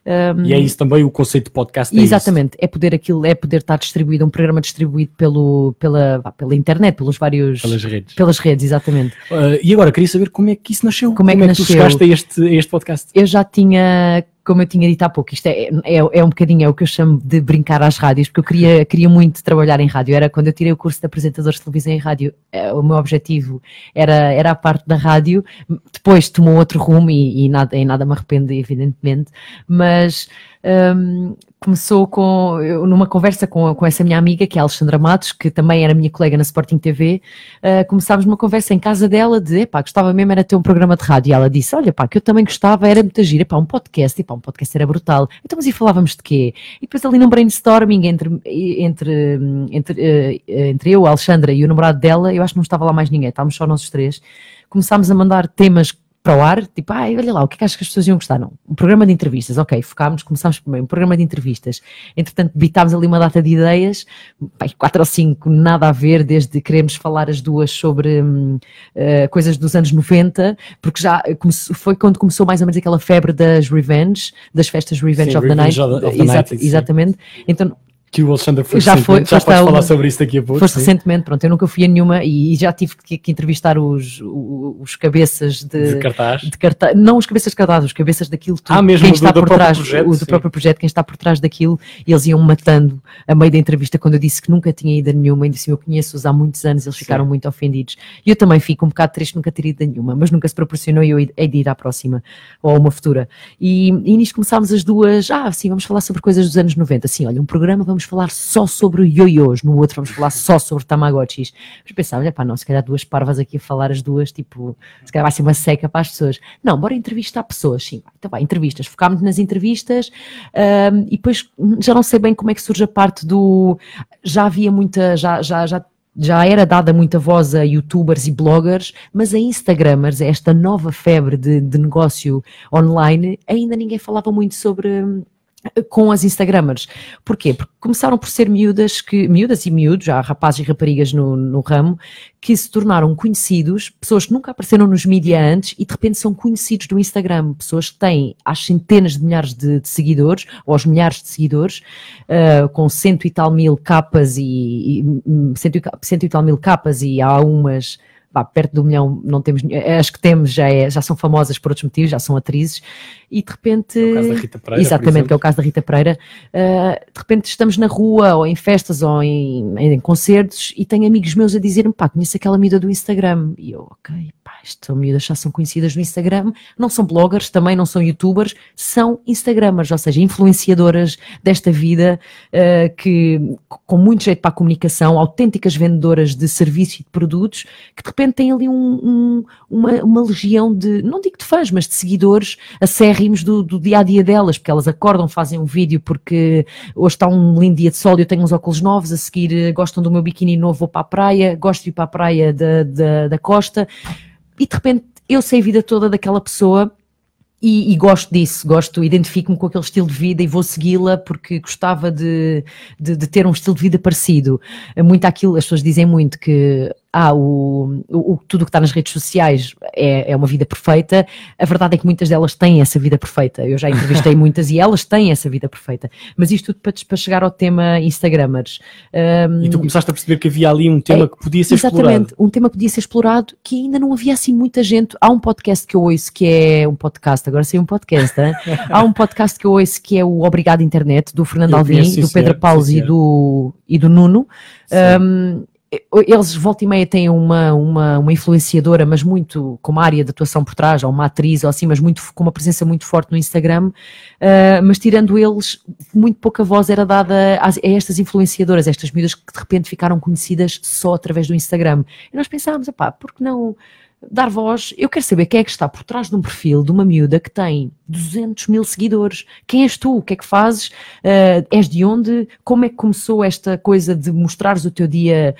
Speaker 2: Um, e é isso também o conceito de podcast. É
Speaker 6: exatamente, isso. é poder aquilo, é poder estar distribuído, um programa distribuído pelo, pela, pela internet, pelos vários.
Speaker 2: Pelas redes.
Speaker 6: Pelas redes, exatamente.
Speaker 2: Uh, e agora, queria saber como é que isso nasceu.
Speaker 6: Como, é como é que,
Speaker 2: nasceu?
Speaker 6: tu
Speaker 2: chegaste a este, a este podcast?
Speaker 6: Eu já tinha como eu tinha dito há pouco, isto é, é, é, um bocadinho é o que eu chamo de brincar às rádios, porque eu queria, queria muito trabalhar em rádio. Era quando eu tirei o curso de apresentadores de televisão em rádio, é, o meu objetivo era, era a parte da rádio. Depois tomou outro rumo e, e nada, em nada me arrependo, evidentemente, mas um, começou com eu, numa conversa com, com essa minha amiga, que é a Alexandra Matos, que também era minha colega na Sporting TV. Uh, começámos uma conversa em casa dela de epá, gostava mesmo era ter um programa de rádio. E ela disse: Olha, pá, que eu também gostava, era muito gira, epá, um podcast, epá, um podcast era brutal. Então, mas e falávamos de quê? E depois ali num brainstorming entre, entre, entre, uh, entre eu, a Alexandra e o namorado dela, eu acho que não estava lá mais ninguém, estávamos só nós os três. Começámos a mandar temas para o ar, tipo, ah, olha lá, o que é que achas que as pessoas iam gostar? Não, um programa de entrevistas, ok, focámos, começámos primeiro, um programa de entrevistas, entretanto, bitámos ali uma data de ideias, pai, quatro ou cinco, nada a ver, desde queremos falar as duas sobre uh, coisas dos anos 90, porque já começou, foi quando começou mais ou menos aquela febre das revenge, das festas Revenge Sim, of, Revenge the Night, of the Night, exatamente, então
Speaker 2: que o Alexandre foi
Speaker 6: já foi,
Speaker 2: já podes falar sobre isso daqui a pouco.
Speaker 6: Foste recentemente, pronto, eu nunca fui a nenhuma e, já tive que, que entrevistar os, os, cabeças de,
Speaker 2: de cartaz.
Speaker 6: de cartaz, não os cabeças de cartaz, os cabeças daquilo tudo,
Speaker 2: ah, mesmo
Speaker 6: quem está
Speaker 2: do,
Speaker 6: por trás,
Speaker 2: projeto,
Speaker 6: o do próprio projeto, quem está por trás daquilo, e eles iam matando a meio da entrevista quando eu disse que nunca tinha ido a nenhuma, e disse eu conheço-os há muitos anos, eles sim. ficaram muito ofendidos. E eu também fico um bocado triste nunca ter ido a nenhuma, mas nunca se proporcionou e eu hei de ir à próxima, ou a uma futura. E, e nisto começámos as duas, ah, sim, vamos falar sobre coisas dos anos 90, assim, olha, um programa, vamos falar só sobre ioiôs, no outro vamos falar só sobre Tamagotchis. Mas pensava, olha pá, não, se calhar duas parvas aqui a falar as duas, tipo, se calhar vai ser uma seca para as pessoas. Não, bora entrevistar pessoas, sim, então vai, entrevistas, focámos nas entrevistas um, e depois já não sei bem como é que surge a parte do. Já havia muita, já, já, já já era dada muita voz a youtubers e bloggers, mas a instagramers, esta nova febre de, de negócio online, ainda ninguém falava muito sobre com as Instagramers. Porquê? Porque começaram por ser miúdas, que, miúdas e miúdos, já rapazes e raparigas no, no ramo, que se tornaram conhecidos, pessoas que nunca apareceram nos mídia antes e de repente são conhecidos do Instagram, pessoas que têm às centenas de milhares de, de seguidores, ou aos milhares de seguidores, uh, com cento e tal mil capas e, e cento, cento e tal mil capas e há umas bah, perto do milhão não temos, as que temos já, é, já são famosas por outros motivos, já são atrizes, e de repente. É o caso da Rita Pereira. Exatamente, que é o caso da Rita Pereira. Uh, de repente estamos na rua, ou em festas, ou em, em, concertos, e tenho amigos meus a dizer-me, pá, conheço aquela miúda do Instagram. E eu, ok, pá, estas miúdas já são conhecidas no Instagram, não são bloggers, também não são youtubers, são instagramers, ou seja, influenciadoras desta vida, uh, que com muito jeito para a comunicação, autênticas vendedoras de serviços e de produtos, que de repente têm ali um, um, uma, uma legião de, não digo de fãs, mas de seguidores acérrimos do, do dia a dia delas, porque elas acordam, fazem um vídeo porque hoje está um lindo dia de sol e eu tenho uns óculos novos, a seguir eh, gostam do meu biquíni novo, vou para a praia, gosto de ir para a praia da, da, da costa e de repente eu sei a vida toda daquela pessoa e, e, gosto disso, gosto, identifico-me com aquele estilo de vida e vou segui-la porque gostava de, de, de, ter um estilo de vida parecido. Muito aquilo, as pessoas dizem muito que ah, o, o, tudo o que está nas redes sociais é, é uma vida perfeita. A verdade é que muitas delas têm essa vida perfeita. Eu já entrevistei muitas e elas têm essa vida perfeita. Mas isto tudo para, para chegar ao tema Instagramers.
Speaker 2: Um, e tu começaste a perceber que havia ali um tema é, que podia ser
Speaker 6: exatamente,
Speaker 2: explorado.
Speaker 6: Exatamente, um tema que podia ser explorado que ainda não havia assim muita gente. Há um podcast que eu ouço que é um podcast, agora sei um podcast, há um podcast que eu ouço que é o Obrigado Internet, do Fernando Alvim, do Pedro Paulo e do, e do Nuno. Um, eles volta e meia têm uma, uma, uma influenciadora, mas muito com uma área de atuação por trás, ou uma atriz, ou assim, mas muito, com uma presença muito forte no Instagram, uh, mas tirando eles, muito pouca voz era dada a, a estas influenciadoras, estas miúdas que de repente ficaram conhecidas só através do Instagram. E nós pensámos, pá, por que não dar voz. Eu quero saber quem é que está por trás de um perfil de uma miúda que tem 200 mil seguidores. Quem és tu? O que é que fazes? Uh, és de onde? Como é que começou esta coisa de mostrares o teu dia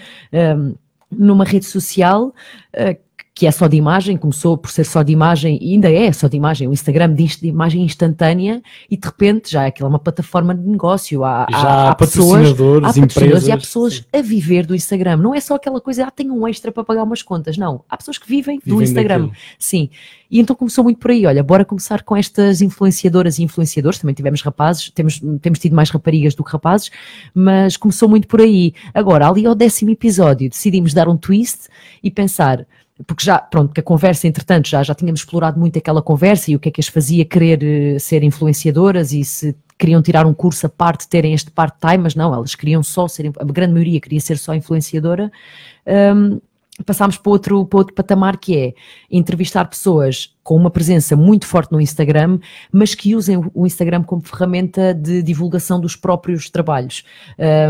Speaker 6: um, numa rede social? Uh, que é só de imagem, começou por ser só de imagem e ainda é só de imagem, o Instagram diz de imagem instantânea e de repente já aquilo é uma plataforma de negócio, há,
Speaker 2: já há, há pessoas, há empresas,
Speaker 6: e há pessoas sim. a viver do Instagram, não é só aquela coisa, ah, tenho um extra para pagar umas contas, não, há pessoas que vivem, vivem do Instagram, daquilo. sim, e então começou muito por aí, olha, bora começar com estas influenciadoras e influenciadores, também tivemos rapazes, temos, temos tido mais raparigas do que rapazes, mas começou muito por aí, agora ali ao décimo episódio decidimos dar um twist e pensar, porque já, pronto, que a conversa, entretanto, já, já tínhamos explorado muito aquela conversa e o que é que as fazia querer uh, ser influenciadoras e se queriam tirar um curso a parte, terem este part-time, mas não, elas queriam só ser, a grande maioria queria ser só influenciadora. Um, passámos para outro, para outro patamar que é entrevistar pessoas com uma presença muito forte no Instagram, mas que usem o Instagram como ferramenta de divulgação dos próprios trabalhos.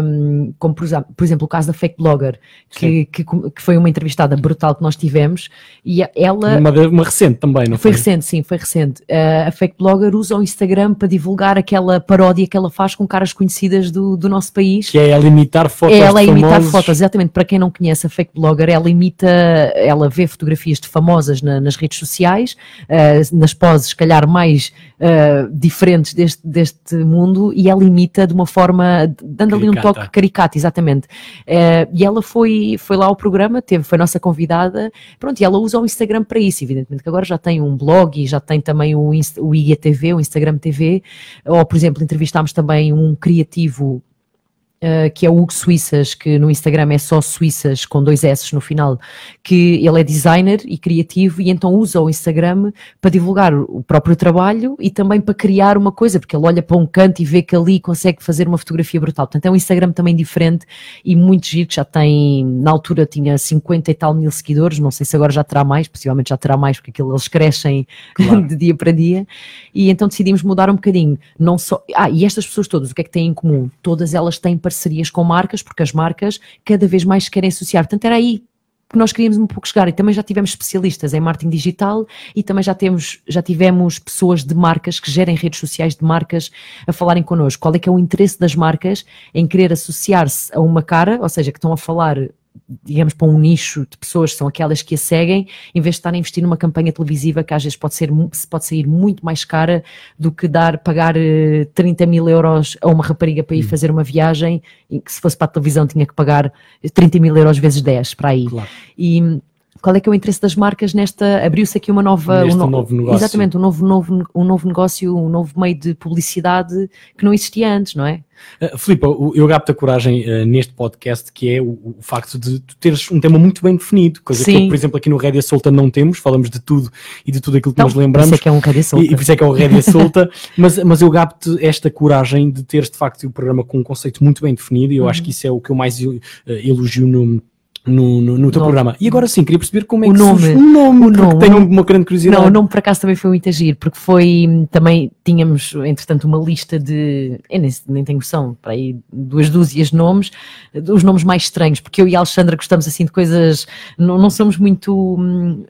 Speaker 6: Um, como, por exemplo, o caso da Fake Blogger, que, que, que, foi uma entrevistada brutal que nós tivemos, e ela...
Speaker 2: Uma, uma recente também, não foi?
Speaker 6: Foi recente, sim, foi recente. Uh, a Fake Blogger usa o Instagram para divulgar aquela paródia que ela faz com caras conhecidas do, do nosso país.
Speaker 2: Que é ela imitar fotos
Speaker 6: é ela
Speaker 2: de
Speaker 6: imitar fotos, exatamente. Para quem não conhece a Fake Blogger, ela imita, ela vê fotografias de famosas na, nas redes sociais, uh, nas poses, se calhar, mais uh, diferentes deste, deste mundo, e ela imita de uma forma, dando ali um toque caricato, exatamente. Uh, e ela foi, foi lá ao programa, teve, foi nossa convidada, pronto, e ela usa o Instagram para isso, evidentemente que agora já tem um blog e já tem também o, o IGTV, o Instagram TV, ou, por exemplo, entrevistámos também um criativo Uh, que é o Hugo Suíças, que no Instagram é só Suíças com dois S no final, que ele é designer e criativo e então usa o Instagram para divulgar o próprio trabalho e também para criar uma coisa, porque ele olha para um canto e vê que ali consegue fazer uma fotografia brutal. Portanto, é um Instagram também diferente e muito giro, que já tem, na altura tinha 50 e tal mil seguidores, não sei se agora já terá mais, possivelmente já terá mais, porque aquilo, eles crescem claro. de dia para dia, e então decidimos mudar um bocadinho, não só, ah, e estas pessoas todas, o que é que têm em comum? Todas elas têm parcerias com marcas, porque as marcas cada vez mais querem associar. Portanto, era aí que nós queríamos um pouco chegar e também já tivemos especialistas em marketing digital e também já temos já tivemos pessoas de marcas que gerem redes sociais de marcas a falarem connosco. Qual é que é o interesse das marcas em querer associar-se a uma cara, ou seja, que estão a falar digamos, para um nicho de pessoas que são aquelas que a seguem, em vez de estar a investir numa campanha televisiva que às vezes pode, ser, pode sair muito mais cara do que dar, pagar 30 mil euros a uma rapariga para ir fazer uma viagem, e que se fosse para a televisão tinha que pagar 30 mil euros vezes 10 para aí.
Speaker 2: Claro.
Speaker 6: E qual é que é o interesse das marcas nesta, abriu-se aqui uma nova,
Speaker 2: Neste
Speaker 6: um no-
Speaker 2: novo negócio.
Speaker 6: exatamente, um novo, novo, um novo negócio, um novo meio de publicidade que não existia antes, não é?
Speaker 2: Uh, Filipe, eu gabo-te a coragem uh, neste podcast, que é o, o facto de tu teres um tema muito bem definido, coisa que,
Speaker 6: Sim.
Speaker 2: por exemplo, aqui no Rédia Solta não temos, falamos de tudo e de tudo aquilo que
Speaker 6: Então,
Speaker 2: nós lembramos.
Speaker 6: por isso é que é um Rédia Solta.
Speaker 2: E, e por isso é que é o Rédia Solta, mas, mas eu gabo-te esta coragem de teres, de facto, o programa com um conceito muito bem definido, e eu acho
Speaker 6: Uhum.
Speaker 2: que isso é o que eu mais uh, elogio no... No, no, no teu
Speaker 6: No-
Speaker 2: programa. E agora sim, queria perceber como é
Speaker 6: o
Speaker 2: que
Speaker 6: nome,
Speaker 2: surge o nome,
Speaker 6: o nome,
Speaker 2: tenho
Speaker 6: nome.
Speaker 2: uma grande curiosidade.
Speaker 6: Não, o nome por acaso também foi muito agir, porque foi também tínhamos, entretanto, uma lista de eu nem, nem tenho noção, para aí duas dúzias de nomes, os nomes mais estranhos, porque eu e a Alexandra gostamos assim de coisas, não, não somos muito. hum,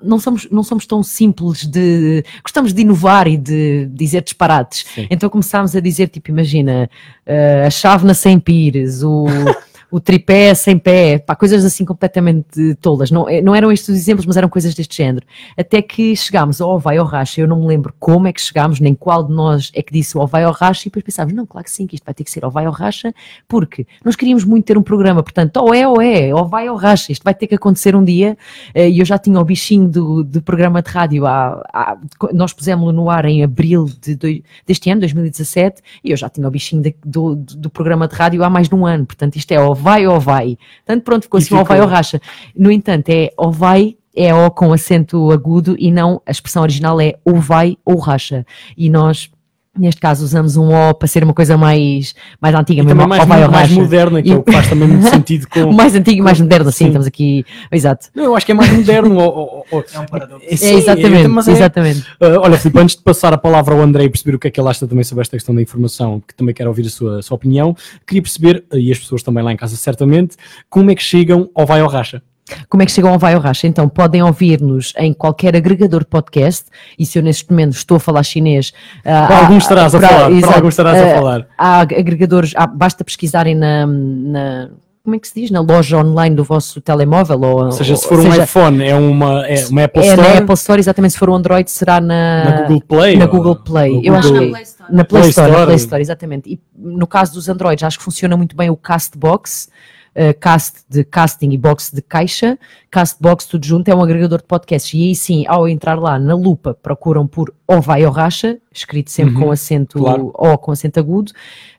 Speaker 6: Não somos, não somos tão simples de. Gostamos de inovar e de dizer disparates.
Speaker 2: Sim.
Speaker 6: Então começámos a dizer, tipo, imagina, eh, a chávena sem pires, o, o tripé sem pé, pá, coisas assim completamente tolas. Não, eh, não eram estes os exemplos, mas eram coisas deste género. Até que chegámos ao vai ao racha, eu não me lembro como é que chegámos, nem qual de nós é que disse ao vai ao racha, e depois pensámos, não, claro que sim, que isto vai ter que ser ao vai ao racha, porque nós queríamos muito ter um programa, portanto, ou é ou é, ou vai ao racha, isto vai ter que acontecer um dia, eh, e eu já tinha o bichinho do, do programa de rádio, há, há- nós pusemos-lo no ar em abril de deste ano, 2017, e eu já tinha o bichinho de- do, do, programa de rádio há mais de um ano, portanto, isto é ou vai ou vai. Portanto, pronto, ficou assim, ou vai ou racha. No entanto, é ou vai, é O com acento agudo e não, a expressão original é ou vai ou racha. E nós, neste caso, usamos um O para ser uma coisa mais, mais antiga,
Speaker 2: E
Speaker 6: mesmo,
Speaker 2: mais, mais
Speaker 6: racha.
Speaker 2: moderna, que é o que faz também muito sentido com.
Speaker 6: mais antigo e mais moderno, assim,
Speaker 2: sim.
Speaker 6: estamos aqui, exato.
Speaker 2: Não, eu acho que é mais moderno. ou- ou- ou-
Speaker 4: É um paradoxo.
Speaker 2: É, sim,
Speaker 6: É, exatamente,
Speaker 2: mas
Speaker 6: exatamente.
Speaker 2: Uh, olha, Filipe, antes de passar a palavra ao André e perceber o que é que ele acha também sobre esta questão da informação, que também quero ouvir a sua, a sua opinião, queria perceber, e as pessoas também lá em casa certamente, como é que chegam ao Vai ao Racha.
Speaker 6: Como é que chegam ao Vai ao Racha? Então, podem ouvir-nos em qualquer agregador de podcast, e se eu neste momento estou a falar chinês... ah,
Speaker 2: Para
Speaker 6: há-
Speaker 2: alguns estarás a
Speaker 6: para-
Speaker 2: falar, para
Speaker 6: exato,
Speaker 2: alguns estarás a
Speaker 6: ah,
Speaker 2: falar.
Speaker 6: Há agregadores, há- basta pesquisarem na, na- Como é que se diz? Na loja online do vosso telemóvel. Ou,
Speaker 2: Ou seja, se
Speaker 6: ou
Speaker 2: for um
Speaker 6: seja,
Speaker 2: iPhone, é uma, é uma Apple
Speaker 6: é
Speaker 2: Store.
Speaker 6: na Apple Store, exatamente. Se for um Android, será na,
Speaker 2: Na Google Play,
Speaker 6: Na Google Play.
Speaker 2: ou
Speaker 6: Eu acho
Speaker 2: Google-
Speaker 6: que
Speaker 2: Play Store.
Speaker 6: na Play,
Speaker 2: Play
Speaker 6: Store, na
Speaker 2: Store.
Speaker 6: Play Store, exatamente. E no caso dos Androids, acho que funciona muito bem o Castbox. Uh, cast de casting e box de caixa, Castbox tudo junto é um agregador de podcasts e aí sim, ao entrar lá na lupa, procuram por ou vai ou racha, escrito sempre
Speaker 2: Uhum,
Speaker 6: com acento
Speaker 2: claro.
Speaker 6: ou com acento agudo.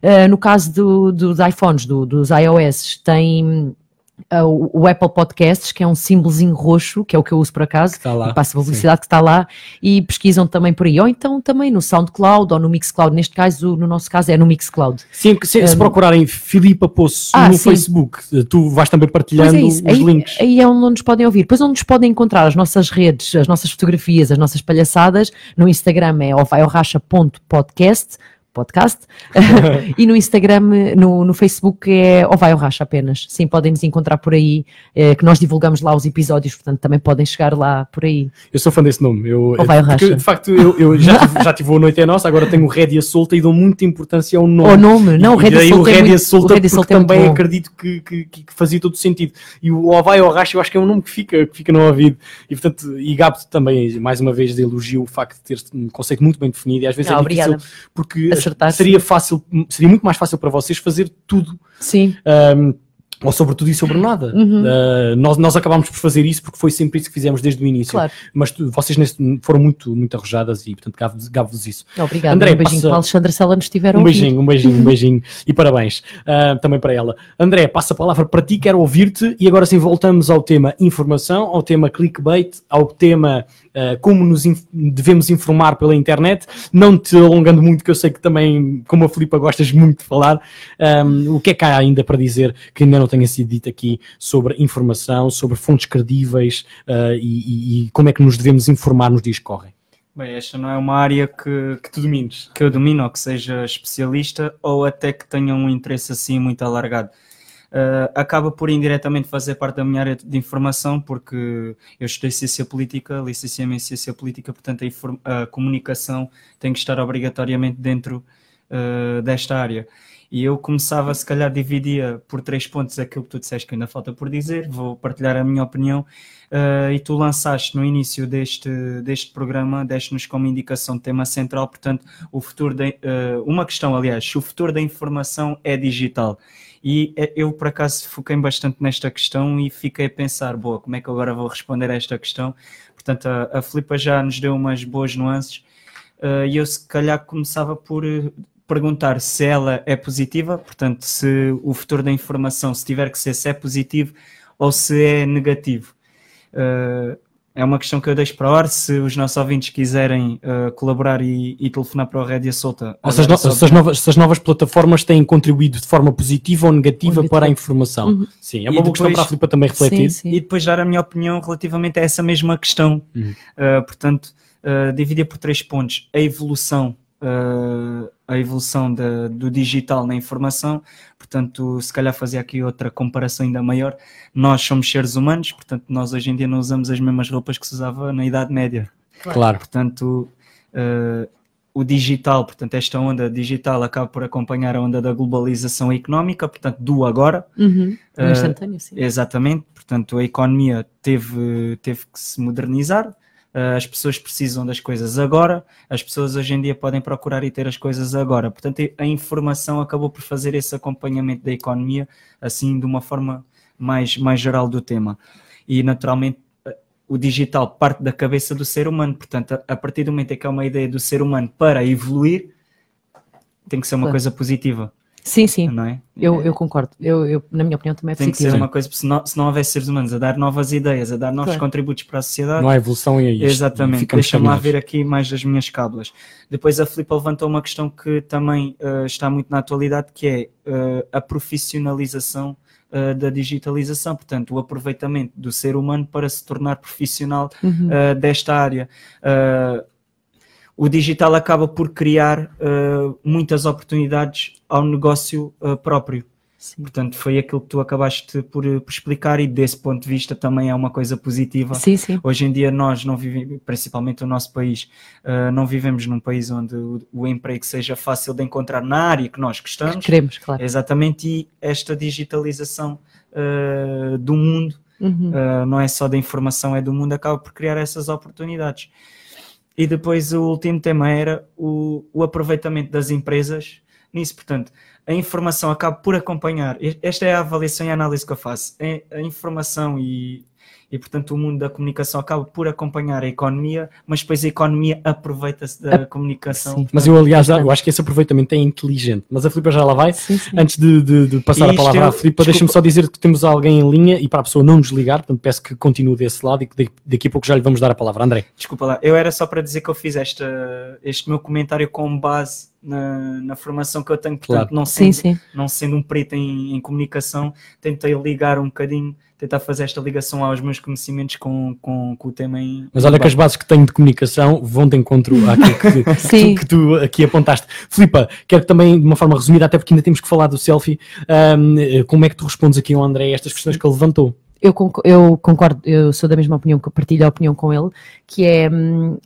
Speaker 6: Uh, no caso do- dos iPhones, do- dos iOS, tem uh, o, Apple Podcasts, que é um símbolozinho roxo, que é o que eu uso por acaso,
Speaker 2: Está lá,
Speaker 6: passa a publicidade que está lá, e pesquisam também por aí, ou então também no SoundCloud ou no Mixcloud, neste caso, no nosso caso é no Mixcloud.
Speaker 2: Sim, se, se
Speaker 6: Um,
Speaker 2: procurarem Filipa Poço
Speaker 6: Ah,
Speaker 2: no
Speaker 6: sim.
Speaker 2: Facebook, tu vais também partilhando
Speaker 6: é
Speaker 2: os
Speaker 6: aí,
Speaker 2: links.
Speaker 6: aí é onde nos podem ouvir. Depois onde nos podem encontrar as nossas redes, as nossas fotografias, as nossas palhaçadas, no Instagram é ovaioracha.podcast, podcast, e no Instagram, no, no Facebook é Ovai ao Racha apenas. Sim, podem nos encontrar por aí, eh, que nós divulgamos lá os episódios, portanto também podem chegar lá por aí.
Speaker 2: Eu sou fã desse nome. Eu,
Speaker 6: Ou vai ao
Speaker 2: porque,
Speaker 6: racha.
Speaker 2: de facto, eu, eu já, tive, já tive o Noite é Nossa, agora tenho o Rédia Solta e dou muita importância ao nome.
Speaker 6: Ao nome, não, o
Speaker 2: E
Speaker 6: Rédia
Speaker 2: daí
Speaker 6: Solta
Speaker 2: o
Speaker 6: é
Speaker 2: Rédia
Speaker 6: muito-
Speaker 2: Solta
Speaker 6: o Rédia Solta é
Speaker 2: também acredito que, que, que fazia todo sentido. E o Ovai ao Racha eu acho que é um nome que fica, que fica no ouvido. E portanto, e Gabo também, mais uma vez, de elogio o facto de ter um conceito muito bem definido e às vezes
Speaker 6: Ah,
Speaker 2: é
Speaker 6: obrigada.
Speaker 2: difícil porque
Speaker 6: Acertar,
Speaker 2: seria fácil, seria muito mais fácil para vocês fazer tudo.
Speaker 6: Sim.
Speaker 2: Um, ou sobre tudo e sobre nada.
Speaker 6: Uhum.
Speaker 2: Uh, nós, nós acabámos por fazer isso porque foi sempre isso que fizemos desde o início.
Speaker 6: Claro.
Speaker 2: Mas tu- vocês nesse- foram muito, muito arrojadas e, portanto, gavo-vos isso.
Speaker 6: Obrigada,
Speaker 2: André,
Speaker 6: um beijinho
Speaker 2: passa-
Speaker 6: para a Alexandra se ela nos estiver a
Speaker 2: um beijinho, um beijinho, um beijinho e parabéns uh, também para ela. André, passa a palavra para ti, quero ouvir-te e agora sim voltamos ao tema informação, ao tema clickbait, ao tema uh, como nos devemos informar pela internet, não te alongando muito, que eu sei que também, como a Filipa, gostas muito de falar, um, o que é que há ainda para dizer que ainda não tenha sido dito aqui sobre informação, sobre fontes credíveis uh, e, e- como é que nos devemos informar nos dias que correm?
Speaker 4: Bem, esta não é uma área que, que tu domines, que eu domino, ou que seja especialista, ou até que tenha um interesse assim muito alargado. Uh, acaba por indiretamente fazer parte da minha área de informação, porque eu estudei ciência política, licenciei-me em ciência política, portanto a, a comunicação tem que estar obrigatoriamente dentro uh, desta área. E eu começava, se calhar, dividia por três pontos aquilo que tu disseste que ainda falta por dizer, vou partilhar a minha opinião. Uh, e tu lançaste no início deste, deste programa, deste-nos como indicação de tema central, portanto, o futuro de, uh, uma questão, aliás, o futuro da informação é digital. E eh, eu, por acaso, foquei bastante nesta questão e fiquei a pensar, boa, como é que agora vou responder a esta questão? Portanto, a, a Filipa já nos deu umas boas nuances uh, e eu, se calhar, começava por perguntar se ela é positiva, portanto, se o futuro da informação, se tiver que ser, se é positivo ou se é negativo. Uh, é uma questão que eu deixo para a hora. Se os nossos ouvintes quiserem uh, colaborar e, e, telefonar para o Rédia Solta.
Speaker 2: Se as, no, se, as novas, se as, novas, plataformas têm contribuído de forma positiva ou negativa para a informação. Uhum. Sim, é uma e boa depois, questão para a Filipa também refletir. Sim, sim.
Speaker 4: E depois dar a minha opinião relativamente a essa mesma questão. Uhum. Uh, portanto, uh, dividir por três pontos. A evolução uh, a evolução de, do digital na informação, portanto, se calhar fazer aqui outra comparação ainda maior, nós somos seres humanos, portanto, nós hoje em dia não usamos as mesmas roupas que se usava na Idade Média.
Speaker 2: Claro.
Speaker 4: Portanto, uh, o digital, portanto, esta onda digital acaba por acompanhar a onda da globalização económica, portanto, do agora.
Speaker 6: Uhum. Uh, instantâneo, sim.
Speaker 4: Exatamente, portanto, a economia teve, teve que se modernizar, as pessoas precisam das coisas agora, as pessoas hoje em dia podem procurar e ter as coisas agora. Portanto, a informação acabou por fazer esse acompanhamento da economia, assim, de uma forma mais, mais geral do tema. E, naturalmente, o digital parte da cabeça do ser humano. Portanto, a, a partir do momento em que é uma ideia do ser humano para evoluir, tem que ser uma claro. coisa positiva.
Speaker 6: Sim, sim. Não é? eu, eu concordo. Eu, eu, na minha opinião, também é
Speaker 4: Tem que ser uma coisa, se não, se não houvesse seres humanos a dar novas ideias, a dar novos claro. contributos para a sociedade.
Speaker 2: Não há evolução e é isto.
Speaker 4: Exatamente. Deixa-me lá ver aqui mais das minhas cábulas. Depois a Filipe levantou uma questão que também uh, está muito na atualidade, que é uh, a profissionalização uh, da digitalização, portanto, o aproveitamento do ser humano para se tornar profissional uhum. desta área o digital acaba por criar uh, muitas oportunidades ao negócio uh, próprio. Sim. Portanto, foi aquilo que tu acabaste por, por, explicar e desse ponto de vista também é uma coisa positiva.
Speaker 6: Sim, sim.
Speaker 4: Hoje em dia nós não vivemos, principalmente o nosso país, uh, não vivemos num país onde o, o, emprego seja fácil de encontrar na área que nós gostamos.
Speaker 6: Queremos, claro.
Speaker 4: Exatamente, e esta digitalização do mundo, uhum. uh, não é só da informação, é do mundo, acaba por criar essas oportunidades. E depois o último tema era o, o aproveitamento das empresas nisso. Portanto, a informação acaba por acompanhar. Esta é a avaliação e a análise que eu faço. A informação e e, portanto, o mundo da comunicação acaba por acompanhar a economia, mas depois a economia aproveita-se da a... comunicação. Sim.
Speaker 2: Mas eu, aliás, eu acho que esse aproveitamento é inteligente. Mas a Filipa já lá vai. Sim, sim. Antes de, de, de passar a palavra eu... à Filipa, deixa-me só dizer que temos alguém em linha e para a pessoa não desligar, portanto, peço que continue desse lado e que daqui a pouco já lhe vamos dar a palavra. André.
Speaker 4: Desculpa lá, eu era só para dizer que eu fiz esta, este meu comentário com base na, na, formação que eu tenho, portanto, claro. não, sendo, sim, sim. não sendo um preto em, em, comunicação, tentei ligar um bocadinho tentar fazer esta ligação aos meus conhecimentos com, com, com o tema em.
Speaker 2: Mas olha que as bases que tenho de comunicação vão de encontro àquilo que, que, tu, que tu aqui apontaste. Filipa, quero que também, de uma forma resumida, até porque ainda temos que falar do selfie, um, como é que tu respondes aqui ao André a estas questões que ele levantou?
Speaker 6: Eu, eu concordo, eu sou da mesma opinião, que partilho a opinião com ele, que é hum,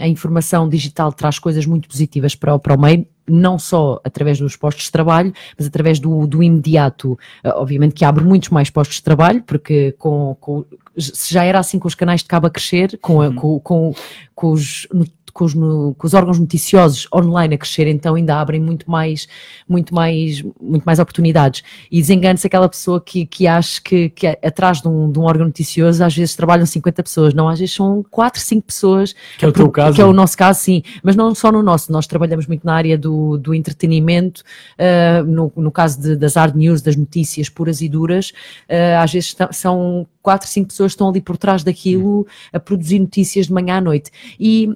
Speaker 6: a informação digital traz coisas muito positivas para o, para o meio, não só através dos postos de trabalho, mas através do, do imediato. Uh, obviamente que abre muitos mais postos de trabalho, porque com, com se já era assim com os canais de cabo a crescer, com, a, uhum. com, com, com os com os, no, com os, órgãos noticiosos online a crescer, então ainda abrem muito mais, muito mais, muito mais oportunidades. E desengane-se aquela pessoa que, que acha que, que atrás de um, de um, órgão noticioso às vezes trabalham 50 pessoas, não, às vezes são 4, 5 pessoas.
Speaker 2: Que é o teu caso.
Speaker 6: Que é o nosso caso, sim. Mas não só no nosso, nós trabalhamos muito na área do, do entretenimento, uh, no, no caso de, das hard news, das notícias puras e duras, uh, às vezes são quatro, cinco pessoas que estão ali por trás daquilo a produzir notícias de manhã à noite. E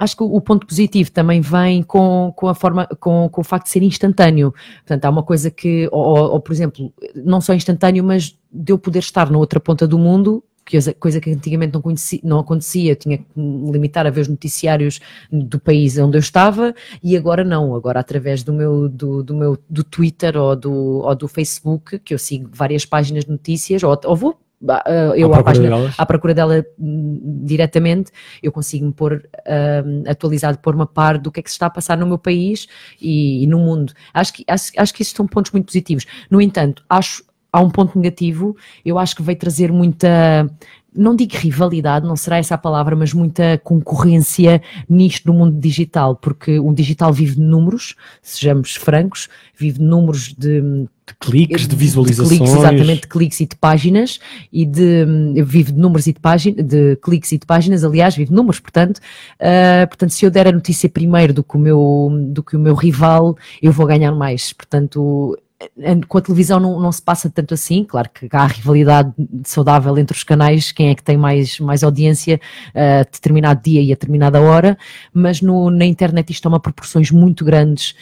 Speaker 6: acho que o ponto positivo também vem com, com a forma, com, com o facto de ser instantâneo. Portanto, há uma coisa que, ou, ou, por exemplo, não só instantâneo, mas de eu poder estar na outra ponta do mundo, coisa que antigamente não, conhecia, não acontecia, tinha que me limitar a ver os noticiários do país onde eu estava, e agora não, agora através do meu, do, do meu do Twitter ou do, ou do Facebook, que eu sigo várias páginas de notícias, ou, ou vou eu
Speaker 2: À
Speaker 6: página,
Speaker 2: delas?
Speaker 6: à procura dela hum, diretamente, eu consigo me pôr hum, atualizado, pôr-me a par do que é que se está a passar no meu país e, e no mundo. Acho que, acho, acho que esses são pontos muito positivos. No entanto, acho há um ponto negativo, eu acho que veio trazer muita, não digo rivalidade, não será essa a palavra, mas muita concorrência nisto do mundo digital, porque o digital vive de números, sejamos francos, vive de números de,
Speaker 2: De cliques, de
Speaker 6: de
Speaker 2: visualizações.
Speaker 6: cliques, exatamente, de cliques e de páginas, e de, vive de números e de páginas, de cliques e de páginas, aliás, vive de números, portanto, ah, portanto, se eu der a notícia primeiro do que o meu, do que o meu rival, eu vou ganhar mais, portanto, com a televisão não, não se passa tanto assim, claro que há rivalidade saudável entre os canais, quem é que tem mais, mais audiência a determinado dia e a determinada hora, mas no- na internet isto toma proporções muito grandes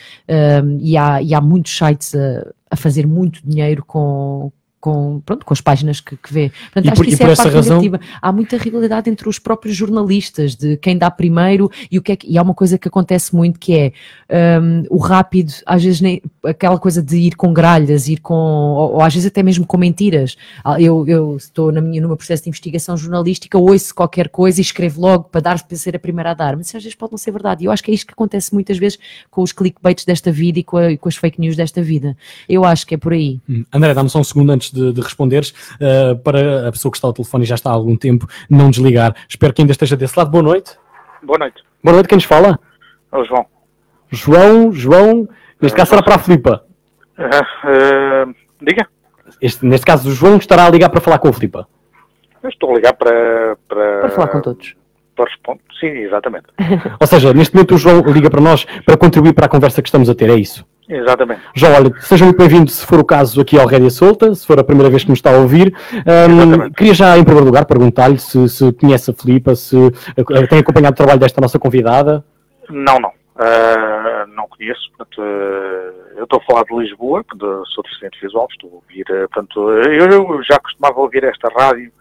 Speaker 6: um, e, há, e há muitos sites a, a fazer muito dinheiro com, com, pronto, com as páginas que, que vê. Portanto,
Speaker 2: E
Speaker 6: acho
Speaker 2: por-
Speaker 6: que isso é a parte
Speaker 2: razão-
Speaker 6: negativa. Há muita rivalidade entre os próprios jornalistas, de quem dá primeiro e o que é que, e há uma coisa que acontece muito que é um, o rápido, às vezes nem, aquela coisa de ir com gralhas, ir com, ou, ou às vezes até mesmo com mentiras. Ah, Eu, eu estou na minha, no meu processo de investigação jornalística, ouço qualquer coisa e escrevo logo para dar para ser a primeira a dar, mas às vezes pode não ser verdade. E eu acho que é isto que acontece muitas vezes com os clickbaits desta vida e com, a- com as fake news desta vida. Eu acho que é por aí.
Speaker 2: Hum. André, dá-me só um segundo antes de, de responderes, uh, para a pessoa que está ao telefone e já está há algum tempo, não desligar. Espero que ainda esteja desse lado. Boa noite.
Speaker 17: Boa noite.
Speaker 2: Boa noite, quem nos fala?
Speaker 17: É o João.
Speaker 2: João, João, neste caso será para a Filipa.
Speaker 17: Ah, ah, diga.
Speaker 2: Este- neste caso, o João estará a ligar para falar com a Filipa.
Speaker 17: Eu estou a ligar para. Para,
Speaker 6: Para falar com todos.
Speaker 17: Para responder. Sim, exatamente.
Speaker 2: Ou seja, neste momento o João liga para nós para contribuir para a conversa que estamos a ter, é isso?
Speaker 17: Exatamente.
Speaker 2: João, olha, seja muito bem-vindo, se for o caso, aqui ao Rédia Solta, se for a primeira vez que nos está a ouvir. Ahm, queria já, em primeiro lugar, perguntar-lhe se, se conhece a Filipa, se eh, tem acompanhado o trabalho desta nossa convidada.
Speaker 17: Não, não. Ah, não conheço. Portanto, ah, eu estou a falar de Lisboa, portanto, sou deficiente visual, estou a ouvir. ah, Portanto, eu, eu já costumava ouvir esta rádio.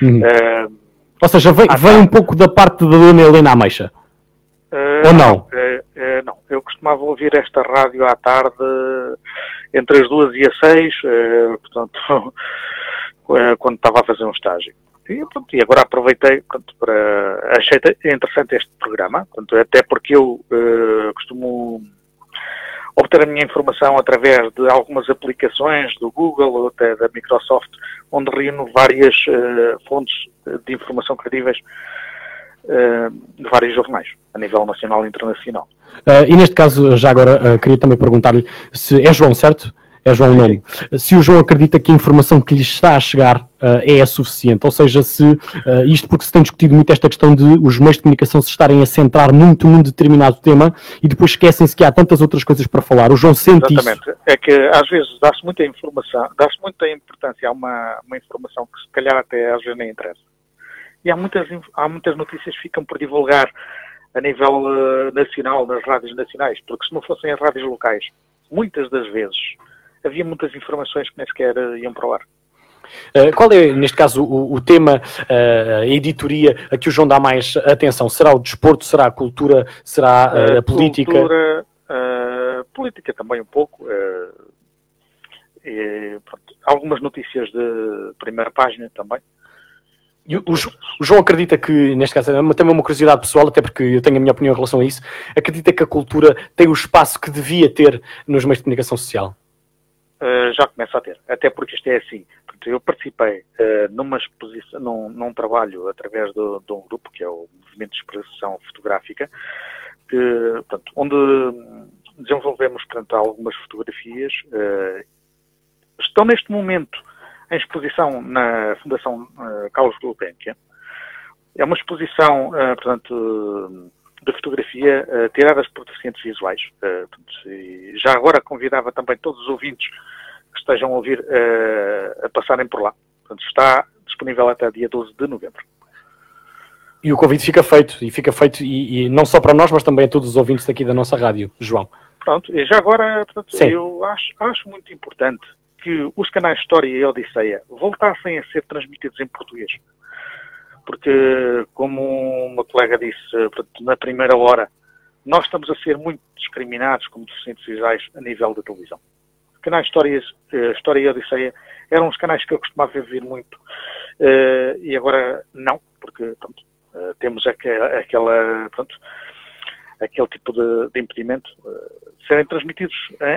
Speaker 2: Uhum.
Speaker 17: ah,
Speaker 2: Ou seja, vem, vem um pouco da parte da Dona Helena Ameixa.
Speaker 17: ah,
Speaker 2: Ou não?
Speaker 17: Ah, não. Eu costumava ouvir esta rádio à tarde, entre as duas e as seis, ah, portanto, ah, quando estava a fazer um estágio. E, pronto, e agora aproveitei portanto, para. Achei interessante este programa, portanto, até porque eu eh, costumo obter a minha informação através de algumas aplicações do Google ou até da Microsoft, onde reúno várias eh, fontes de informação credíveis eh, de vários jornais, a nível nacional e internacional.
Speaker 2: Ah, e neste caso, já agora, ah, queria também perguntar-lhe se é João, certo? É João o nome. Se o João acredita que a informação que lhe está a chegar ah, é a suficiente, ou seja, se isto porque se tem discutido muito esta questão de os meios de comunicação se estarem a centrar muito num determinado tema e depois esquecem-se que há tantas outras coisas para falar. O João sente isso.
Speaker 17: Exatamente. É que às vezes dá-se muita informação, dá-se muita importância a uma, uma informação que se calhar até às vezes nem interessa. E há muitas, há muitas notícias que ficam por divulgar a nível eh, nacional, nas rádios nacionais, porque se não fossem as rádios locais, muitas das vezes havia muitas informações que nem sequer eh, iam para o ar.
Speaker 10: Uh, qual é, neste caso, o, o tema, uh, a editoria a que o João dá mais atenção? Será o desporto? Será a cultura? Será uh, a política?
Speaker 17: Cultura, eh, política também um pouco. eh, e, pronto, algumas notícias de primeira página também.
Speaker 10: O, o Jo- o João acredita que, neste caso, é também uma curiosidade pessoal, até porque eu tenho a minha opinião em relação a isso, acredita que a cultura tem o espaço que devia ter nos meios de comunicação social?
Speaker 17: Uh, já começa a ter, até porque isto é assim. Eu participei uh, numa exposição, num, num trabalho através do- de um grupo que é o Movimento de Expressão Fotográfica, que, portanto, onde desenvolvemos portanto, algumas fotografias. uh, estão neste momento em exposição na Fundação uh, Carlos Gulbenkian. É uma exposição, uh, portanto, de fotografia uh, tiradas por deficientes visuais. Uh, já agora convidava também todos os ouvintes que estejam a ouvir a passarem por lá. Portanto, está disponível até dia 12 de novembro.
Speaker 10: E o convite fica feito, e fica feito, e, e não só para nós, mas também a todos os ouvintes daqui da nossa rádio, João.
Speaker 17: Pronto, e já agora, portanto, eu acho, acho muito importante que os canais História e Odisseia voltassem a ser transmitidos em português. Porque, como uma colega disse na primeira hora, nós estamos a ser muito discriminados como deficientes visuais a nível da televisão. canais História, uh, História e Odisseia eram os canais que eu costumava ver muito. Uh, e agora não, porque pronto, uh, temos aquela, aquela pronto, aquele tipo de, de impedimento de serem transmitidos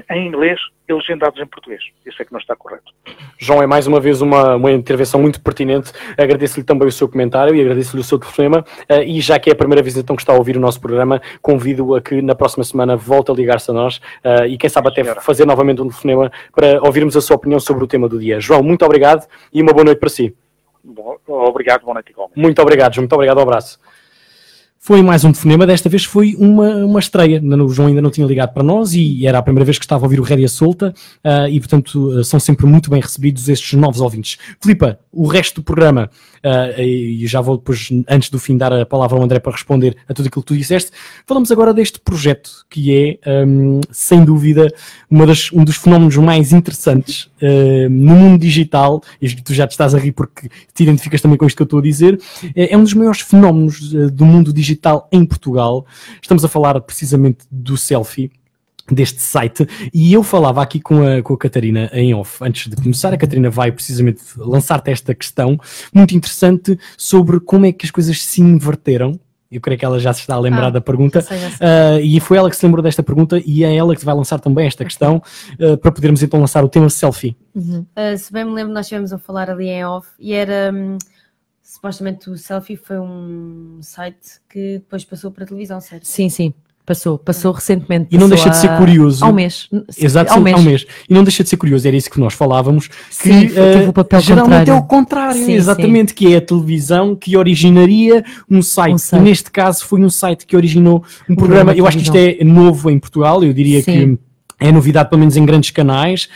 Speaker 17: em inglês e legendados em português. Isso é que não está correto.
Speaker 10: João, é mais uma vez uma, uma intervenção muito pertinente. Agradeço-lhe também o seu comentário e agradeço-lhe o seu telefonema. Uh, e já que é a primeira vez então que está a ouvir o nosso programa, convido-o a que na próxima semana volte a ligar-se a nós uh, e quem sabe até Senhora. fazer novamente um telefonema para ouvirmos a sua opinião sobre o tema do dia. João, muito obrigado e uma boa noite para si.
Speaker 17: Bom, obrigado, boa noite igualmente.
Speaker 10: Muito obrigado, João. Muito obrigado, um abraço.
Speaker 2: Foi mais um telefonema, desta vez foi uma, uma estreia. O João ainda não tinha ligado para nós e era a primeira vez que estava a ouvir o Rédia Solta uh, e, portanto, uh, são sempre muito bem recebidos estes novos ouvintes. Filipa, o resto do programa, uh, e já vou depois, antes do fim, dar a palavra ao André para responder a tudo aquilo que tu disseste. Falamos agora deste projeto que é, um, sem dúvida, uma das, um dos fenómenos mais interessantes no mundo digital, e tu já te estás a rir porque te identificas também com isto que eu estou a dizer, é, é um dos maiores fenómenos do mundo digital em Portugal. Estamos a falar precisamente do selfie deste site e eu falava aqui com a, com a Catarina em off antes de começar, a Catarina vai precisamente lançar-te esta questão muito interessante sobre como é que as coisas se inverteram eu creio que ela já se está a lembrar ah, da pergunta. Sei, sei. Uh, e foi ela que se lembrou desta pergunta e é ela que vai lançar também esta questão uh, para podermos então lançar o tema selfie.
Speaker 3: Uhum. Uh, se bem me lembro, nós estivemos a falar ali em off e era. Um supostamente o Selfie foi um site que depois passou para a televisão, certo?
Speaker 6: Sim, sim. Passou, passou recentemente.
Speaker 2: E não deixa de ser curioso.
Speaker 6: Ao mês.
Speaker 2: Exato, ao mês. ao mês. E não deixa de ser curioso, era isso que nós falávamos. Que sim, uh, o papel geralmente contrário. é o contrário, sim, exatamente, sim. que é a televisão que originaria um site. um site. E neste caso foi um site que originou um, um programa. Eu acho que isto é novo em Portugal, eu diria que é novidade, pelo menos em grandes canais,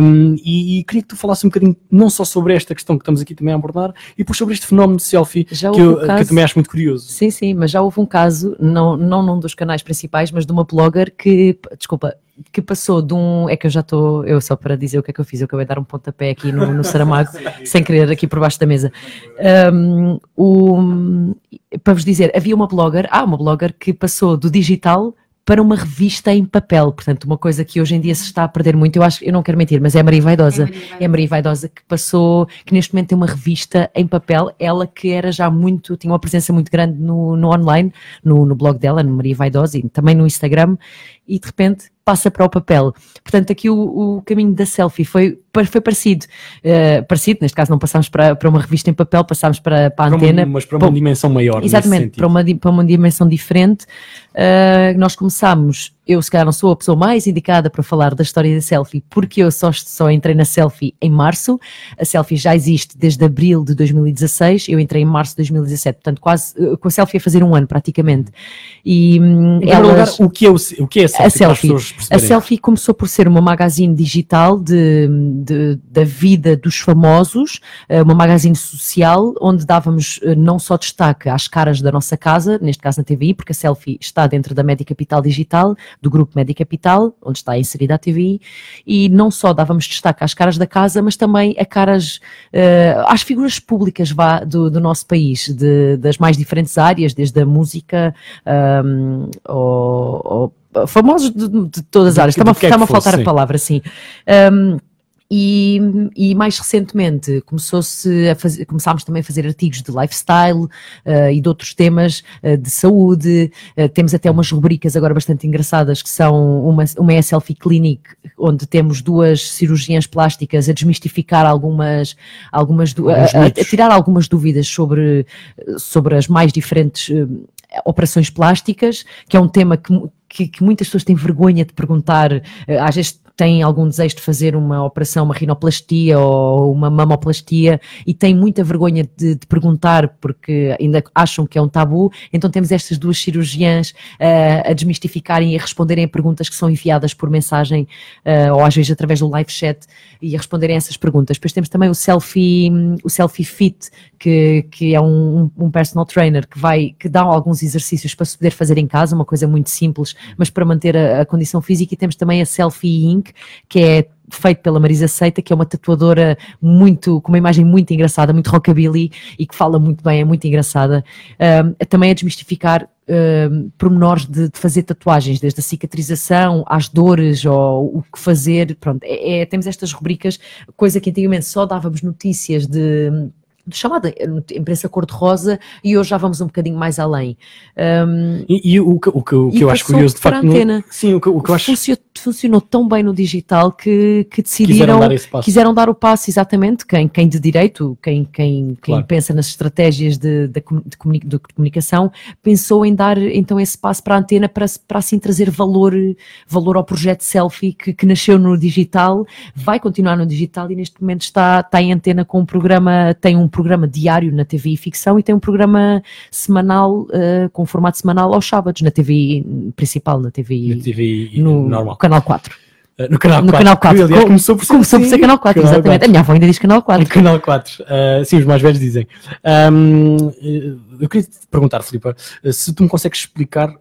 Speaker 2: um, e, e, queria que tu falasses um bocadinho não só sobre esta questão que estamos aqui também a abordar, e depois sobre este fenómeno de selfie que eu, um caso, que eu também acho muito curioso.
Speaker 6: Sim, sim, mas já houve um caso, não, não num dos canais principais, mas de uma blogger que, desculpa, que passou de um. É que eu já estou. Eu só para dizer o que é que eu fiz, eu acabei de dar um pontapé aqui no, no Saramago, sem querer, aqui por baixo da mesa. Um, o, para vos dizer, havia uma blogger, há uma blogger que passou do digital para uma revista em papel. Portanto, uma coisa que hoje em dia se está a perder muito, eu acho, eu não quero mentir, mas é a Maria Vaidosa. É a Maria Vaidosa, é Maria Vaidosa que passou, que neste momento tem uma revista em papel, ela que era já muito, tinha uma presença muito grande no, no online, no, no blog dela, no Maria Vaidosa, e também no Instagram, e de repente passa para o papel. Portanto, aqui o, o caminho da selfie foi, foi parecido. Uh, parecido, neste caso não passámos para, para uma revista em papel, passámos para, para a antena.
Speaker 2: Uma, mas para uma para, dimensão maior.
Speaker 6: Exatamente, para uma, para uma dimensão diferente. Uh, nós começámos eu se calhar não sou a pessoa mais indicada para falar da história da selfie, porque eu só, só entrei na selfie em março. A selfie já existe desde abril de 2016, eu entrei em março de 2017, portanto, quase eh, com a selfie a fazer um ano praticamente. E
Speaker 2: hum, elas, lugar, o que é, o, o que é a selfie? A selfie,
Speaker 6: a selfie começou por ser uma magazine digital de, de, da vida dos famosos, eh, uma magazine social, onde dávamos eh, não só destaque às caras da nossa casa, neste caso na TVI, porque a selfie está dentro da Média Capital Digital, do Grupo Média Capital, onde está inserida a TVI, e não só dávamos destaque às caras da casa, mas também a caras, uh, às figuras públicas vá, do, do nosso país, de, das mais diferentes áreas, desde a música um, ou, ou famosos de, de, todas as áreas. Está-me a, a faltar sim. a palavra, sim. Um, e, e, mais recentemente começou-se a fazer, começámos também a fazer artigos de lifestyle uh, e de outros temas uh, de saúde. Uh, temos até umas rubricas agora bastante engraçadas que são uma, uma é Selfie Clinic, onde temos duas cirurgias plásticas a desmistificar algumas, algumas a, a, a, tirar algumas dúvidas sobre, sobre as mais diferentes operações plásticas, que é um tema que, que, que, muitas pessoas têm vergonha de perguntar, às vezes têm algum desejo de fazer uma operação, uma rinoplastia ou uma mamoplastia e têm muita vergonha de, de perguntar porque ainda acham que é um tabu, então temos estas duas cirurgiãs uh, a desmistificarem e a responderem a perguntas que são enviadas por mensagem uh, ou às vezes através do live chat e a responderem a essas perguntas. Depois temos também o selfie, o selfie fit, que, que é um, um personal trainer que vai, que dá alguns exercícios para se poder fazer em casa, uma coisa muito simples, mas para manter a, a condição física e temos também a selfie Pink, que é feito pela Marisa Seita, que é uma tatuadora muito, com uma imagem muito engraçada, muito rockabilly e que fala muito bem, é muito engraçada. Um, também a desmistificar um, pormenores de, de, fazer tatuagens, desde a cicatrização às dores ou o que fazer. Pronto, é, é, temos estas rubricas, coisa que antigamente só dávamos notícias de chamada imprensa cor-de-rosa e hoje já vamos um bocadinho mais além. Um,
Speaker 2: e, e, o que, o que, o que eu acho curioso de facto.
Speaker 6: No,
Speaker 2: sim, o que, o que eu acho.
Speaker 6: Funcionou, tão bem no digital que, que decidiram. Quiseram dar, quiseram dar, o passo, exatamente. Quem, quem de direito, quem, quem, claro. quem pensa nas estratégias de, de, de, de, comunicação, pensou em dar então esse passo para a antena para, para assim trazer valor, valor ao projeto Selfie que, que nasceu no digital, vai continuar no digital e neste momento está, está em antena com um programa, tem um programa diário na TV e ficção e tem um programa semanal, uh, com formato semanal aos sábados, na TV principal, na TV,
Speaker 2: na TV
Speaker 6: no
Speaker 2: normal.
Speaker 6: Canal 4.
Speaker 2: Uh, no Canal
Speaker 6: no
Speaker 2: 4.
Speaker 6: Canal 4.
Speaker 2: aliás, começou por ser,
Speaker 6: começou por ser Canal 4,
Speaker 2: Canal
Speaker 6: exatamente.
Speaker 2: 4.
Speaker 6: A minha avó ainda diz Canal 4.
Speaker 2: No Canal 4. Uh, sim, os mais velhos dizem. Um, eu queria te perguntar, Filipe, se tu me consegues explicar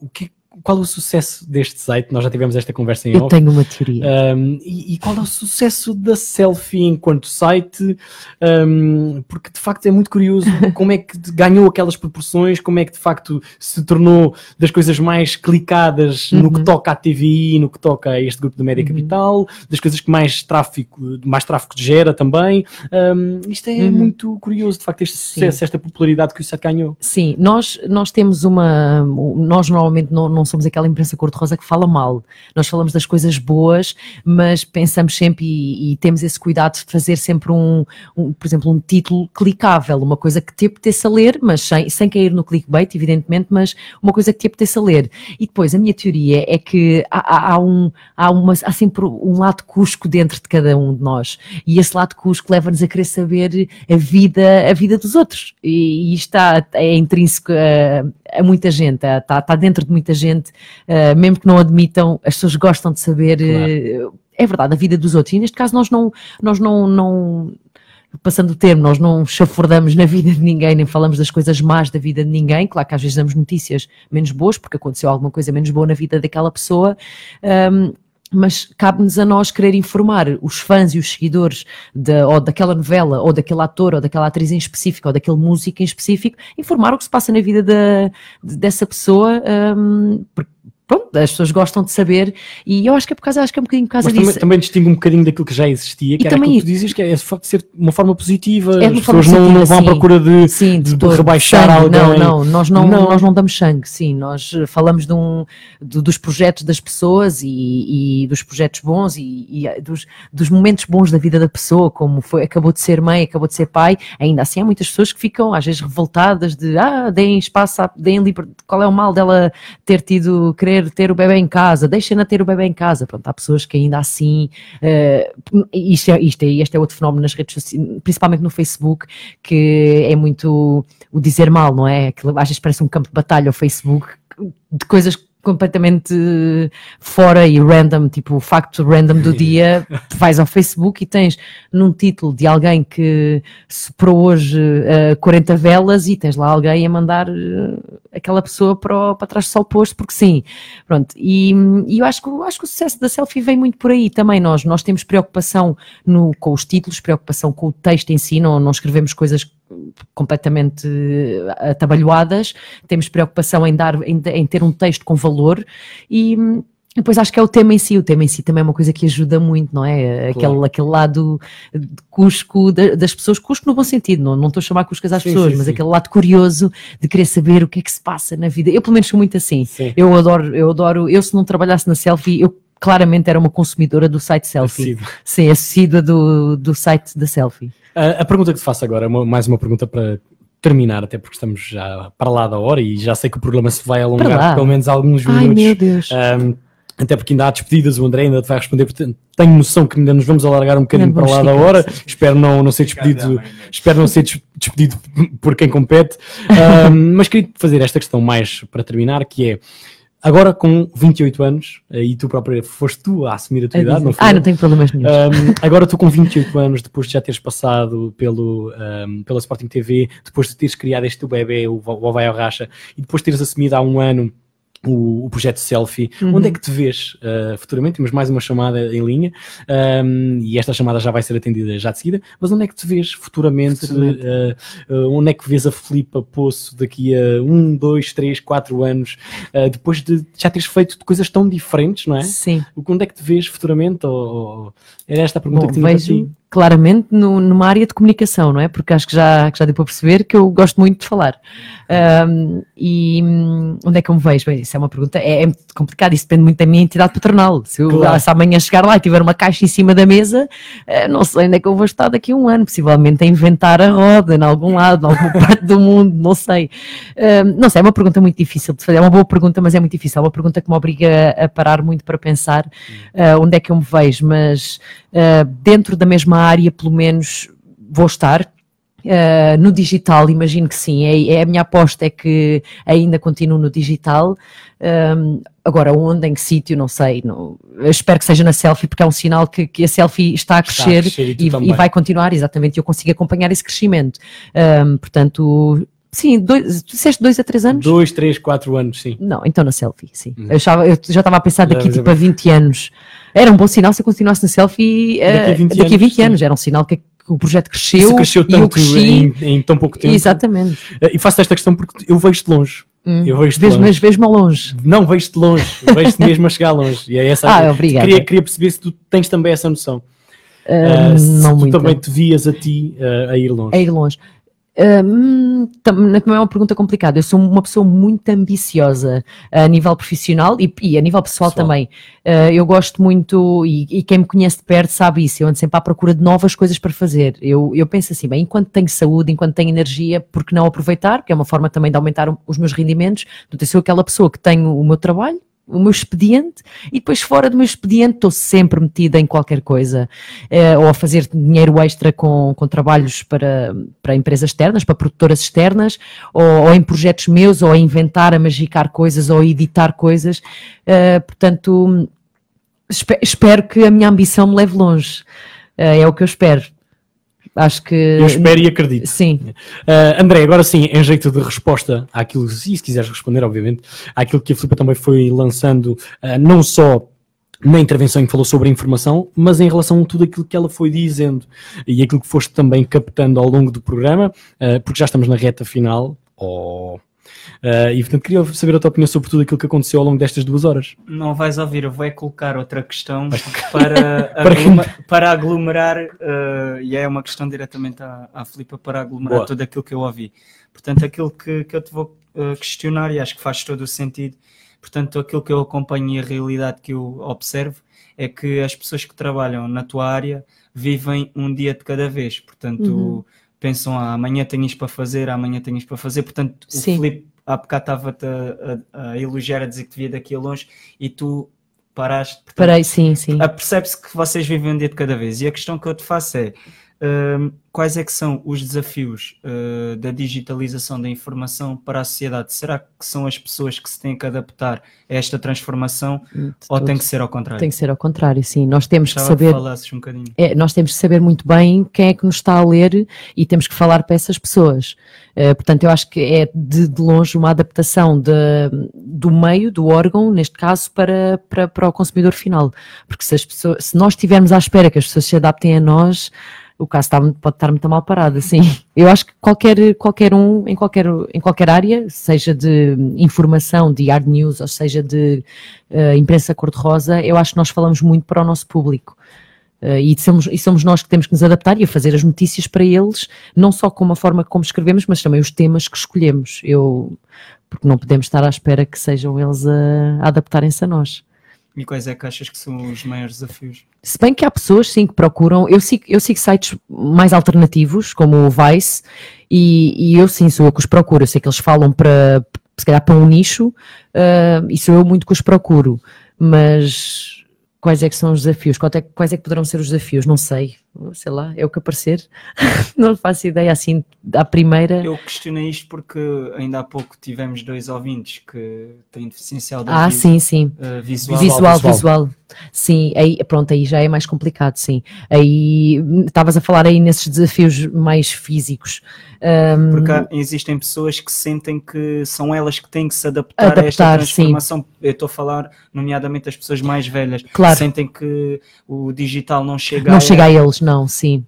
Speaker 2: o que qual é o sucesso deste site? Nós já tivemos esta conversa em
Speaker 6: Eu
Speaker 2: off.
Speaker 6: tenho uma teoria.
Speaker 2: Um, e, e, qual é o sucesso da selfie enquanto site? Um, porque de facto é muito curioso como é que ganhou aquelas proporções, como é que de facto se tornou das coisas mais clicadas uhum. no que toca à TVI, no que toca a este grupo de média uhum. capital, das coisas que mais tráfico, mais tráfico gera também. Um, isto é uhum. muito curioso, de facto, este sucesso, Sim. esta popularidade que o site ganhou.
Speaker 6: Sim, nós, nós temos uma. Nós normalmente não, não somos aquela imprensa cor-de-rosa que fala mal. Nós falamos das coisas boas, mas pensamos sempre e, e temos esse cuidado de fazer sempre um, um, por exemplo, um título clicável, uma coisa que te apetece a ler, mas sem, sem cair no clickbait, evidentemente, mas uma coisa que te apetece a ler. E depois, a minha teoria é que há, há, um, há, uma, há sempre um lado cusco dentro de cada um de nós. E esse lado cusco leva-nos a querer saber a vida, a vida dos outros. E, e está, é intrínseco a, a muita gente, está, está dentro de muita gente gente, uh, mesmo que não admitam, as pessoas gostam de saber, claro. uh, é verdade, a vida dos outros. E neste caso nós não, nós não, não passando o termo, nós não chafurdamos na vida de ninguém, nem falamos das coisas más da vida de ninguém. Claro que às vezes damos notícias menos boas, porque aconteceu alguma coisa menos boa na vida daquela pessoa. Um, mas cabe-nos a nós querer informar os fãs e os seguidores de, ou daquela novela, ou daquele ator, ou daquela atriz em específico, ou daquele músico em específico, informar o que se passa na vida de, dessa pessoa, um, porque pronto, as pessoas gostam de saber e eu acho que é por causa, acho que é um bocadinho por causa
Speaker 2: Mas
Speaker 6: disso.
Speaker 2: Também, também distingue um bocadinho daquilo que já existia, que
Speaker 6: E
Speaker 2: era
Speaker 6: também-
Speaker 2: aquilo que tu dizes, que é de facto ser uma forma positiva,
Speaker 6: É de
Speaker 2: as pessoas não, não
Speaker 6: positiva,
Speaker 2: vão à procura de,
Speaker 6: Sim,
Speaker 2: de, de rebaixar
Speaker 6: Sangue,
Speaker 2: alguém.
Speaker 6: Não, não, nós não, nós não damos sangue, sim, nós eh, falamos de um, do- dos projetos das pessoas e, e dos projetos bons e, e, eh, dos, dos momentos bons da vida da pessoa, como foi, acabou de ser mãe, acabou de ser pai, ainda assim há muitas pessoas que ficam às vezes revoltadas de, ah, deem espaço, deem liberdade, qual é o mal dela ter tido, querer ter o bebê em casa, deixem-na ter o bebê em casa, pronto, há pessoas que ainda assim, eh, isto, é, isto, é, este é outro fenómeno nas redes sociais, principalmente no Facebook, que é muito o dizer mal, não é? Aquilo, às vezes parece um campo de batalha o Facebook, de coisas completamente fora e random, tipo o facto random do dia, vais ao Facebook e tens num título de alguém que superou hoje eh, 40 velas e tens lá alguém a mandar eh, aquela pessoa para, o- para trás do sol posto, porque sim, pronto, e, e eu acho que, acho que o sucesso da selfie vem muito por aí também, nós, nós temos preocupação no, com os títulos, preocupação com o texto em si, não, não escrevemos coisas completamente eh, atabalhoadas, temos preocupação em dar, em, em ter um texto com valor e hum, depois acho que é o tema em si, o tema em si também é uma coisa que ajuda muito, não é? Aquele,
Speaker 2: Claro.
Speaker 6: aquele lado de cusco da- das pessoas, cusco no bom sentido, não, não estou a chamar cuscas às
Speaker 2: Sim,
Speaker 6: pessoas,
Speaker 2: sim,
Speaker 6: mas
Speaker 2: sim.
Speaker 6: aquele lado curioso de querer saber o que é que se passa na vida. Eu pelo menos sou muito assim, eu adoro, eu adoro, eu se não trabalhasse na selfie, eu claramente era uma consumidora do site selfie.
Speaker 2: Assídua.
Speaker 6: Sim, assídua do, do site da selfie.
Speaker 2: A, a pergunta que te faço agora é uma- mais uma pergunta para terminar, até porque estamos já para lá da hora e já sei que o programa se vai alongar pelo menos alguns
Speaker 6: Ai,
Speaker 2: minutos.
Speaker 6: meu Deus.
Speaker 2: Ahm, até porque ainda há despedidas, o André ainda te vai responder, portanto tenho noção que ainda nos vamos alargar um bocadinho para lá da hora. Espero não, não ser despedido, espero não ser des- despedido por quem compete. Ahm, mas queria fazer esta questão mais para terminar, que é agora com 28 anos, e tu própria foste tu a assumir a tua idade, não foi?
Speaker 6: ah,
Speaker 2: eu?
Speaker 6: não tenho problemas nenhum.
Speaker 2: Um, agora tu com 28 anos, depois de já teres passado pelo, um, pela Sporting TV, depois de teres criado este teu bebê, o, o Vai ao Racha, e depois de teres assumido há um ano o, o, projeto Selfie.
Speaker 6: Uhum.
Speaker 2: Onde é que te vês uh, futuramente? Temos mais uma chamada em linha um, e esta chamada já vai ser atendida já de seguida. Mas onde é que te vês futuramente? futuramente. Uh, uh, onde é que vês a Filipa Poço daqui a um, dois, três, quatro anos? depois de já teres feito coisas tão diferentes, não é?
Speaker 6: Sim.
Speaker 2: Onde é que te vês futuramente? Ou, ou... Era esta a pergunta
Speaker 6: Bom,
Speaker 2: que tinha
Speaker 6: vejo...
Speaker 2: para ti?
Speaker 6: Claramente no, numa área de comunicação, não é? Porque acho que já, que já deu para perceber que eu gosto muito de falar. Um, e hum, onde é que eu me vejo? Bem, isso é uma pergunta, é, é muito complicado, isso depende muito da minha entidade patronal. Se eu
Speaker 2: Claro.
Speaker 6: se amanhã chegar lá e tiver uma caixa em cima da mesa, eh, não sei onde é que eu vou estar daqui a um ano, possivelmente a inventar a roda em algum lado, em alguma parte do mundo, não sei. Um, não sei, é uma pergunta muito difícil de fazer, é uma boa pergunta, mas é muito difícil, é uma pergunta que me obriga a parar muito para pensar uh, onde é que eu me vejo, mas uh, dentro da mesma área, pelo menos, vou estar. Uh, no digital, imagino que sim, é, é a minha aposta é que ainda continuo no digital. Um, agora, onde, em que sítio, não sei. Não, espero que seja na selfie, porque é um sinal que, que a selfie está a
Speaker 2: Está a
Speaker 6: crescer,
Speaker 2: crescer e
Speaker 6: e, e vai continuar, exatamente, e eu consigo acompanhar esse crescimento. Um, portanto, sim, dois, tu disseste dois a três anos?
Speaker 2: Dois, três, quatro anos, sim.
Speaker 6: Não, então na selfie, sim.
Speaker 2: Uhum.
Speaker 6: Eu, achava- eu já estava a pensar daqui
Speaker 2: Já,
Speaker 6: tipo a 20 anos. Era um bom sinal se eu continuasse na selfie eh,
Speaker 2: Daqui a 20
Speaker 6: daqui a 20
Speaker 2: anos,
Speaker 6: anos. Era um sinal que, o projeto cresceu,
Speaker 2: Isso cresceu
Speaker 6: e eu
Speaker 2: tanto
Speaker 6: cresci.
Speaker 2: em, em tão pouco tempo.
Speaker 6: Exatamente.
Speaker 2: Uh, E faço esta questão porque eu vejo-te longe.
Speaker 6: Hum.
Speaker 2: Eu vejo-te longe.
Speaker 6: mas ao longe.
Speaker 2: Não, vejo-te longe. Vejo-te mesmo a chegar longe. E é essa
Speaker 6: Ah, obrigada.
Speaker 2: Queria, queria perceber se tu tens também essa noção.
Speaker 6: Ah,
Speaker 2: Uh, se tu
Speaker 6: muito.
Speaker 2: também te vias a ti uh, a ir longe.
Speaker 6: A ir longe. Hum, tam- também é uma pergunta complicada. Eu sou uma pessoa muito ambiciosa a nível profissional e, e a nível pessoal, também. Uh, eu gosto muito, e, e quem me conhece de perto sabe isso, eu ando sempre à procura de novas coisas para fazer. Eu, eu penso assim, bem, enquanto tenho saúde, enquanto tenho energia, por que não aproveitar? Que é uma forma também de aumentar os meus rendimentos. Portanto, eu sou aquela pessoa que tenho o meu trabalho, o meu expediente e depois fora do meu expediente estou sempre metida em qualquer coisa eh, ou a fazer dinheiro extra com, com trabalhos para, para empresas externas, para produtoras externas ou, ou em projetos meus ou a inventar, a magicar coisas ou a editar coisas. Eh, portanto espe- espero que a minha ambição me leve longe. Eh, é o que eu espero acho que
Speaker 2: Eu espero e acredito.
Speaker 6: Sim.
Speaker 2: Uh, André, agora sim, em jeito de resposta àquilo, se se quiseres responder, obviamente, àquilo que a Filipa também foi lançando, uh, não só na intervenção em que falou sobre a informação, mas em relação a tudo aquilo que ela foi dizendo e aquilo que foste também captando ao longo do programa, uh, porque já estamos na reta final. Oh. Uh, e portanto queria saber a tua opinião sobre tudo aquilo que aconteceu ao longo destas duas horas.
Speaker 4: Não vais ouvir, eu vou é colocar outra questão para,
Speaker 2: Para
Speaker 4: aglomerar, eh, e é uma questão diretamente à, à Filipa, para aglomerar
Speaker 2: Boa.
Speaker 4: tudo aquilo que eu ouvi. Portanto, aquilo que, que eu te vou eh, questionar, e acho que faz todo o sentido, portanto, aquilo que eu acompanho e a realidade que eu observo é que as pessoas que trabalham na tua área vivem um dia de cada vez, portanto,
Speaker 6: Uhum.
Speaker 4: pensam, ah, amanhã tenho isto para fazer, amanhã tenho isto para fazer, portanto, o
Speaker 6: Sim.
Speaker 4: Filipe há bocado estava-te a, a- a elogiar, a dizer que te via daqui a longe e tu paraste. portanto,
Speaker 6: Parei, sim, sim.
Speaker 4: Percebe-se que vocês vivem um dia de cada vez. E a questão que eu te faço é: quais é que são os desafios uh, da digitalização da informação para a sociedade? Será que são as pessoas que se têm que adaptar a esta transformação ou
Speaker 6: todo.
Speaker 4: tem que ser ao contrário?
Speaker 6: Tem que ser ao contrário, sim. Nós temos que saber.
Speaker 4: um bocadinho.
Speaker 6: É, nós temos que saber muito bem quem é que nos está a ler e temos que falar para essas pessoas. Eh, portanto, eu acho que é de, de longe uma adaptação de- do meio, do órgão, neste caso, para, para, para o consumidor final. Porque se, as pessoas, se nós estivermos à espera que as pessoas se adaptem a nós, o caso está, pode estar muito mal parado, assim. Eu acho que qualquer, qualquer um, em qualquer, em qualquer área, seja de informação, de hard news, ou seja de eh, imprensa cor-de-rosa, eu acho que nós falamos muito para o nosso público. Uh, e, somos, e somos nós que temos que nos adaptar e a fazer as notícias para eles, não só com a forma como escrevemos, mas também os temas que escolhemos. Eu, porque não podemos estar à espera que sejam eles a, a adaptarem-se a nós.
Speaker 4: E quais é que achas que são os maiores desafios?
Speaker 6: Se bem que há pessoas, sim, que procuram. Eu sigo, eu sigo sites mais alternativos, como o Vice, e, e eu, sim, sou eu que os procuro. Eu sei que eles falam para, se calhar, para um nicho, uh, e sou eu muito que os procuro. Mas quais é que são os desafios? Quais é, quais é que poderão ser os desafios? Não sei. Sei lá, é o que aparecer. não faço ideia assim à primeira.
Speaker 4: Eu questionei isto porque ainda há pouco tivemos dois ouvintes que têm deficiência
Speaker 6: Ah, sim, sim.
Speaker 4: Uh, visual.
Speaker 6: visual. Visual, Sim, aí, pronto, aí já é mais complicado, sim. Aí estavas a falar aí nesses desafios mais físicos. Um,
Speaker 4: Porque há, existem pessoas que sentem que são elas que têm que se adaptar,
Speaker 6: Adaptar,
Speaker 4: a esta transformação. Eu estou a falar, nomeadamente, as pessoas mais velhas,
Speaker 6: Claro.
Speaker 4: que sentem que o digital não chega
Speaker 6: não
Speaker 4: a
Speaker 6: chega a eles, não, sim.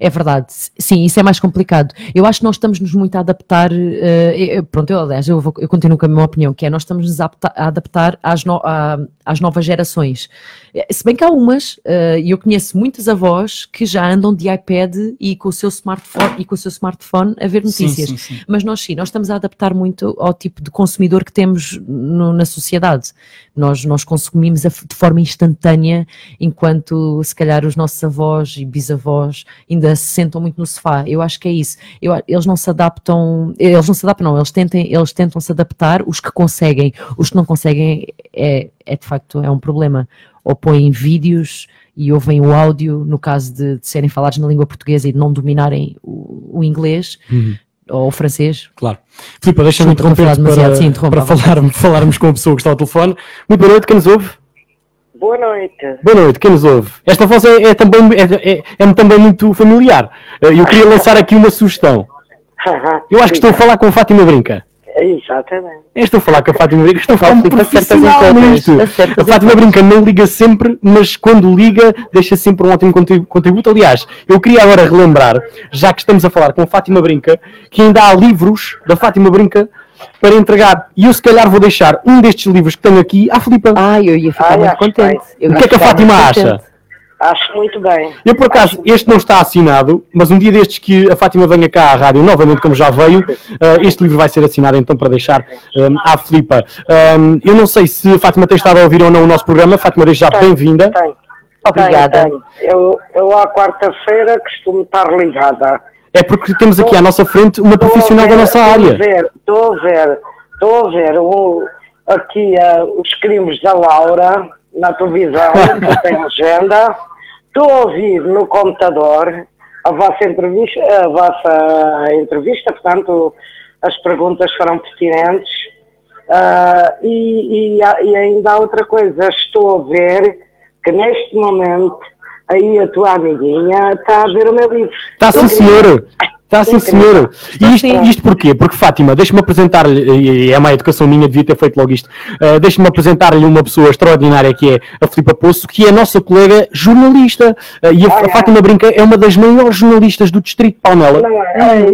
Speaker 6: É verdade, sim, isso é mais complicado. Eu acho que nós estamos-nos muito a adaptar. eh, pronto, eu, aliás, eu, vou- eu continuo com a minha opinião, que é nós estamos-nos a a adaptar às, no- à- às novas gerações. Eh, Se bem que há umas, e eu conheço muitas avós que já andam de iPad e com o seu smartphone, e com o seu smartphone a ver
Speaker 4: Sim,
Speaker 6: notícias.
Speaker 4: sim, sim.
Speaker 6: Mas nós sim, nós estamos a adaptar muito ao tipo de consumidor que temos no- na sociedade. Nós, nós consumimos a de forma instantânea, enquanto se calhar os nossos avós e bisavós ainda se sentam muito no sofá. Eu acho que é isso. Eu eles não se adaptam, eles não se adaptam, não, eles, tentem, eles tentam se adaptar, os que conseguem, os que não conseguem é, é de facto é um problema. Ou põem vídeos e ouvem o áudio, no caso de, de serem falados na língua portuguesa e de não dominarem o, o inglês
Speaker 2: Uhum.
Speaker 6: ou o francês.
Speaker 2: Claro. Filipe, deixa-me interromper para,
Speaker 6: sim,
Speaker 2: para
Speaker 6: à vontade.
Speaker 2: falar, falarmos com a pessoa que está ao telefone. Muito boa noite, quem nos ouve?
Speaker 18: Boa noite.
Speaker 2: Boa noite, quem nos ouve? Esta voz é, é também, é, é- é-me também muito familiar. Eh, Eu queria lançar aqui uma sugestão. Eu acho que estou a falar com a Fátima Brinca.
Speaker 18: Exatamente.
Speaker 2: Eu estou a falar com a Fátima Brinca, estou a falar
Speaker 18: Filipe,
Speaker 2: profissional
Speaker 18: acertas em
Speaker 2: nisto. A Fátima. Brinca não liga sempre, mas quando liga, deixa sempre um ótimo contribu- contributo. Aliás, eu queria agora relembrar, já que estamos a falar com a Fátima Brinca, que ainda há livros da Fátima Brinca para entregar. E eu, se calhar, vou deixar um destes livros que tenho aqui à Filipa.
Speaker 6: Ah, eu ia
Speaker 18: ficar Ai, muito acho contente.
Speaker 2: O que é que a
Speaker 18: Acho
Speaker 2: Fátima acha?
Speaker 18: contente. Acho muito bem.
Speaker 2: Eu, por acaso, este não está assinado, mas um dia destes que a Fátima venha cá à rádio, novamente, como já veio, eh, este livro vai ser assinado então para deixar eh, à Filipa. Um, eu não sei se a Fátima tem estado a ouvir ou não o nosso programa. Fátima, desde já bem-vinda.
Speaker 6: Obrigada.
Speaker 18: Tenho, tenho. Eu, eu à quarta-feira costumo estar ligada.
Speaker 2: É porque temos aqui à nossa frente uma profissional da nossa
Speaker 18: Estou a
Speaker 2: área.
Speaker 18: ver, estou a ver, estou a ver o- aqui ah, os crimes da Laura na televisão, que tenho agenda. Estou a ouvir no computador a vossa entrevista, a vossa entrevista, portanto, as perguntas foram pertinentes. Ah, e, e e ainda há outra coisa, estou a ver que neste momento aí a tua amiguinha está a ver o meu livro.
Speaker 2: Está sim, senhor. Está sim, senhor. E isto, isto porquê? Porque, Fátima, deixa-me apresentar-lhe, e é má educação minha, devia ter feito logo isto, uh, deixa-me apresentar-lhe uma pessoa extraordinária que é a Filipa Poço, que é a nossa colega jornalista. Uh, e a, Fátima Brinca é uma das maiores jornalistas do Distrito de Palmela.
Speaker 18: Não é? Ai.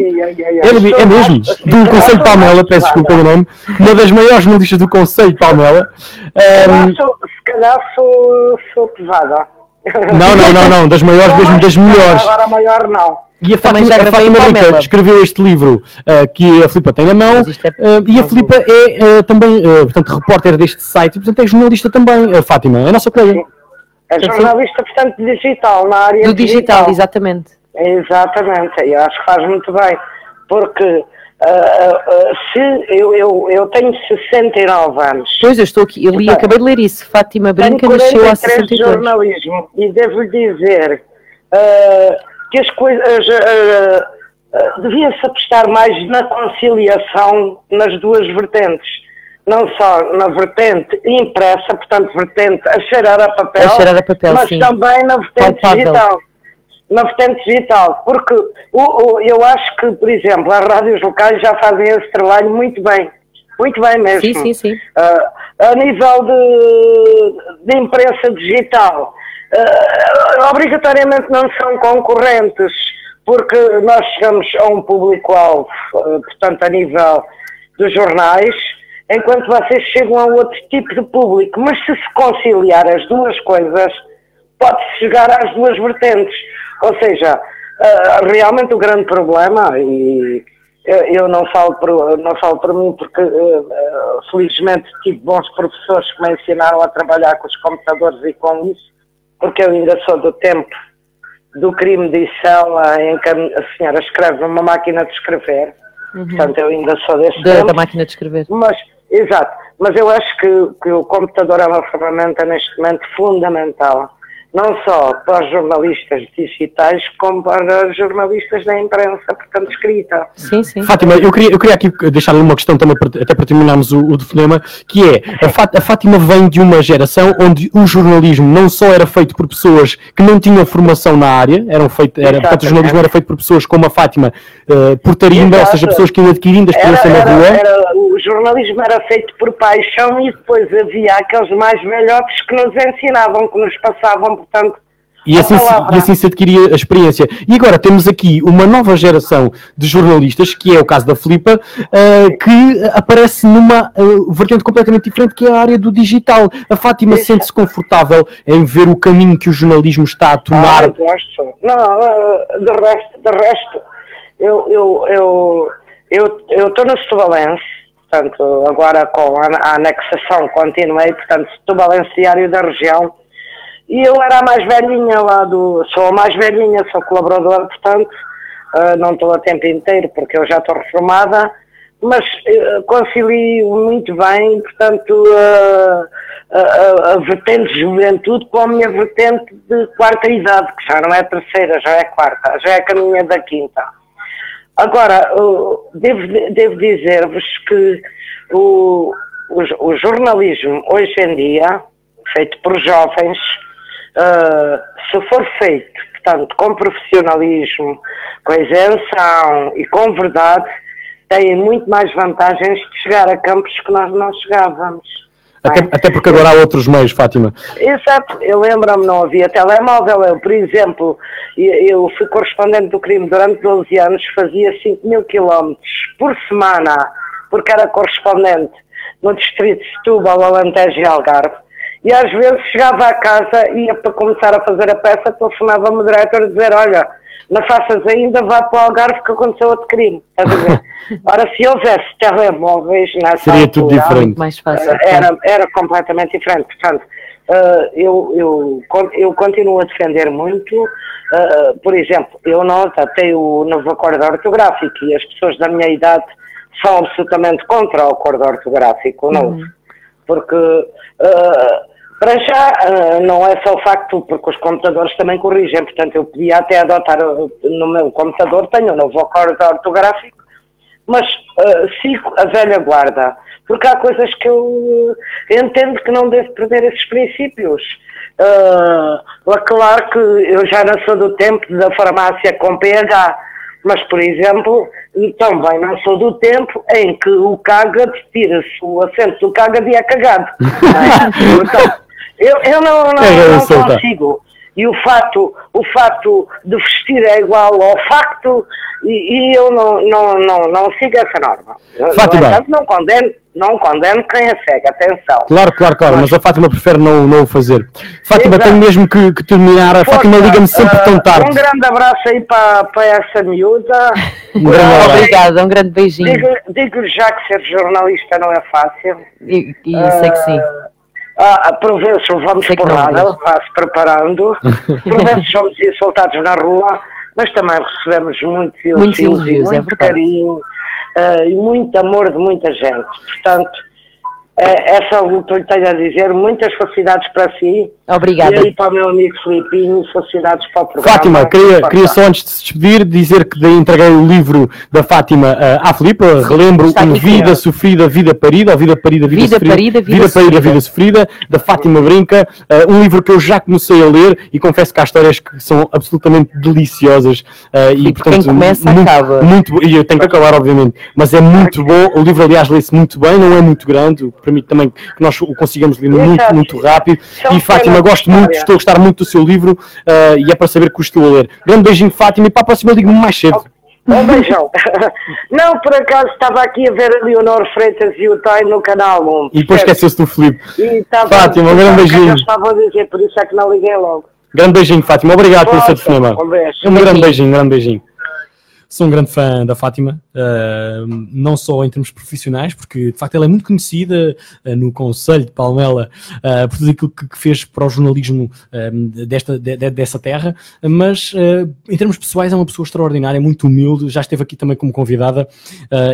Speaker 2: É, é mesmo, do Conselho de Palmela, peço desculpa o nome, uma das maiores jornalistas do Conselho de Palmela.
Speaker 18: Se calhar
Speaker 2: Um,
Speaker 18: sou- Se calhar sou, sou pesada.
Speaker 2: Não, não, não, não, das maiores, mesmo das melhores.
Speaker 18: Agora maior não.
Speaker 2: E a
Speaker 18: Também
Speaker 2: Fátima,
Speaker 18: já
Speaker 2: a Fátima
Speaker 18: Palmela.
Speaker 2: escreveu este livro ah, que a Filipa tem na mão ah, e a Filipa é ah, também, portanto, repórter deste site e, portanto, é jornalista também, a Fátima, é a nossa colega.
Speaker 18: É jornalista, portanto, digital, na área
Speaker 6: Do digital, exatamente.
Speaker 18: Exatamente, eu acho que faz muito bem, porque ah, ah, ah, se eu, eu, eu tenho 69 anos.
Speaker 6: Pois, eu estou aqui, eu li, acabei de ler isso. Fátima Brinca nasceu há
Speaker 18: 43 de
Speaker 6: 62.
Speaker 18: jornalismo e devo-lhe dizer ah, que as coisas devia-se apostar mais na conciliação nas duas vertentes. Não só na vertente impressa, portanto, vertente a cheirar a papel,
Speaker 6: A cheirar a papel,
Speaker 18: mas
Speaker 6: sim.
Speaker 18: também na vertente
Speaker 6: Palpável.
Speaker 18: digital. Na vertente digital, porque o- o- eu acho que, por exemplo, as rádios locais já fazem esse trabalho muito bem. Muito bem mesmo.
Speaker 6: Sim, sim, sim.
Speaker 18: Ah, a nível de, de imprensa digital, ah, obrigatoriamente não são concorrentes, porque nós chegamos a um público-alvo, ah, portanto, a nível dos jornais, enquanto vocês chegam a outro tipo de público. Mas se se conciliar as duas coisas, pode-se chegar às duas vertentes. Ou seja, ah, realmente o grande problema, e eu, eu não, falo por, não falo por mim porque ah, ah, felizmente tive bons professores que me ensinaram a trabalhar com os computadores e com isso, porque eu ainda sou do tempo do crime de edição em que a senhora escreve numa máquina de escrever. Portanto, eu ainda sou desse
Speaker 6: Da,
Speaker 18: tempo.
Speaker 6: da máquina de escrever.
Speaker 18: Mas, exato, mas eu acho que, que o computador é uma ferramenta neste momento fundamental. Não só para os jornalistas digitais, como para os jornalistas da imprensa, portanto, escrita.
Speaker 9: Sim, sim.
Speaker 2: Fátima, eu queria, eu queria aqui deixar uma questão também, até para terminarmos o, o telefonema, que é, a, Fá- a Fátima vem de uma geração onde o jornalismo não só era feito por pessoas que não tinham formação na área, eram feito, era, portanto, o jornalismo era feito por pessoas como a Fátima, eh, por tarimba, ou seja, pessoas que iam adquirindo a
Speaker 18: Era,
Speaker 2: experiência na
Speaker 18: era-
Speaker 2: rua.
Speaker 18: era- o jornalismo era feito por paixão e depois havia aqueles mais velhotes que nos ensinavam, que nos passavam, portanto,
Speaker 2: E assim, se, e assim se adquiria a experiência. E agora temos aqui uma nova geração de jornalistas, que é o caso da Filipa, eh, que aparece numa eh, vertente completamente diferente, que é a área do digital. A Fátima sente-se confortável em ver o caminho que o jornalismo está a tomar.
Speaker 18: Ah, gosto. Não, eh, de resto, de resto eu eu eu eu eu estou no Setubalense, portanto, agora com a, a anexação continuei, portanto, Setubalense Diário da Região, e eu era a mais velhinha lá do, sou a mais velhinha, sou colaboradora, portanto, eh, não estou a tempo inteiro porque eu já estou reformada, mas eh, concilio muito bem, portanto, eh, a, a, a vertente de juventude com a minha vertente de quarta idade, que já não é terceira, já é quarta, já é a caminha da quinta. Agora, uh, devo, devo dizer-vos que o, o, o jornalismo hoje em dia, feito por jovens, uh, se for feito, portanto, com profissionalismo, com isenção e com verdade, tem muito mais vantagens de chegar a campos que nós não chegávamos.
Speaker 2: Até, até porque agora há outros meios, Fátima.
Speaker 18: Exato, eu lembro-me, não havia telemóvel. Eu, por exemplo, eu eu fui correspondente do crime durante 12 anos, fazia 5 mil quilómetros por semana, porque era correspondente no distrito de Setúbal, Alentejo e Algarve. E às vezes chegava à casa, ia para começar a fazer a peça, telefonava-me o diretor a dizer, olha, não faças ainda, vá para o Algarve que aconteceu outro crime. Estás a ver? Ora, se houvesse telemóveis nessa
Speaker 2: Seria tudo
Speaker 18: altura,
Speaker 2: diferente.
Speaker 9: Mais fácil.
Speaker 18: era, era completamente diferente. Portanto, eh, eu, eu, eu continuo a defender muito. eh, por exemplo, eu não adaptei o novo acordo ortográfico e as pessoas da minha idade são absolutamente contra o acordo ortográfico novo. Porque, eh, para já, eh, não é só o facto, porque os computadores também corrigem. Portanto, eu podia até adotar eh, no meu computador, tenho o novo acordo ortográfico, mas eh, sigo a velha guarda, porque há coisas que eu entendo que não devo perder esses princípios. Eh, é claro que eu já não sou do tempo da farmácia com pH, mas, por exemplo, também não sou do tempo em que o caga tira-se o acento do caga de é cagado. Portanto, eu, eu não, não,
Speaker 2: É,
Speaker 18: não
Speaker 2: solta.
Speaker 18: consigo. E o facto, o facto de vestir é igual ao facto, e, e eu não, não, não, não sigo essa norma.
Speaker 2: Fátima.
Speaker 18: No entanto, não condeno, não condeno quem a segue, atenção.
Speaker 2: Claro, claro, claro, mas a Fátima prefere não, não o fazer. Fátima,
Speaker 18: Exato.
Speaker 2: tenho mesmo que, que terminar. A Fátima
Speaker 18: Força,
Speaker 2: liga-me sempre
Speaker 18: ah,
Speaker 2: tão tarde.
Speaker 18: Um grande abraço aí para, para essa miúda.
Speaker 2: Um grande
Speaker 18: Ah.
Speaker 9: Obrigada, um grande beijinho.
Speaker 18: Digo- Digo-lhe já que ser jornalista não é fácil.
Speaker 9: E, e sei que sim.
Speaker 18: Ah, por vamos por
Speaker 9: mas-
Speaker 18: vá-se preparando. Por vezes somos soltados na rua, mas também recebemos muitos elogios e
Speaker 9: é
Speaker 18: muito
Speaker 9: verdade.
Speaker 18: carinho ah, e muito amor de muita gente. Portanto, é, essa luta eu lhe tenho a dizer, muitas felicidades para si.
Speaker 9: Obrigada.
Speaker 18: E aí para o meu amigo Filipinho, felicidades para o programa.
Speaker 2: Fátima, queria, queria só antes de se despedir dizer que entreguei o livro da Fátima eh, à Filipa, relembro
Speaker 9: está
Speaker 2: um Vida
Speaker 9: senhor.
Speaker 2: Sofrida, Vida Parida, ou Vida Parida, Vida,
Speaker 9: Vida
Speaker 2: Sofrida,
Speaker 9: Parida, Vida
Speaker 2: Vida Parida,
Speaker 9: Sofrida.
Speaker 2: Vida Sofrida, da Fátima Brinca, eh, um livro que eu já comecei a ler e confesso que há histórias que são absolutamente deliciosas eh, e,
Speaker 9: E
Speaker 2: portanto,
Speaker 9: quem começa,
Speaker 2: muito,
Speaker 9: acaba.
Speaker 2: muito e eu tenho que acabar obviamente, mas é muito bom, o livro aliás lê-se muito bem, não é muito grande, o que permite também que nós o consigamos ler muito, muito rápido e Fátima, gosto muito, estou a gostar muito do seu livro eh, e é para saber que o estou a ler. Grande beijinho Fátima e para a próxima eu ligo-me mais cedo.
Speaker 18: Um beijão. não, por acaso estava aqui a ver a Leonor Freitas e o Tai no canal 1.
Speaker 2: E depois esqueceu-se do Filipe.
Speaker 18: Estava
Speaker 2: Fátima, um grande
Speaker 18: o que é
Speaker 2: beijinho.
Speaker 18: eu estava a dizer, por isso é que não liguei logo.
Speaker 2: Grande beijinho, Fátima. Obrigado pelo seu telefonema.
Speaker 18: um beijo.
Speaker 2: Um grande beijinho, um grande beijinho. Sou um grande fã da Fátima, uh, não só em termos profissionais, porque de facto ela é muito conhecida uh, no Conselho de Palmela uh, por tudo aquilo que, que, fez para o jornalismo desta, de, de, dessa terra, mas em termos pessoais é uma pessoa extraordinária, muito humilde, já esteve aqui também como convidada,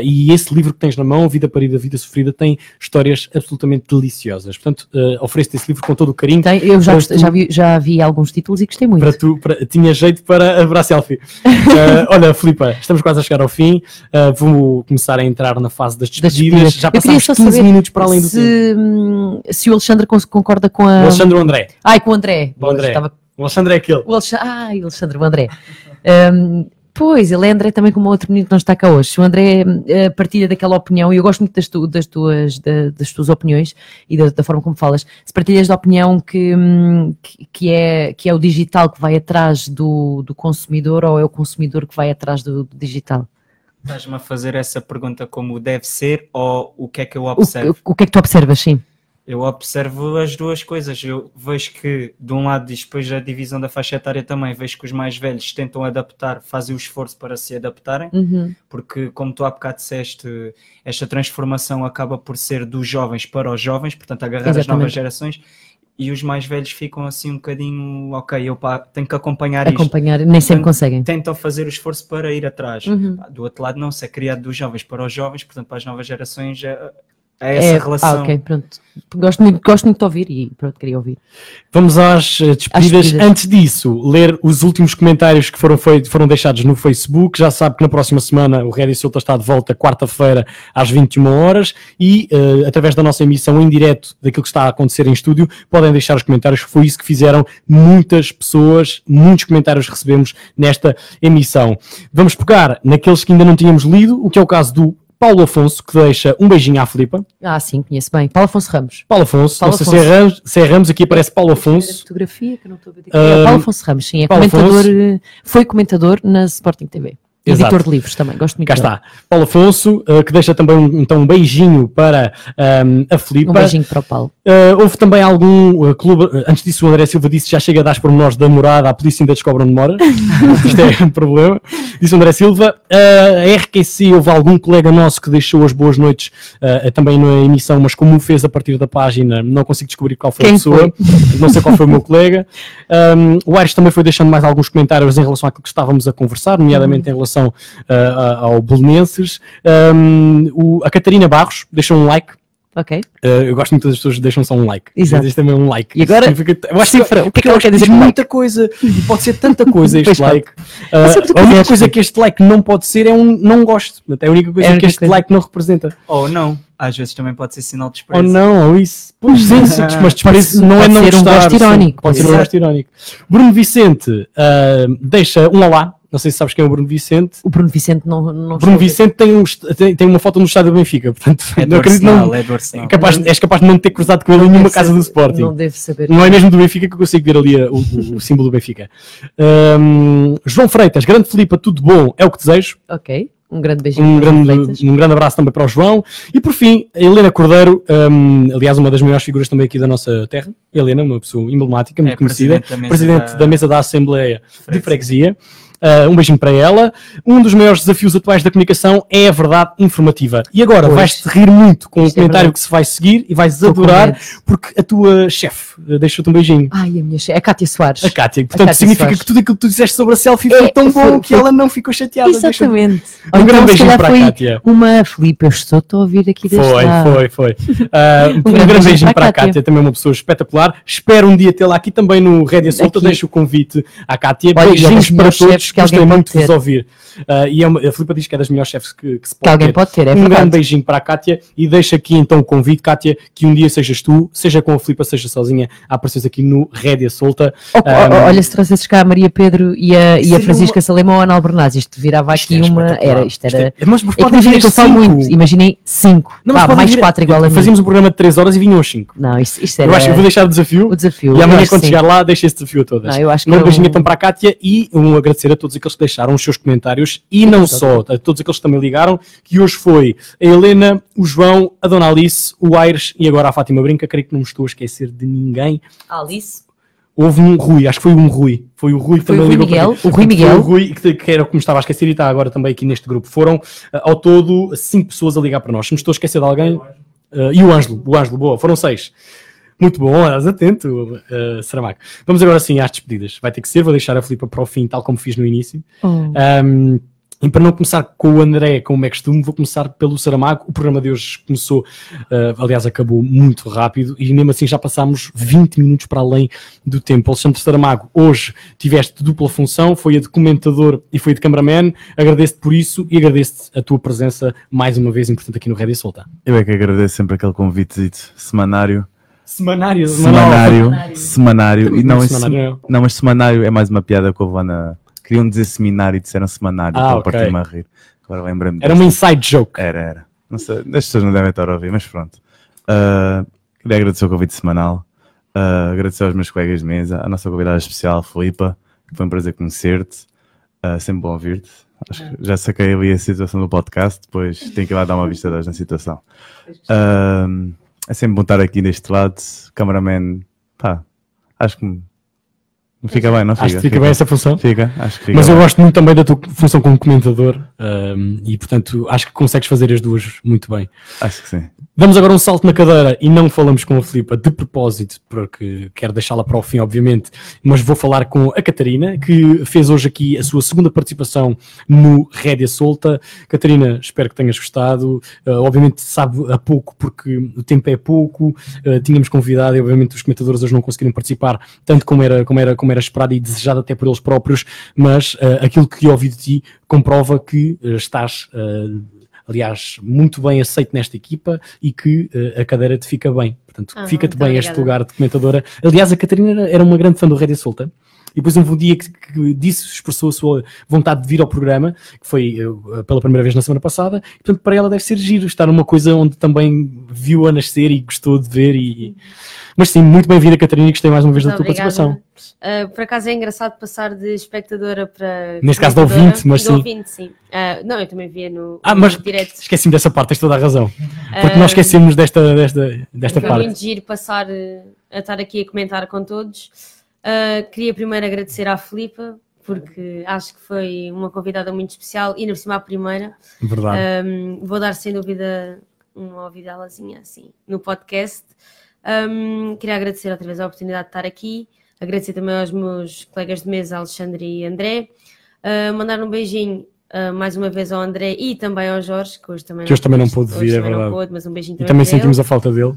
Speaker 2: e esse livro que tens na mão, Vida Parida, Vida Sofrida, tem histórias absolutamente deliciosas. Portanto, ofereço-te esse livro com todo o carinho.
Speaker 6: Tem, eu já, tu, já, vi, já vi alguns títulos e gostei muito.
Speaker 2: Para tu, para, tinha jeito para, para a selfie. olha, Estamos quase a chegar ao fim. Uh, vou começar a entrar na fase das despedidas. Das Já passámos 15 minutos para além do
Speaker 6: se, tempo. Se o Alexandre concorda com a.
Speaker 2: O Alexandre o André.
Speaker 6: Ai, com o André.
Speaker 2: O André. Estava... O Alexandre é aquele.
Speaker 6: O Alexandre... Ai, Alexandre, o André. Um, Pois, ele é André também como outro menino que não está cá hoje. O André uh, partilha daquela opinião, e eu gosto muito das, tu, das tuas, da, das tuas opiniões e da, da, forma como falas. Se partilhas da opinião que, hum, que, que, é, que é o digital que vai atrás do, do consumidor ou é o consumidor que vai atrás do, do digital?
Speaker 4: Estás-me a fazer essa pergunta como deve ser ou o que é que eu observo?
Speaker 6: O, o que é que tu observas, sim?
Speaker 4: Eu observo as duas coisas. Eu vejo que, de um lado, depois a divisão da faixa etária também, vejo que os mais velhos tentam adaptar, fazem o esforço para se adaptarem,
Speaker 6: uhum.
Speaker 4: porque, como tu há bocado disseste, esta transformação acaba por ser dos jovens para os jovens, portanto, agarrar Exatamente. as novas gerações. E os mais velhos ficam assim um bocadinho, ok, eu pá, tenho que acompanhar,
Speaker 6: acompanhar
Speaker 4: isto.
Speaker 6: nem sempre conseguem.
Speaker 4: Tentam fazer o esforço para ir atrás.
Speaker 6: Uhum.
Speaker 4: Do outro lado, não, se é criado dos jovens para os jovens, portanto, para as novas gerações, é, essa é, relação.
Speaker 6: Ah, ok, pronto. Gosto muito, gosto muito de ouvir e pronto, queria ouvir.
Speaker 2: Vamos às eh, despedidas. despedidas. Antes disso, ler os últimos comentários que foram, feitos, foram deixados no Facebook. Já sabe que na próxima semana o Rédio Solta está de volta, quarta-feira, às 21 horas. E uh, através da nossa emissão em direto daquilo que está a acontecer em estúdio, podem deixar os comentários. Foi isso que fizeram muitas pessoas. Muitos comentários recebemos nesta emissão. Vamos pegar naqueles que ainda não tínhamos lido, o que é o caso do Paulo Afonso, que deixa um beijinho à Filipa.
Speaker 6: Ah, sim, conheço bem. Paulo Afonso Ramos.
Speaker 2: Paulo Afonso, Paulo não Afonso. sei se é Ramos, se é Ramos, aqui aparece Paulo Afonso.
Speaker 6: fotografia que não estou a ver. É Paulo Afonso Ramos, sim, é Paulo comentador, Afonso. foi comentador na Sporting TV. Exato. Editor de livros também, gosto muito.
Speaker 2: Cá está. Paulo Afonso, uh, que deixa também um, então um beijinho para um, ehm, a Filipe.
Speaker 6: Um beijinho para o Paulo.
Speaker 2: Uh, houve também algum uh, clube, antes disso o André Silva disse já chega a dar pormenores da morada, a polícia ainda descobre onde mora. Isto é um problema. Disse o André Silva. a RQC, houve algum colega nosso que deixou as boas noites também na emissão, mas como o fez a partir da página, não consigo descobrir qual foi Quem a pessoa. Foi? Não sei qual foi o meu colega. Um, ehm, o Aires também foi deixando mais alguns comentários em relação àquilo que estávamos a conversar, nomeadamente em relação relação uh, ao Belenenses. Um, o, a Catarina Barros deixou um like.
Speaker 6: Ok.
Speaker 2: Uh, eu gosto muito das pessoas que deixam só um like.
Speaker 6: Exato.
Speaker 2: Isto também é um like.
Speaker 6: E agora,
Speaker 2: eu acho cifra, que, o que é que ela quer dizer? Muita coisa, e pode ser tanta coisa este like. Uh, a única coisa que este like não pode ser é um não gosto. É a única coisa é a única que este coisa. like não representa.
Speaker 4: Ou não. Às vezes também pode ser sinal de desprezo.
Speaker 2: Ou não, ou isso. Pois sim, sim, mas desprezo não é não
Speaker 6: ser
Speaker 2: gostar.
Speaker 6: Um gosto irónico.
Speaker 2: Pode ser um gosto irónico. Bruno Vicente uh, deixa um olá não sei se sabes quem é o Bruno Vicente.
Speaker 6: O Bruno Vicente não. não
Speaker 2: Bruno Vicente tem, um, tem, tem, uma foto no estádio do Benfica, portanto,
Speaker 4: é não acredito não. É, é
Speaker 2: capaz, és capaz de não ter cruzado com ele em nenhuma casa do Sporting.
Speaker 6: Não deve saber.
Speaker 2: Não é mesmo do Benfica que eu consigo ver ali o, o, o símbolo do Benfica. Um, João Freitas, grande Filipa, tudo bom, é o que desejo.
Speaker 6: Ok. Um grande beijinho.
Speaker 2: Um grande, um grande abraço também para o João. E por fim, a Helena Cordeiro, um, aliás, uma das maiores figuras também aqui da nossa terra. Helena, uma pessoa emblemática, muito é, conhecida, presidente da, presidente da, da mesa da Assembleia Freguesia. de Freguesia. Uh, um beijinho para ela. Um dos maiores desafios atuais da comunicação é a verdade informativa. E agora vais-te rir muito com o um é comentário é que se vai seguir e vais adorar, porque a tua chefe uh, deixou-te um beijinho.
Speaker 6: Ai, a minha chefe, a Cátia Soares.
Speaker 2: A Cátia, portanto, a Cátia significa Soares. que tudo aquilo que tu disseste sobre a selfie foi é, tão foi, bom que foi, ela não ficou chateada.
Speaker 6: Exatamente.
Speaker 2: Um grande então, beijinho para a Cátia.
Speaker 6: Uma Felipe, eu estou a ouvir aqui deste
Speaker 2: Foi,
Speaker 6: lado.
Speaker 2: foi, foi. Uh, um, um, grande, grande beijinho para a Cátia, também uma pessoa espetacular. Espero um dia tê-la aqui também no Rédia Solta. Deixo o convite à Cátia. Beijinhos para todos. Gostei muito de vos ouvir. Uh, e é uma, a Filipa diz que é das melhores chefes que, que se pode
Speaker 6: que alguém
Speaker 2: ter.
Speaker 6: pode ter. É
Speaker 2: um
Speaker 6: verdade.
Speaker 2: grande beijinho para a Kátia e deixa aqui então o convite, Kátia, que um dia sejas tu, seja com a Filipa, seja sozinha, a apareceres aqui no Rédia Solta.
Speaker 6: Oh, um, olha, se trouxesses cá a Maria Pedro e a, e a Francisca uma... Salema ou a Ana Albernaz, isto virava isto aqui uma. Era, isto era. Isto é,
Speaker 2: mas, mas é imagina
Speaker 6: que eu falo muito, imaginei 5. mais 4 igual a mim.
Speaker 2: Fazíamos um programa de 3 horas e vinham 5.
Speaker 6: Não, isto, isto era.
Speaker 2: Eu acho que vou deixar o desafio.
Speaker 6: O desafio.
Speaker 2: E amanhã, quando chegar lá, deixa esse desafio a todas.
Speaker 6: Não, eu acho que
Speaker 2: um beijinho então para a Kátia e um agradecer a todos aqueles que deixaram os seus comentários e não só, a todos aqueles que também ligaram, que hoje foi a Helena, o João, a Dona Alice, o Aires e agora a Fátima Brinca. Creio que não me estou a esquecer de ninguém.
Speaker 6: Alice.
Speaker 2: Houve um Rui, acho que foi um Rui. Foi o Rui que
Speaker 6: Foi
Speaker 2: também
Speaker 6: o Rui
Speaker 2: ligou para
Speaker 6: Miguel, o Rui
Speaker 2: Foi
Speaker 6: Miguel.
Speaker 2: o Rui que, que era o que me estava a esquecer e está agora também aqui neste grupo. Foram uh, ao todo cinco pessoas a ligar para nós. Se me estou a esquecer de alguém. uh, e o Ângelo, o Ângelo, boa, foram seis. Muito bom, estás atento, uh, Saramago. Vamos agora sim às despedidas. Vai ter que ser, vou deixar a Filipa para o fim, tal como fiz no início.
Speaker 6: Oh.
Speaker 2: Um, e para não começar com o André, como é costume, vou começar pelo Saramago. O programa de hoje começou, uh, aliás, acabou muito rápido e mesmo assim já passámos 20 minutos para além do tempo. Alexandre Saramago, hoje tiveste dupla função, foi a de comentador e foi a de cameraman. Agradeço-te por isso e agradeço-te a tua presença mais uma vez importante aqui no Rede Solta.
Speaker 5: Eu é que agradeço sempre aquele convite semanário.
Speaker 2: Semanário,
Speaker 5: Semanário, semanário. E não,
Speaker 2: Semanário.
Speaker 5: não, mas semanário é mais uma piada que houve lá na. Queriam dizer seminário e disseram semanário.
Speaker 2: Ah,
Speaker 5: para
Speaker 2: ok.
Speaker 5: partir-me a rir. Agora lembrei-me.
Speaker 2: Era uma inside joke.
Speaker 5: Era, era. Não sei, as pessoas não devem estar a ouvir, mas pronto. Ah, queria agradecer o convite semanal. Ah, agradecer aos meus colegas de mesa, à nossa convidada especial, Filipa. Foi um prazer conhecer-te. Ah, sempre bom ouvir-te. Acho que já saquei ali a situação do podcast, depois tenho que ir lá dar uma vista de olhos na situação. Ah, é sempre bom estar aqui deste lado. Cameraman, pá, acho que me- fica bem, não fica?
Speaker 2: Acho que fica bem essa função.
Speaker 5: Fica, acho que fica
Speaker 2: Mas eu
Speaker 5: bem.
Speaker 2: gosto muito também da tua função como comentador um, e, portanto, acho que consegues fazer as duas muito bem.
Speaker 5: Acho que sim.
Speaker 2: Damos agora um salto na cadeira e não falamos com a Filipa de propósito, porque quero deixá-la para o fim, obviamente, mas vou falar com a Catarina, que fez hoje aqui a sua segunda participação no Rédia Solta. Catarina, espero que tenhas gostado. Uh, obviamente sabe a pouco, porque o tempo é pouco. Uh, tínhamos convidado e, obviamente, os comentadores hoje não conseguiram participar tanto como era, como era, como era esperado e desejado até por eles próprios, mas uh, aquilo que ouvi de ti comprova que estás. Uh, aliás, muito bem aceito nesta equipa e que eh, a cadeira te fica bem. Portanto,
Speaker 3: Ah,
Speaker 2: fica-te bem este
Speaker 3: obrigada.
Speaker 2: lugar de comentadora. Aliás, a Catarina era- era uma grande fã do Rédia Solta. E depois houve um dia que, que disse, expressou a sua vontade de vir ao programa, que foi eh, pela primeira vez na semana passada. E, portanto, para ela deve ser giro estar numa coisa onde também viu a nascer e gostou de ver. E... Mas sim, muito bem-vinda, Catarina, gostei mais uma vez da
Speaker 3: Muito
Speaker 2: tua
Speaker 3: obrigada.
Speaker 2: participação.
Speaker 3: Uh, por acaso é engraçado passar de espectadora para.
Speaker 2: Neste caso de ouvinte, mas
Speaker 3: De
Speaker 2: sim.
Speaker 3: ouvinte, sim. Uh, não, eu também via no,
Speaker 2: Ah,
Speaker 3: no
Speaker 2: mas
Speaker 3: direto.
Speaker 2: esqueci-me dessa parte, tens toda a razão. Porque
Speaker 3: Ah,
Speaker 2: nós esquecemos desta, desta, desta
Speaker 3: Foi
Speaker 2: parte.
Speaker 3: muito giro passar uh, a estar aqui a comentar com todos. Uh, queria primeiro agradecer à Filipa, porque acho que foi uma convidada muito especial e, por cima, a primeira.
Speaker 2: Verdade.
Speaker 3: Um, vou dar, sem dúvida, uma ouvidelazinha assim no podcast. Um, queria agradecer outra vez a oportunidade de estar aqui. Agradecer também aos meus colegas de mesa, Alexandre e André. Uh, mandar um beijinho uh, mais uma vez ao André e também ao Jorge, que hoje também
Speaker 2: Que hoje também não
Speaker 3: hoje
Speaker 2: pôde vir, é
Speaker 3: também não
Speaker 2: verdade.
Speaker 3: pôde, mas um beijinho
Speaker 2: E também sentimos
Speaker 3: ele.
Speaker 2: a falta dele.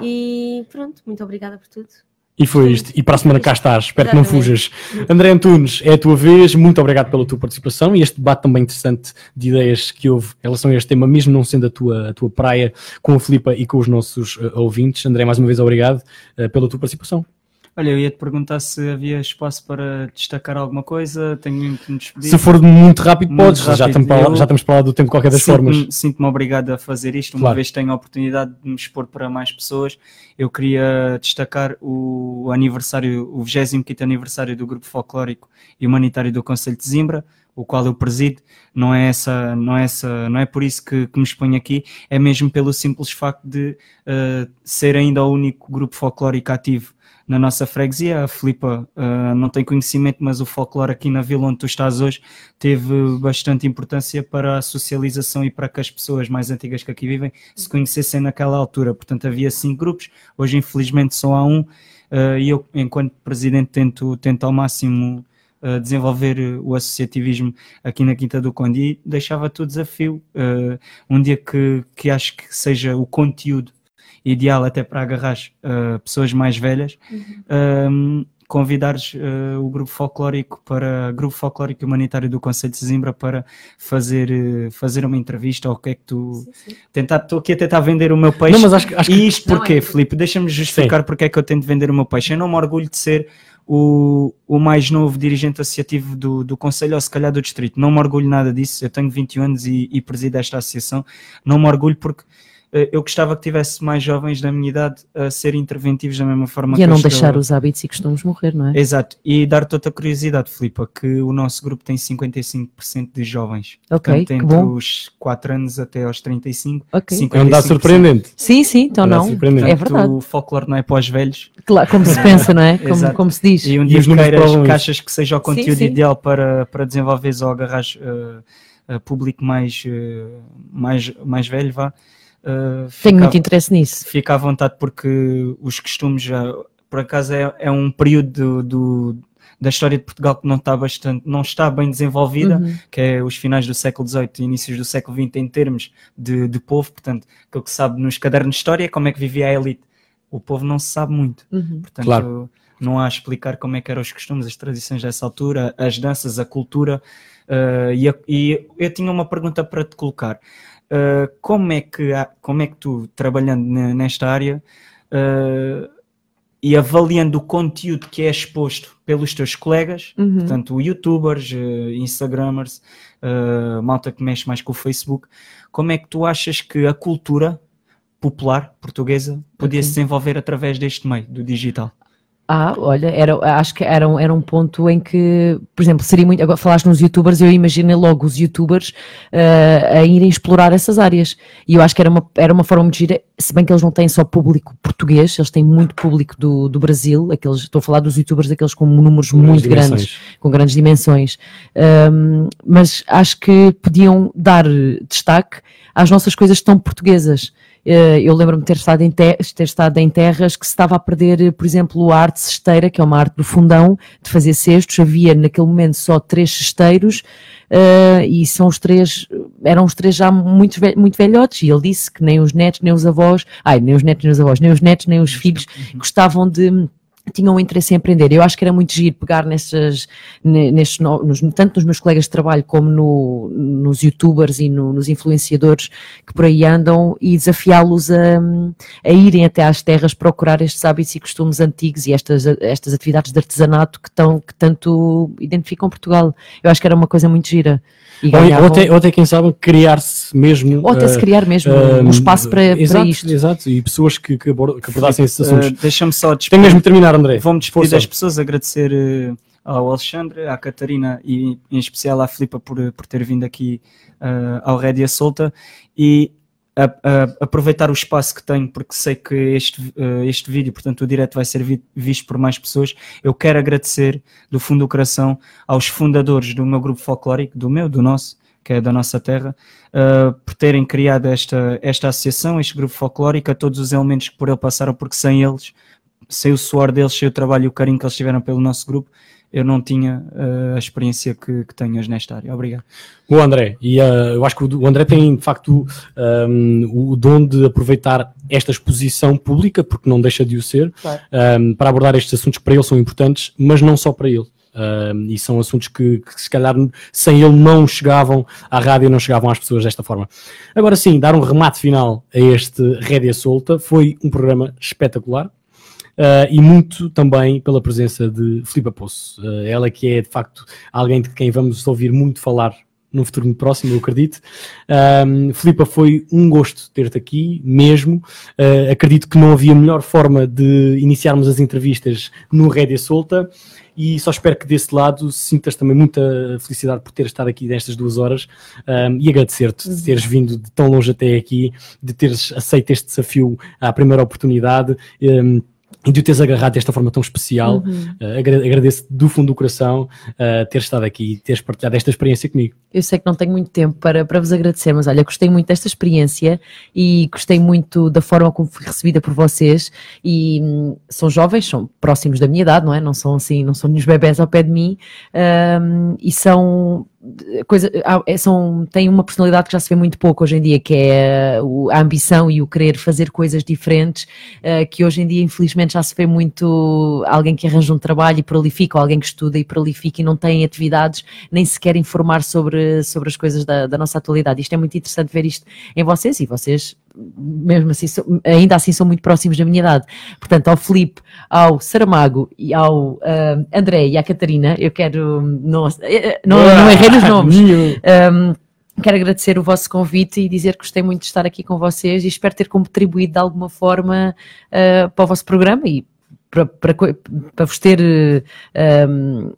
Speaker 3: E pronto, muito obrigada por tudo.
Speaker 2: E foi isto. E para a semana cá estás. Espero que não
Speaker 3: Exatamente.
Speaker 2: fujas. André Antunes, é a tua vez. Muito obrigado pela tua participação e este debate também interessante de ideias que houve em relação a este tema, mesmo não sendo a tua, a tua praia, com a Filipa e com os nossos eh, ouvintes. André, mais uma vez, obrigado eh, pela tua participação.
Speaker 4: Olha, eu ia te perguntar se havia espaço para destacar alguma coisa. Tenho mesmo que me despedir.
Speaker 2: Se for muito rápido,
Speaker 4: Muito
Speaker 2: podes. Já,
Speaker 4: rápido.
Speaker 2: estamos para, lá- já estamos para lá do tempo de qualquer das
Speaker 4: sinto-me-
Speaker 2: formas.
Speaker 4: Sinto-me obrigado a fazer isto, uma
Speaker 2: Claro.
Speaker 4: vez que tenho a oportunidade de me expor para mais pessoas. Eu queria destacar o aniversário, o 25 aniversário do Grupo Folclórico e Humanitário do Conselho de Zimbra, o qual eu presido. Não é essa, não é essa, não é por isso que, que me exponho aqui, é mesmo pelo simples facto de eh, ser ainda o único grupo folclórico ativo na nossa freguesia. A Filipa eh, não tem conhecimento, mas o folclore aqui na vila onde tu estás hoje teve bastante importância para a socialização e para que as pessoas mais antigas que aqui vivem se conhecessem naquela altura. Portanto, havia cinco grupos, hoje infelizmente só há um, eh, e eu, enquanto presidente, tento, tento ao máximo eh, desenvolver o associativismo aqui na Quinta do Conde e deixava-te o desafio, eh, um dia que, que acho que seja o conteúdo ideal até para agarrar eh, pessoas mais velhas, um, convidares eh, o grupo folclórico para grupo folclórico humanitário do Conselho de Zimbra para fazer, eh, fazer uma entrevista ou o que é que tu tentar, estou aqui a tentar vender o meu peixe
Speaker 2: Não, mas acho que- acho que-
Speaker 4: e isto
Speaker 2: Não,
Speaker 4: porquê,
Speaker 2: é-
Speaker 4: Filipe? Deixa-me justificar porque é que eu tento vender o meu peixe. Eu não me orgulho de ser o, o mais novo dirigente associativo do, do Conselho ou se calhar do Distrito. Não me orgulho nada disso. Eu tenho 21 anos e, e presido esta associação. Não me orgulho porque eu gostava que tivesse mais jovens da minha idade a ser interventivos da mesma forma
Speaker 6: E
Speaker 4: que
Speaker 6: a
Speaker 4: eu
Speaker 6: não
Speaker 4: estou.
Speaker 6: deixar os hábitos e costumes morrer, não é?
Speaker 4: Exato, e dar-te outra curiosidade, Filipa, que o nosso grupo tem 55% de jovens.
Speaker 6: Ok,
Speaker 4: Portanto,
Speaker 6: que
Speaker 4: entre
Speaker 6: bom.
Speaker 4: os 4 anos até aos 35.
Speaker 6: Ok.
Speaker 4: 55%.
Speaker 2: É um dado surpreendente.
Speaker 6: Sim, sim, então
Speaker 2: É
Speaker 6: não.
Speaker 2: surpreendente.
Speaker 6: É verdade.
Speaker 4: O folclore não é para os velhos.
Speaker 6: Claro, como se pensa, não é? Como-
Speaker 4: Exato.
Speaker 6: como se diz.
Speaker 4: E um
Speaker 6: E
Speaker 4: dia
Speaker 6: números
Speaker 4: queiras, que achas que seja o
Speaker 6: Sim,
Speaker 4: conteúdo
Speaker 6: sim.
Speaker 4: ideal para, para desenvolveres ou agarrares uh, uh, público mais, uh, mais, mais velho, vá. Uh,
Speaker 6: Tenho
Speaker 4: fica-
Speaker 6: muito interesse nisso.
Speaker 4: Fica à vontade porque os costumes já, por acaso é, é um período do, do- da história de Portugal que não está bastante, não está bem desenvolvida,
Speaker 6: Uhum.
Speaker 4: que é os finais do século XVIII e inícios do século XX em termos de, de povo, portanto, aquilo que se sabe nos cadernos de história, como é que vivia a elite. O povo não se sabe muito.
Speaker 6: Uhum.
Speaker 4: Portanto,
Speaker 2: Claro.
Speaker 4: não há a explicar como é que eram os costumes, as tradições dessa altura, as danças, a cultura. uh, e, a- e eu tinha uma pergunta para te colocar. Uh, como, é que como é que tu, trabalhando ne- nesta área, uh, e avaliando o conteúdo que é exposto pelos teus colegas,
Speaker 6: Uhum.
Speaker 4: portanto, youtubers, uh, instagramers, malta que mexe mais com o Facebook, como é que tu achas que a cultura popular portuguesa podia se desenvolver através deste meio, do digital?
Speaker 6: Ah, olha, era, acho que era, um- era um ponto em que, por exemplo, seria muito. Agora falaste nos youtubers, eu imaginei logo os youtubers ah, a irem explorar essas áreas. E eu acho que era uma, era uma forma muito gira, se bem que eles não têm só público português, eles têm muito público do, do Brasil, aqueles, estou a falar dos youtubers, aqueles com números
Speaker 2: Com grandes
Speaker 6: muito grandes,
Speaker 2: dimensões.
Speaker 6: com grandes dimensões. Ahm, mas acho que podiam dar destaque às nossas coisas tão portuguesas. Eh, Eu lembro-me de ter estado, em te- ter estado em terras que se estava a perder, eh, por exemplo, a arte cesteira, que é uma arte do fundão, de fazer cestos. Havia naquele momento só três cesteiros eh, e são os três, eram os três já muito, muito velhotes. E ele disse que nem os netos, nem os avós, ai, nem os netos, nem os avós, nem os netos, nem os filhos gostavam de tinham um interesse em aprender. Eu acho que era muito giro pegar nestes, ne- nestes no- nos- tanto nos meus colegas de trabalho como no- nos youtubers e no- nos influenciadores que por aí andam e desafiá-los a, a irem até às terras procurar estes hábitos e costumes antigos e estas, estas atividades de artesanato que, tão, que tanto identificam Portugal. Eu acho que era uma coisa muito gira. E
Speaker 2: Ou,
Speaker 6: ganhavam-
Speaker 2: ou até, ou até, quem sabe, criar-se mesmo.
Speaker 6: Ou até se criar mesmo
Speaker 2: eh,
Speaker 6: um espaço para- para
Speaker 2: exato,
Speaker 6: isto.
Speaker 2: Exato, e pessoas que, que, abor- que abordassem esses assuntos.
Speaker 4: Uh, Deixa-me só
Speaker 2: Tenho mesmo de terminar, André.
Speaker 4: Vou-me despedir das pessoas, agradecer uh, ao Alexandre, à Catarina e em especial à Filipa por, uh, por ter vindo aqui uh, ao Rédia Solta e a- a- aproveitar o espaço que tenho, porque sei que este, uh, este vídeo, portanto o direto vai ser vi- visto por mais pessoas. Eu quero agradecer do fundo do coração aos fundadores do meu grupo folclórico, do meu, do nosso, que é da nossa terra, uh, por terem criado esta, esta associação, este grupo folclórico, a todos os elementos que por ele passaram, porque sem eles sem o suor deles, sem o trabalho e o carinho que eles tiveram pelo nosso grupo, eu não tinha uh, a experiência que, que tenho hoje nesta área. Obrigado.
Speaker 2: O André, e uh, eu acho que o André tem de facto um, o dom de aproveitar esta exposição pública, porque não deixa de o ser,
Speaker 6: Claro.
Speaker 2: um, para abordar estes assuntos que para ele são importantes, mas não só para ele. Um, e são assuntos que, que se calhar sem ele não chegavam à rádio, não chegavam às pessoas desta forma. Agora sim, dar um remate final a este Rédia Solta foi um programa espetacular. Uh, e muito também pela presença de Filipa Poço. Uh, ela que é de facto alguém de quem vamos ouvir muito falar no futuro muito próximo, eu acredito. Um, Filipa, foi um gosto ter-te aqui, mesmo. Uh, acredito que não havia melhor forma de iniciarmos as entrevistas no Rédia Solta e só espero que desse lado sintas também muita felicidade por ter estado aqui nestas duas horas um, e agradecer-te de teres vindo de tão longe até aqui, de teres aceito este desafio à primeira oportunidade. Um, de o teres agarrado desta forma tão especial,
Speaker 6: Uhum.
Speaker 2: uh, agra- agradeço do fundo do coração uh, ter estado aqui e teres partilhado esta experiência comigo.
Speaker 6: Eu sei que não tenho muito tempo para, para vos agradecer, mas olha, gostei muito desta experiência e gostei muito da forma como fui recebida por vocês. E hum, são jovens, são próximos da minha idade, não é? Não são assim, não são nenhum bebés ao pé de mim hum, e são. Coisa, é- são, têm uma personalidade que já se vê muito pouco hoje em dia, que é a ambição e o querer fazer coisas diferentes, eh, que hoje em dia, infelizmente, já se vê muito alguém que arranja um trabalho e prolifica, ou alguém que estuda e prolifica e não tem atividades, nem sequer informar sobre, sobre as coisas da, da nossa atualidade. Isto é muito interessante ver isto em vocês e vocês, mesmo assim, são- ainda assim são muito próximos da minha idade. Portanto, ao Filipe, ao Saramago e ao ah, André e à Catarina, eu quero. Não, eh, não, não errei nos nomes. Um, quero agradecer o vosso convite e dizer que gostei muito de estar aqui com vocês e espero ter contribuído de alguma forma uh, para o vosso programa e para, para, para vos ter uh, um,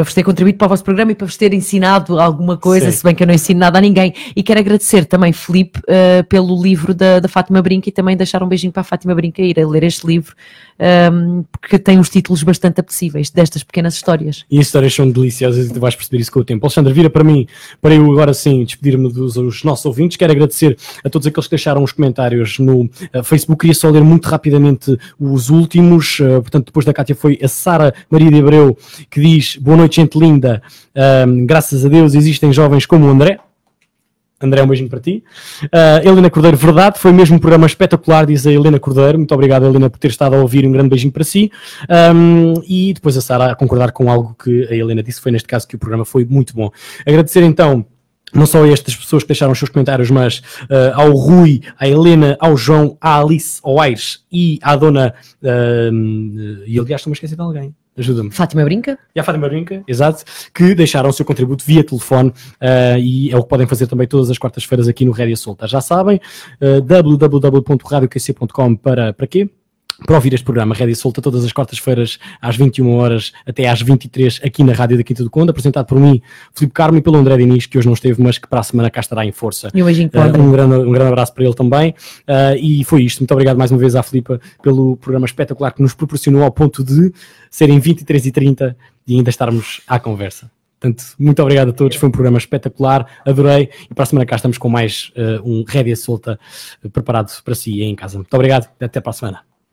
Speaker 6: para vos ter contribuído para o vosso programa e para vos ter ensinado alguma coisa, Sim. se bem que eu não ensino nada a ninguém. E quero agradecer também, Felipe uh, pelo livro da, da, Fátima Brinca e também deixar um beijinho para a Fátima Brinca ir a ler este livro, um, ehm, porque tem uns títulos bastante apetecíveis destas pequenas histórias.
Speaker 2: E as histórias são deliciosas e tu vais perceber isso com o tempo. Alexandre, vira para mim, para eu agora sim despedir-me dos, dos, nossos ouvintes. Quero agradecer a todos aqueles que deixaram os comentários no uh, Facebook. Queria só ler muito rapidamente os últimos. Uh, portanto, depois da Cátia foi a Sara Maria de Abreu, que diz: Boa noite, gente linda. Um, graças a Deus existem jovens como o André. André, um beijinho para ti. Uh, Helena Cordeiro, verdade, foi mesmo um programa espetacular, diz a Helena Cordeiro. Muito obrigado, Helena, por ter estado a ouvir. Um grande beijinho para si. Um, e depois a Sara a concordar com algo que a Helena disse, foi neste caso que o programa foi muito bom. Agradecer então não só a estas pessoas que deixaram os seus comentários, mas uh, ao Rui, à Helena, ao João, à Alice, ao Aires e à dona. Uh, e aliás, estou-me a esquecer de alguém. Ajuda-me.
Speaker 6: Fátima Brinca.
Speaker 2: E a Fátima Brinca, exato, que deixaram o seu contributo via telefone uh, e é o que podem fazer também todas as quartas-feiras aqui no Rédia Solta. Já sabem, uh, www.radiokc.com para, para quê? Para ouvir este programa Rédia Solta todas as quartas-feiras às 21 horas até às 23 aqui na Rádio da Quinta do Conde, apresentado por mim, Filipe Carmo e pelo André Diniz, que hoje não esteve, mas que para a semana cá estará em força.
Speaker 6: E beijinho
Speaker 2: para uh, um, grande, um grande abraço para ele também. Uh, e foi isto. Muito obrigado mais uma vez à Filipa pelo programa espetacular que nos proporcionou ao ponto de serem 23 e 30 e ainda estarmos à conversa. Portanto, muito obrigado a todos, foi um programa espetacular, adorei. E para a semana cá estamos com mais uh, um Rédia Solta preparado para si em casa. Muito obrigado, até para a semana.